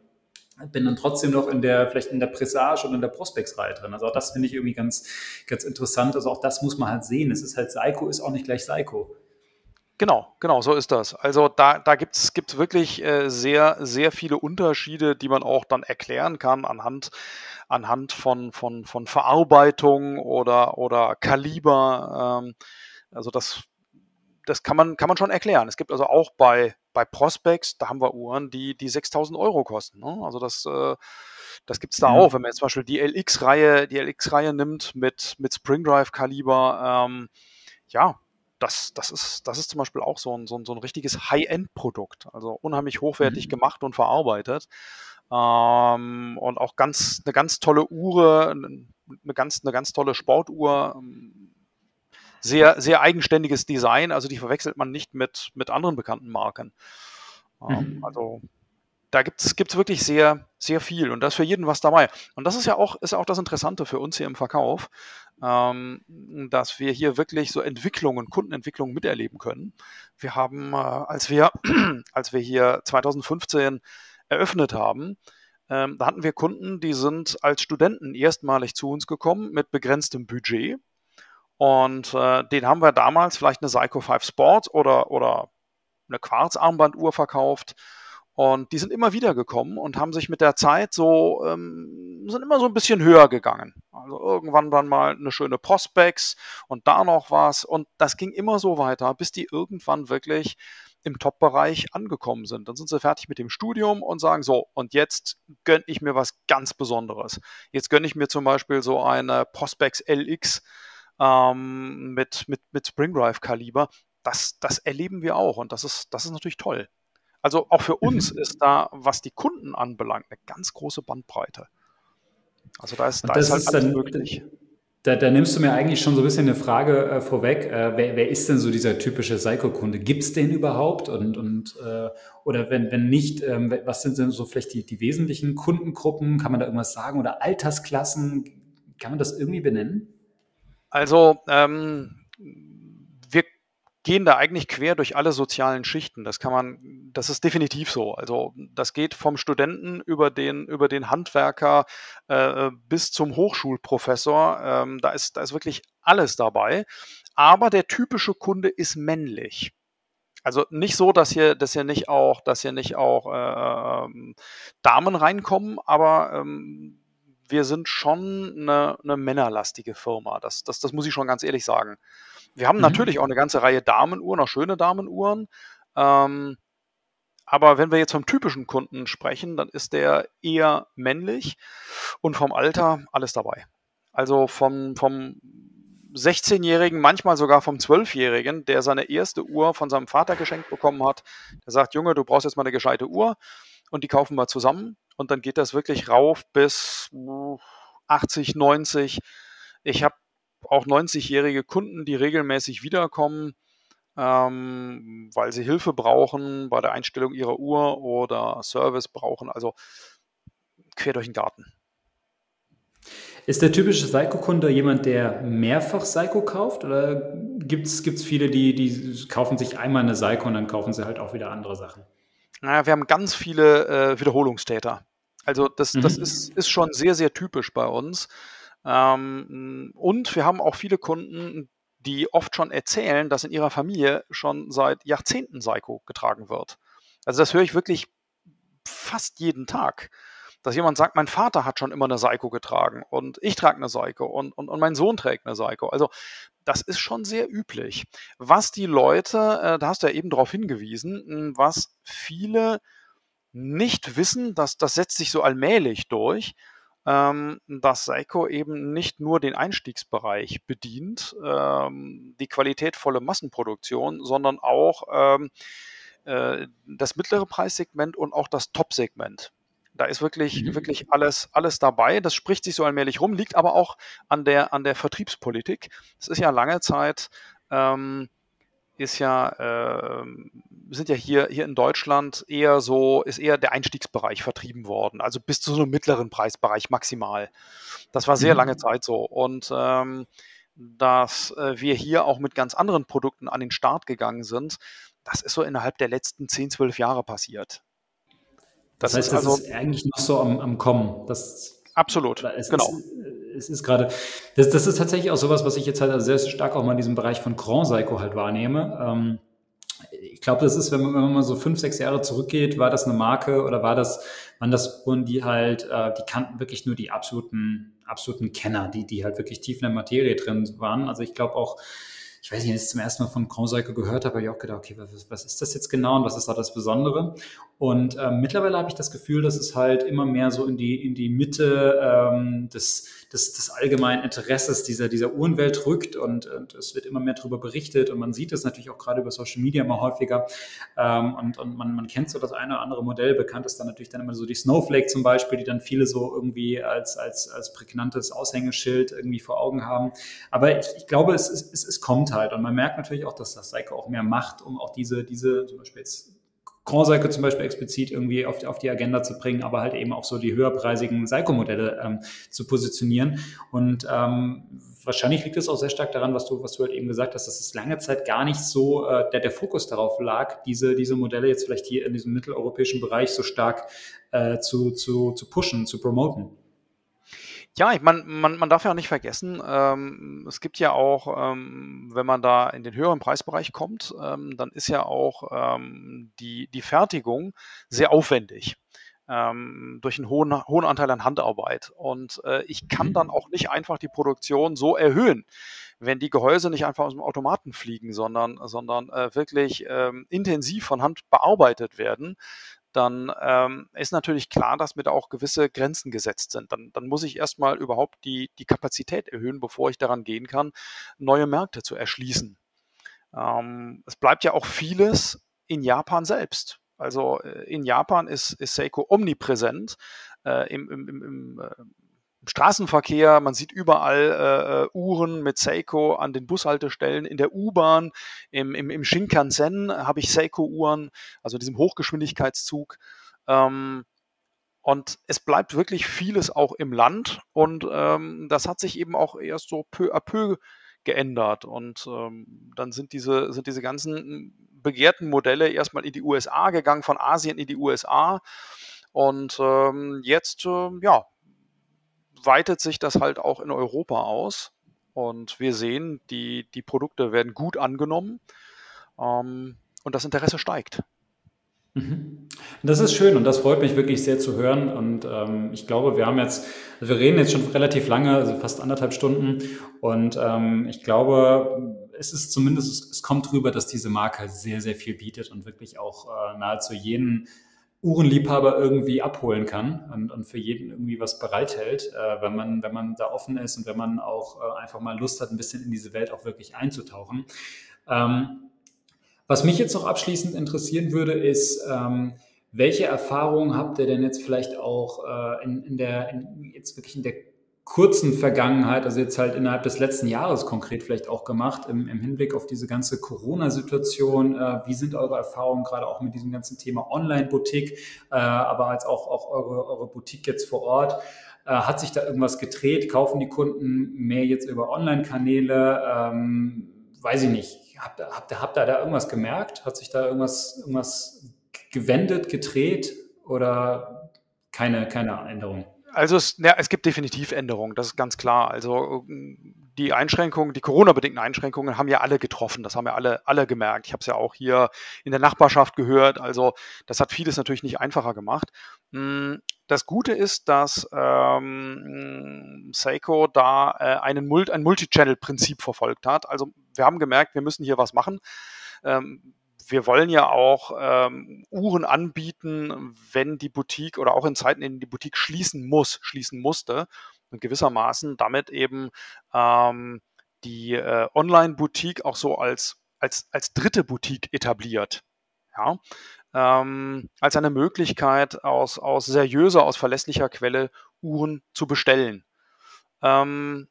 bin dann trotzdem noch in der, vielleicht in der Presage und in der Prospects-Reihe drin. Also auch das finde ich irgendwie ganz, ganz interessant. Also auch das muss man halt sehen. Es ist halt Psycho, ist auch nicht gleich Psycho. Genau, genau, so ist das. Also da, da gibt es wirklich äh, sehr, sehr viele Unterschiede, die man auch dann erklären kann anhand, anhand von, von, von Verarbeitung oder, oder Kaliber. Ähm, also das das kann man, kann man schon erklären. Es gibt also auch bei, bei Prospects, da haben wir Uhren, die, die 6000 Euro kosten. Ne? Also das, äh, das gibt es da mhm. auch. Wenn man jetzt zum Beispiel die LX-Reihe, die LX-Reihe nimmt mit, mit Spring Drive-Kaliber, ähm, ja, das, das, ist, das ist zum Beispiel auch so ein, so ein, so ein richtiges High-End-Produkt. Also unheimlich hochwertig mhm. gemacht und verarbeitet. Ähm, und auch ganz, eine ganz tolle Uhr, eine ganz, eine ganz tolle Sportuhr. Sehr, sehr eigenständiges Design, also die verwechselt man nicht mit, mit anderen bekannten Marken. Ähm, mhm. Also da gibt es wirklich sehr, sehr viel und da ist für jeden was dabei. Und das ist ja auch, ist ja auch das Interessante für uns hier im Verkauf, ähm, dass wir hier wirklich so Entwicklungen, Kundenentwicklungen miterleben können. Wir haben, äh, als wir, als wir hier 2015 eröffnet haben, ähm, da hatten wir Kunden, die sind als Studenten erstmalig zu uns gekommen mit begrenztem Budget. Und äh, den haben wir damals vielleicht eine Psycho 5 Sport oder, oder eine Quarzarmbanduhr verkauft und die sind immer wieder gekommen und haben sich mit der Zeit so, ähm, sind immer so ein bisschen höher gegangen. Also irgendwann dann mal eine schöne Prospects und da noch was. Und das ging immer so weiter, bis die irgendwann wirklich im Top-Bereich angekommen sind. Dann sind sie fertig mit dem Studium und sagen so, und jetzt gönne ich mir was ganz Besonderes. Jetzt gönne ich mir zum Beispiel so eine Prospects LX ähm, mit, mit, mit Spring Drive Kaliber. Das, das erleben wir auch und das ist, das ist natürlich toll. Also auch für uns mhm. ist da, was die Kunden anbelangt, eine ganz große Bandbreite. Also da ist, da ist halt ist alles dann, möglich. Da, da, nimmst du mir eigentlich schon so ein bisschen eine Frage äh, vorweg. Äh, wer, wer, ist denn so dieser typische Psycho-Kunde? Gibt es den überhaupt? Und, und äh, oder wenn, wenn nicht, ähm, was sind denn so vielleicht die, die wesentlichen Kundengruppen? Kann man da irgendwas sagen? Oder Altersklassen? Kann man das irgendwie benennen? Also ähm, gehen da eigentlich quer durch alle sozialen Schichten. Das kann man, das ist definitiv so. Also das geht vom Studenten über den, über den Handwerker äh, bis zum Hochschulprofessor. Ähm, da, ist, da ist wirklich alles dabei. Aber der typische Kunde ist männlich. Also nicht so, dass hier, dass hier nicht auch, dass hier nicht auch äh, ähm, Damen reinkommen, aber ähm, wir sind schon eine, eine männerlastige Firma. Das, das, das muss ich schon ganz ehrlich sagen. Wir haben mhm. natürlich auch eine ganze Reihe Damenuhren, auch schöne Damenuhren. Ähm, aber wenn wir jetzt vom typischen Kunden sprechen, dann ist der eher männlich und vom Alter alles dabei. Also vom, vom 16-Jährigen, manchmal sogar vom 12-Jährigen, der seine erste Uhr von seinem Vater geschenkt bekommen hat. Der sagt, Junge, du brauchst jetzt mal eine gescheite Uhr und die kaufen wir zusammen. Und dann geht das wirklich rauf bis 80, 90. Ich habe auch 90-jährige Kunden, die regelmäßig wiederkommen, ähm, weil sie Hilfe brauchen bei der Einstellung ihrer Uhr oder Service brauchen. Also quer durch den Garten. Ist der typische Seiko-Kunde jemand, der mehrfach Seiko kauft? Oder gibt es viele, die, die kaufen sich einmal eine Seiko und dann kaufen sie halt auch wieder andere Sachen? Naja, wir haben ganz viele äh, Wiederholungstäter. Also das, mhm. das ist, ist schon sehr, sehr typisch bei uns. Ähm, und wir haben auch viele Kunden, die oft schon erzählen, dass in ihrer Familie schon seit Jahrzehnten Seiko getragen wird. Also das höre ich wirklich fast jeden Tag. Dass jemand sagt, mein Vater hat schon immer eine Seiko getragen und ich trage eine Seiko und, und, und mein Sohn trägt eine Seiko. Also das ist schon sehr üblich. Was die Leute, äh, da hast du ja eben darauf hingewiesen, hm, was viele nicht wissen, dass das setzt sich so allmählich durch, ähm, dass Seiko eben nicht nur den Einstiegsbereich bedient, ähm, die qualitätvolle Massenproduktion, sondern auch ähm, äh, das mittlere Preissegment und auch das Top-Segment. Da ist wirklich, mhm. wirklich alles, alles dabei. Das spricht sich so allmählich rum, liegt aber auch an der, an der Vertriebspolitik. Es ist ja lange Zeit ähm, ist ja, äh, sind ja hier, hier in Deutschland eher so, ist eher der Einstiegsbereich vertrieben worden, also bis zu so einem mittleren Preisbereich maximal. Das war sehr mhm. lange Zeit so. Und ähm, dass äh, wir hier auch mit ganz anderen Produkten an den Start gegangen sind, das ist so innerhalb der letzten 10, 12 Jahre passiert. Das, das heißt, ist also, das ist eigentlich noch so am, am Kommen. Das Absolut, es genau. Ist, es ist gerade, das, das, ist tatsächlich auch sowas, was ich jetzt halt sehr stark auch mal in diesem Bereich von Grand Psycho halt wahrnehme. Ähm, ich glaube, das ist, wenn man, wenn man, mal so fünf, sechs Jahre zurückgeht, war das eine Marke oder war das, waren das Uhren, die halt, äh, die kannten wirklich nur die absoluten, absoluten Kenner, die, die halt wirklich tief in der Materie drin waren. Also ich glaube auch, ich weiß nicht, als ich zum ersten Mal von Grand Seiko gehört habe, habe ich auch gedacht, okay, was, was ist das jetzt genau und was ist da das Besondere? Und ähm, mittlerweile habe ich das Gefühl, dass es halt immer mehr so in die, in die Mitte ähm, des, des, des allgemeinen Interesses dieser, dieser Uhrenwelt rückt und, und es wird immer mehr darüber berichtet und man sieht es natürlich auch gerade über Social Media immer häufiger ähm, und, und man, man kennt so das eine oder andere Modell. Bekannt ist dann natürlich dann immer so die Snowflake zum Beispiel, die dann viele so irgendwie als, als, als prägnantes Aushängeschild irgendwie vor Augen haben. Aber ich, ich glaube, es, es, es kommt halt und man merkt natürlich auch, dass das Seiko auch mehr macht, um auch diese, diese zum Beispiel jetzt Grand Seiko zum Beispiel explizit irgendwie auf, auf die Agenda zu bringen, aber halt eben auch so die höherpreisigen Seiko-Modelle ähm, zu positionieren. Und ähm, wahrscheinlich liegt es auch sehr stark daran, was du, was du halt eben gesagt hast, dass es lange Zeit gar nicht so äh, der, der Fokus darauf lag, diese, diese Modelle jetzt vielleicht hier in diesem mitteleuropäischen Bereich so stark äh, zu, zu, zu pushen, zu promoten. Ja, ich mein, man, man darf ja auch nicht vergessen, ähm, es gibt ja auch, ähm, wenn man da in den höheren Preisbereich kommt, ähm, dann ist ja auch ähm, die, die Fertigung sehr aufwendig. Ähm, durch einen hohen, hohen Anteil an Handarbeit. Und äh, ich kann dann mhm. auch nicht einfach die Produktion so erhöhen, wenn die Gehäuse nicht einfach aus dem Automaten fliegen, sondern, sondern äh, wirklich ähm, intensiv von Hand bearbeitet werden dann ähm, ist natürlich klar, dass mir da auch gewisse Grenzen gesetzt sind. Dann, dann muss ich erstmal überhaupt die, die Kapazität erhöhen, bevor ich daran gehen kann, neue Märkte zu erschließen. Ähm, es bleibt ja auch vieles in Japan selbst. Also äh, in Japan ist, ist Seiko omnipräsent. Äh, im, im, im, äh, im Straßenverkehr, man sieht überall äh, äh, Uhren mit Seiko an den Bushaltestellen, in der U-Bahn, im, im, im Shinkansen habe ich Seiko-Uhren, also diesem Hochgeschwindigkeitszug. Ähm, und es bleibt wirklich vieles auch im Land und ähm, das hat sich eben auch erst so peu à peu geändert. Und ähm, dann sind diese, sind diese ganzen begehrten Modelle erstmal in die USA gegangen, von Asien in die USA. Und ähm, jetzt, äh, ja, weitet sich das halt auch in Europa aus. Und wir sehen, die, die Produkte werden gut angenommen ähm, und das Interesse steigt. Mhm. Das ist schön und das freut mich wirklich sehr zu hören. Und ähm, ich glaube, wir haben jetzt, also wir reden jetzt schon relativ lange, also fast anderthalb Stunden. Und ähm, ich glaube, es ist zumindest, es kommt rüber, dass diese Marke sehr, sehr viel bietet und wirklich auch äh, nahezu jeden Uhrenliebhaber irgendwie abholen kann und, und für jeden irgendwie was bereithält, äh, wenn, man, wenn man da offen ist und wenn man auch äh, einfach mal Lust hat, ein bisschen in diese Welt auch wirklich einzutauchen. Ähm, was mich jetzt noch abschließend interessieren würde, ist, ähm, welche Erfahrungen habt ihr denn jetzt vielleicht auch äh, in, in der, in, jetzt wirklich in der kurzen Vergangenheit, also jetzt halt innerhalb des letzten Jahres konkret vielleicht auch gemacht, im, im Hinblick auf diese ganze Corona-Situation? Äh, wie sind eure Erfahrungen gerade auch mit diesem ganzen Thema Online-Boutique, äh, aber als auch, auch eure, eure Boutique jetzt vor Ort? Äh, hat sich da irgendwas gedreht? Kaufen die Kunden mehr jetzt über Online-Kanäle? Ähm, weiß ich nicht. Habt, habt, habt ihr da irgendwas gemerkt? Hat sich da irgendwas, irgendwas gewendet, gedreht oder keine, keine Änderung? Also es, ja, es gibt definitiv Änderungen, das ist ganz klar. Also die Einschränkungen, die Corona-bedingten Einschränkungen haben ja alle getroffen. Das haben ja alle, alle gemerkt. Ich habe es ja auch hier in der Nachbarschaft gehört. Also das hat vieles natürlich nicht einfacher gemacht. Hm, das Gute ist, dass ähm, Seiko da äh, einen Mul ein Multi-Channel-Prinzip verfolgt hat. Also wir haben gemerkt, wir müssen hier was machen. Ähm, wir wollen ja auch ähm, Uhren anbieten, wenn die Boutique oder auch in Zeiten, in denen die Boutique schließen muss, schließen musste und gewissermaßen damit eben ähm, die äh, Online-Boutique auch so als, als, als dritte Boutique etabliert. Ja, ähm, als eine Möglichkeit, aus, aus seriöser, aus verlässlicher Quelle Uhren zu bestellen. Ähm,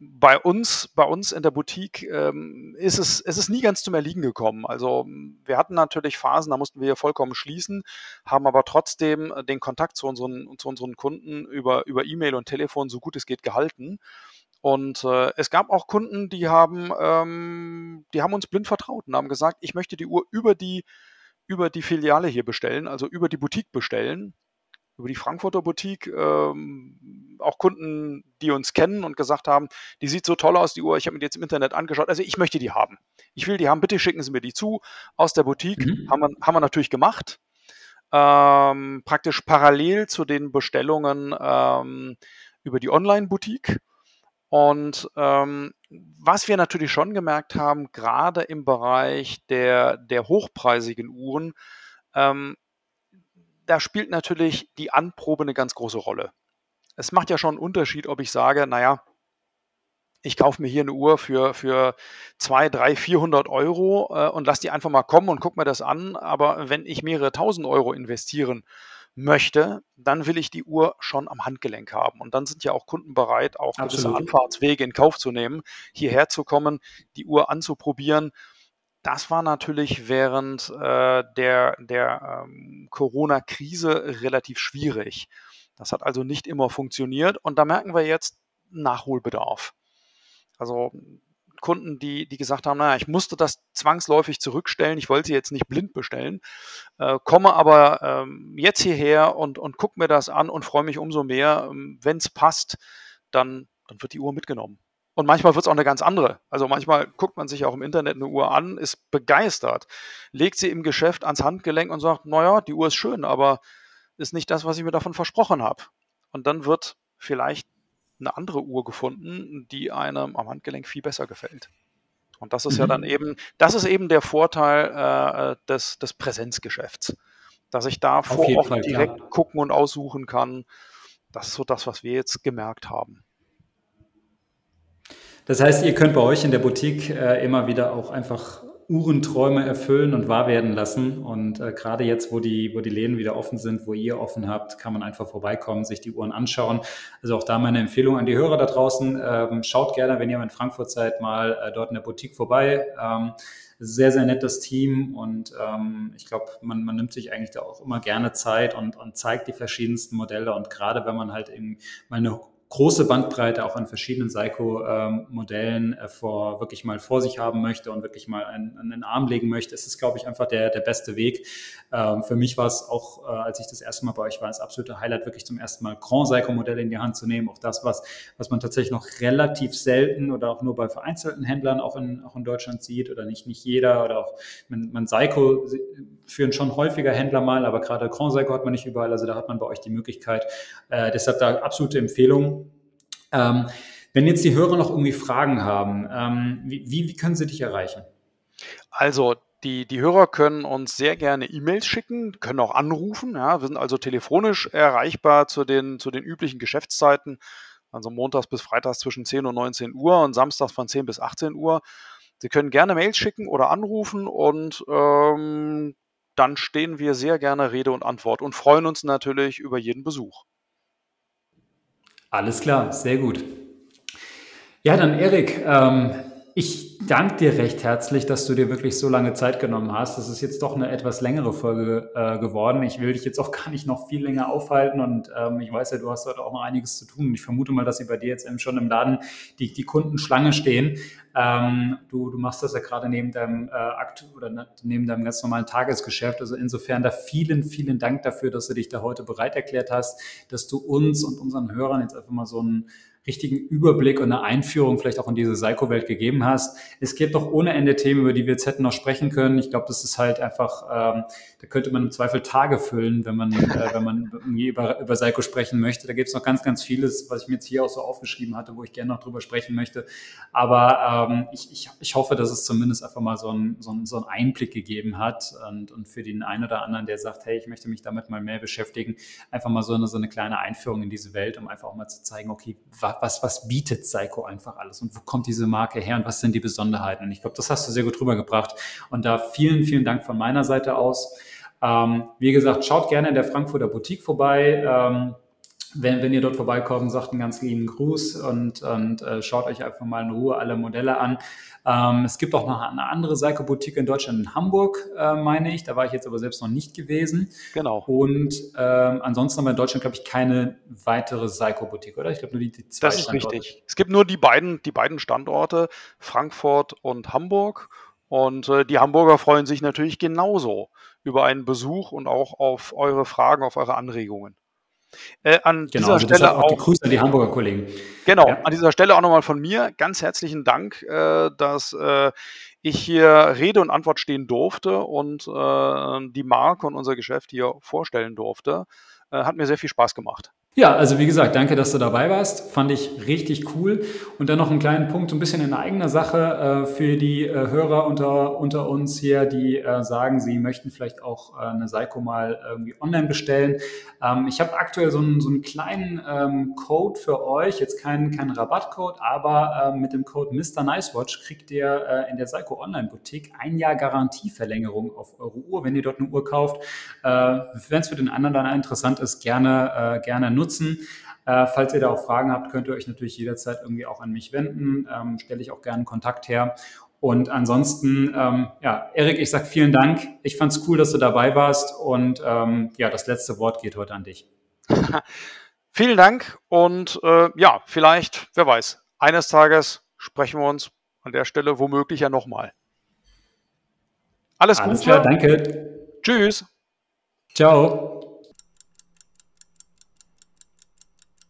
bei uns, bei uns in der Boutique ähm, ist es, es ist nie ganz zum Erliegen gekommen. Also wir hatten natürlich Phasen, da mussten wir vollkommen schließen, haben aber trotzdem den Kontakt zu unseren, zu unseren Kunden über, über E-Mail und Telefon so gut es geht gehalten. Und äh, es gab auch Kunden, die haben, ähm, die haben uns blind vertraut und haben gesagt, ich möchte die Uhr über die, über die Filiale hier bestellen, also über die Boutique bestellen über die Frankfurter Boutique ähm, auch Kunden, die uns kennen und gesagt haben, die sieht so toll aus, die Uhr, ich habe mir die jetzt im Internet angeschaut, also ich möchte die haben. Ich will die haben, bitte schicken Sie mir die zu aus der Boutique. Mhm. Haben, wir, haben wir natürlich gemacht. Ähm, praktisch parallel zu den Bestellungen ähm, über die Online-Boutique. Und ähm, was wir natürlich schon gemerkt haben, gerade im Bereich der, der hochpreisigen Uhren, ähm, da spielt natürlich die Anprobe eine ganz große Rolle. Es macht ja schon einen Unterschied, ob ich sage, naja, ich kaufe mir hier eine Uhr für, für 2, 3, 400 Euro äh, und lasse die einfach mal kommen und gucke mir das an. Aber wenn ich mehrere tausend Euro investieren möchte, dann will ich die Uhr schon am Handgelenk haben. Und dann sind ja auch Kunden bereit, auch gewisse Absolut. Anfahrtswege in Kauf zu nehmen, hierher zu kommen, die Uhr anzuprobieren. Das war natürlich während äh, der, der ähm, Corona-Krise relativ schwierig. Das hat also nicht immer funktioniert und da merken wir jetzt Nachholbedarf. Also Kunden, die, die gesagt haben, naja, ich musste das zwangsläufig zurückstellen, ich wollte sie jetzt nicht blind bestellen, äh, komme aber ähm, jetzt hierher und, und gucke mir das an und freue mich umso mehr. Ähm, Wenn es passt, dann, dann wird die Uhr mitgenommen. Und manchmal wird es auch eine ganz andere. Also manchmal guckt man sich auch im Internet eine Uhr an, ist begeistert, legt sie im Geschäft ans Handgelenk und sagt, naja, die Uhr ist schön, aber ist nicht das, was ich mir davon versprochen habe. Und dann wird vielleicht eine andere Uhr gefunden, die einem am Handgelenk viel besser gefällt. Und das ist mhm. ja dann eben, das ist eben der Vorteil äh, des, des Präsenzgeschäfts, dass ich da vor Ort Fall, direkt ja. gucken und aussuchen kann. Das ist so das, was wir jetzt gemerkt haben. Das heißt, ihr könnt bei euch in der Boutique äh, immer wieder auch einfach Uhrenträume erfüllen und wahr werden lassen. Und äh, gerade jetzt, wo die, wo die Läden wieder offen sind, wo ihr offen habt, kann man einfach vorbeikommen, sich die Uhren anschauen. Also auch da meine Empfehlung an die Hörer da draußen. Ähm, schaut gerne, wenn ihr in Frankfurt seid, mal äh, dort in der Boutique vorbei. Ähm, sehr, sehr nettes Team und ähm, ich glaube, man, man nimmt sich eigentlich da auch immer gerne Zeit und, und zeigt die verschiedensten Modelle und gerade wenn man halt eben mal eine große Bandbreite auch an verschiedenen Psycho-Modellen äh, vor, wirklich mal vor sich haben möchte und wirklich mal einen, einen Arm legen möchte, ist es, glaube ich, einfach der, der beste Weg. Ähm, für mich war es auch, äh, als ich das erste Mal bei euch war, das absolute Highlight, wirklich zum ersten Mal Grand Psycho-Modelle in die Hand zu nehmen. Auch das, was, was man tatsächlich noch relativ selten oder auch nur bei vereinzelten Händlern auch in, auch in Deutschland sieht oder nicht, nicht jeder oder auch man, man Psycho führen schon häufiger Händler mal, aber gerade Grand Psycho hat man nicht überall. Also da hat man bei euch die Möglichkeit. Äh, deshalb da absolute Empfehlung. Ähm, wenn jetzt die Hörer noch irgendwie Fragen haben, ähm, wie, wie können sie dich erreichen? Also die, die Hörer können uns sehr gerne E-Mails schicken, können auch anrufen. Ja. Wir sind also telefonisch erreichbar zu den, zu den üblichen Geschäftszeiten, also montags bis freitags zwischen 10 und 19 Uhr und samstags von 10 bis 18 Uhr. Sie können gerne Mails schicken oder anrufen und ähm, dann stehen wir sehr gerne Rede und Antwort und freuen uns natürlich über jeden Besuch. Alles klar, sehr gut. Ja, dann Erik, ähm, ich danke dir recht herzlich, dass du dir wirklich so lange Zeit genommen hast. Das ist jetzt doch eine etwas längere Folge äh, geworden. Ich will dich jetzt auch gar nicht noch viel länger aufhalten und ähm, ich weiß ja, du hast heute auch noch einiges zu tun. Ich vermute mal, dass sie bei dir jetzt eben schon im Laden die, die Kunden stehen. Ähm, du, du machst das ja gerade neben deinem äh, Akt oder ne, neben deinem ganz normalen Tagesgeschäft. Also insofern da vielen, vielen Dank dafür, dass du dich da heute bereit erklärt hast, dass du uns und unseren Hörern jetzt einfach mal so einen richtigen Überblick und eine Einführung vielleicht auch in diese Psycho-Welt gegeben hast. Es gibt doch ohne Ende Themen, über die wir jetzt hätten noch sprechen können. Ich glaube, das ist halt einfach, ähm, da könnte man im Zweifel Tage füllen, wenn man, äh, wenn man über, über Psycho sprechen möchte. Da gibt es noch ganz, ganz vieles, was ich mir jetzt hier auch so aufgeschrieben hatte, wo ich gerne noch drüber sprechen möchte. Aber ähm, ich, ich, ich hoffe, dass es zumindest einfach mal so, ein, so, ein, so einen Einblick gegeben hat und, und für den einen oder anderen, der sagt, hey, ich möchte mich damit mal mehr beschäftigen, einfach mal so eine, so eine kleine Einführung in diese Welt, um einfach auch mal zu zeigen, okay, was was, was bietet Psycho einfach alles und wo kommt diese Marke her und was sind die Besonderheiten? Und ich glaube, das hast du sehr gut rübergebracht. Und da vielen, vielen Dank von meiner Seite aus. Ähm, wie gesagt, schaut gerne in der Frankfurter Boutique vorbei. Ähm, wenn, wenn ihr dort vorbeikommt, sagt einen ganz lieben Gruß und, und äh, schaut euch einfach mal in Ruhe alle Modelle an. Ähm, es gibt auch noch eine andere Seiko-Boutique in Deutschland, in Hamburg, äh, meine ich. Da war ich jetzt aber selbst noch nicht gewesen. Genau. Und ähm, ansonsten haben wir in Deutschland, glaube ich, keine weitere Seiko-Boutique, oder? Ich glaube nur die, die zwei Das ist Standorte. richtig. Es gibt nur die beiden, die beiden Standorte, Frankfurt und Hamburg. Und äh, die Hamburger freuen sich natürlich genauso über einen Besuch und auch auf eure Fragen, auf eure Anregungen. Äh, an genau, dieser also Stelle auch, auch die Grüße an die Hamburger Kollegen. Genau, ja. an dieser Stelle auch nochmal von mir ganz herzlichen Dank, äh, dass äh, ich hier Rede und Antwort stehen durfte und äh, die Marke und unser Geschäft hier vorstellen durfte. Äh, hat mir sehr viel Spaß gemacht. Ja, also wie gesagt, danke, dass du dabei warst. Fand ich richtig cool. Und dann noch einen kleinen Punkt, so ein bisschen in eigener Sache äh, für die äh, Hörer unter, unter uns hier, die äh, sagen, sie möchten vielleicht auch äh, eine Seiko mal irgendwie online bestellen. Ähm, ich habe aktuell so einen, so einen kleinen ähm, Code für euch, jetzt keinen kein Rabattcode, aber äh, mit dem Code Mr. Nicewatch kriegt ihr äh, in der Seiko Online Boutique ein Jahr Garantieverlängerung auf eure Uhr, wenn ihr dort eine Uhr kauft. wenn es für den anderen dann interessant ist, gerne, gerne nutzen. Äh, falls ihr da auch Fragen habt, könnt ihr euch natürlich jederzeit irgendwie auch an mich wenden. Ähm, Stelle ich auch gerne Kontakt her. Und ansonsten, ähm, ja, Erik, ich sage vielen Dank. Ich fand es cool, dass du dabei warst. Und ähm, ja, das letzte Wort geht heute an dich. vielen Dank. Und äh, ja, vielleicht, wer weiß, eines Tages sprechen wir uns an der Stelle womöglich ja nochmal. Alles, Alles Gute. Klar, danke. Tschüss. Ciao.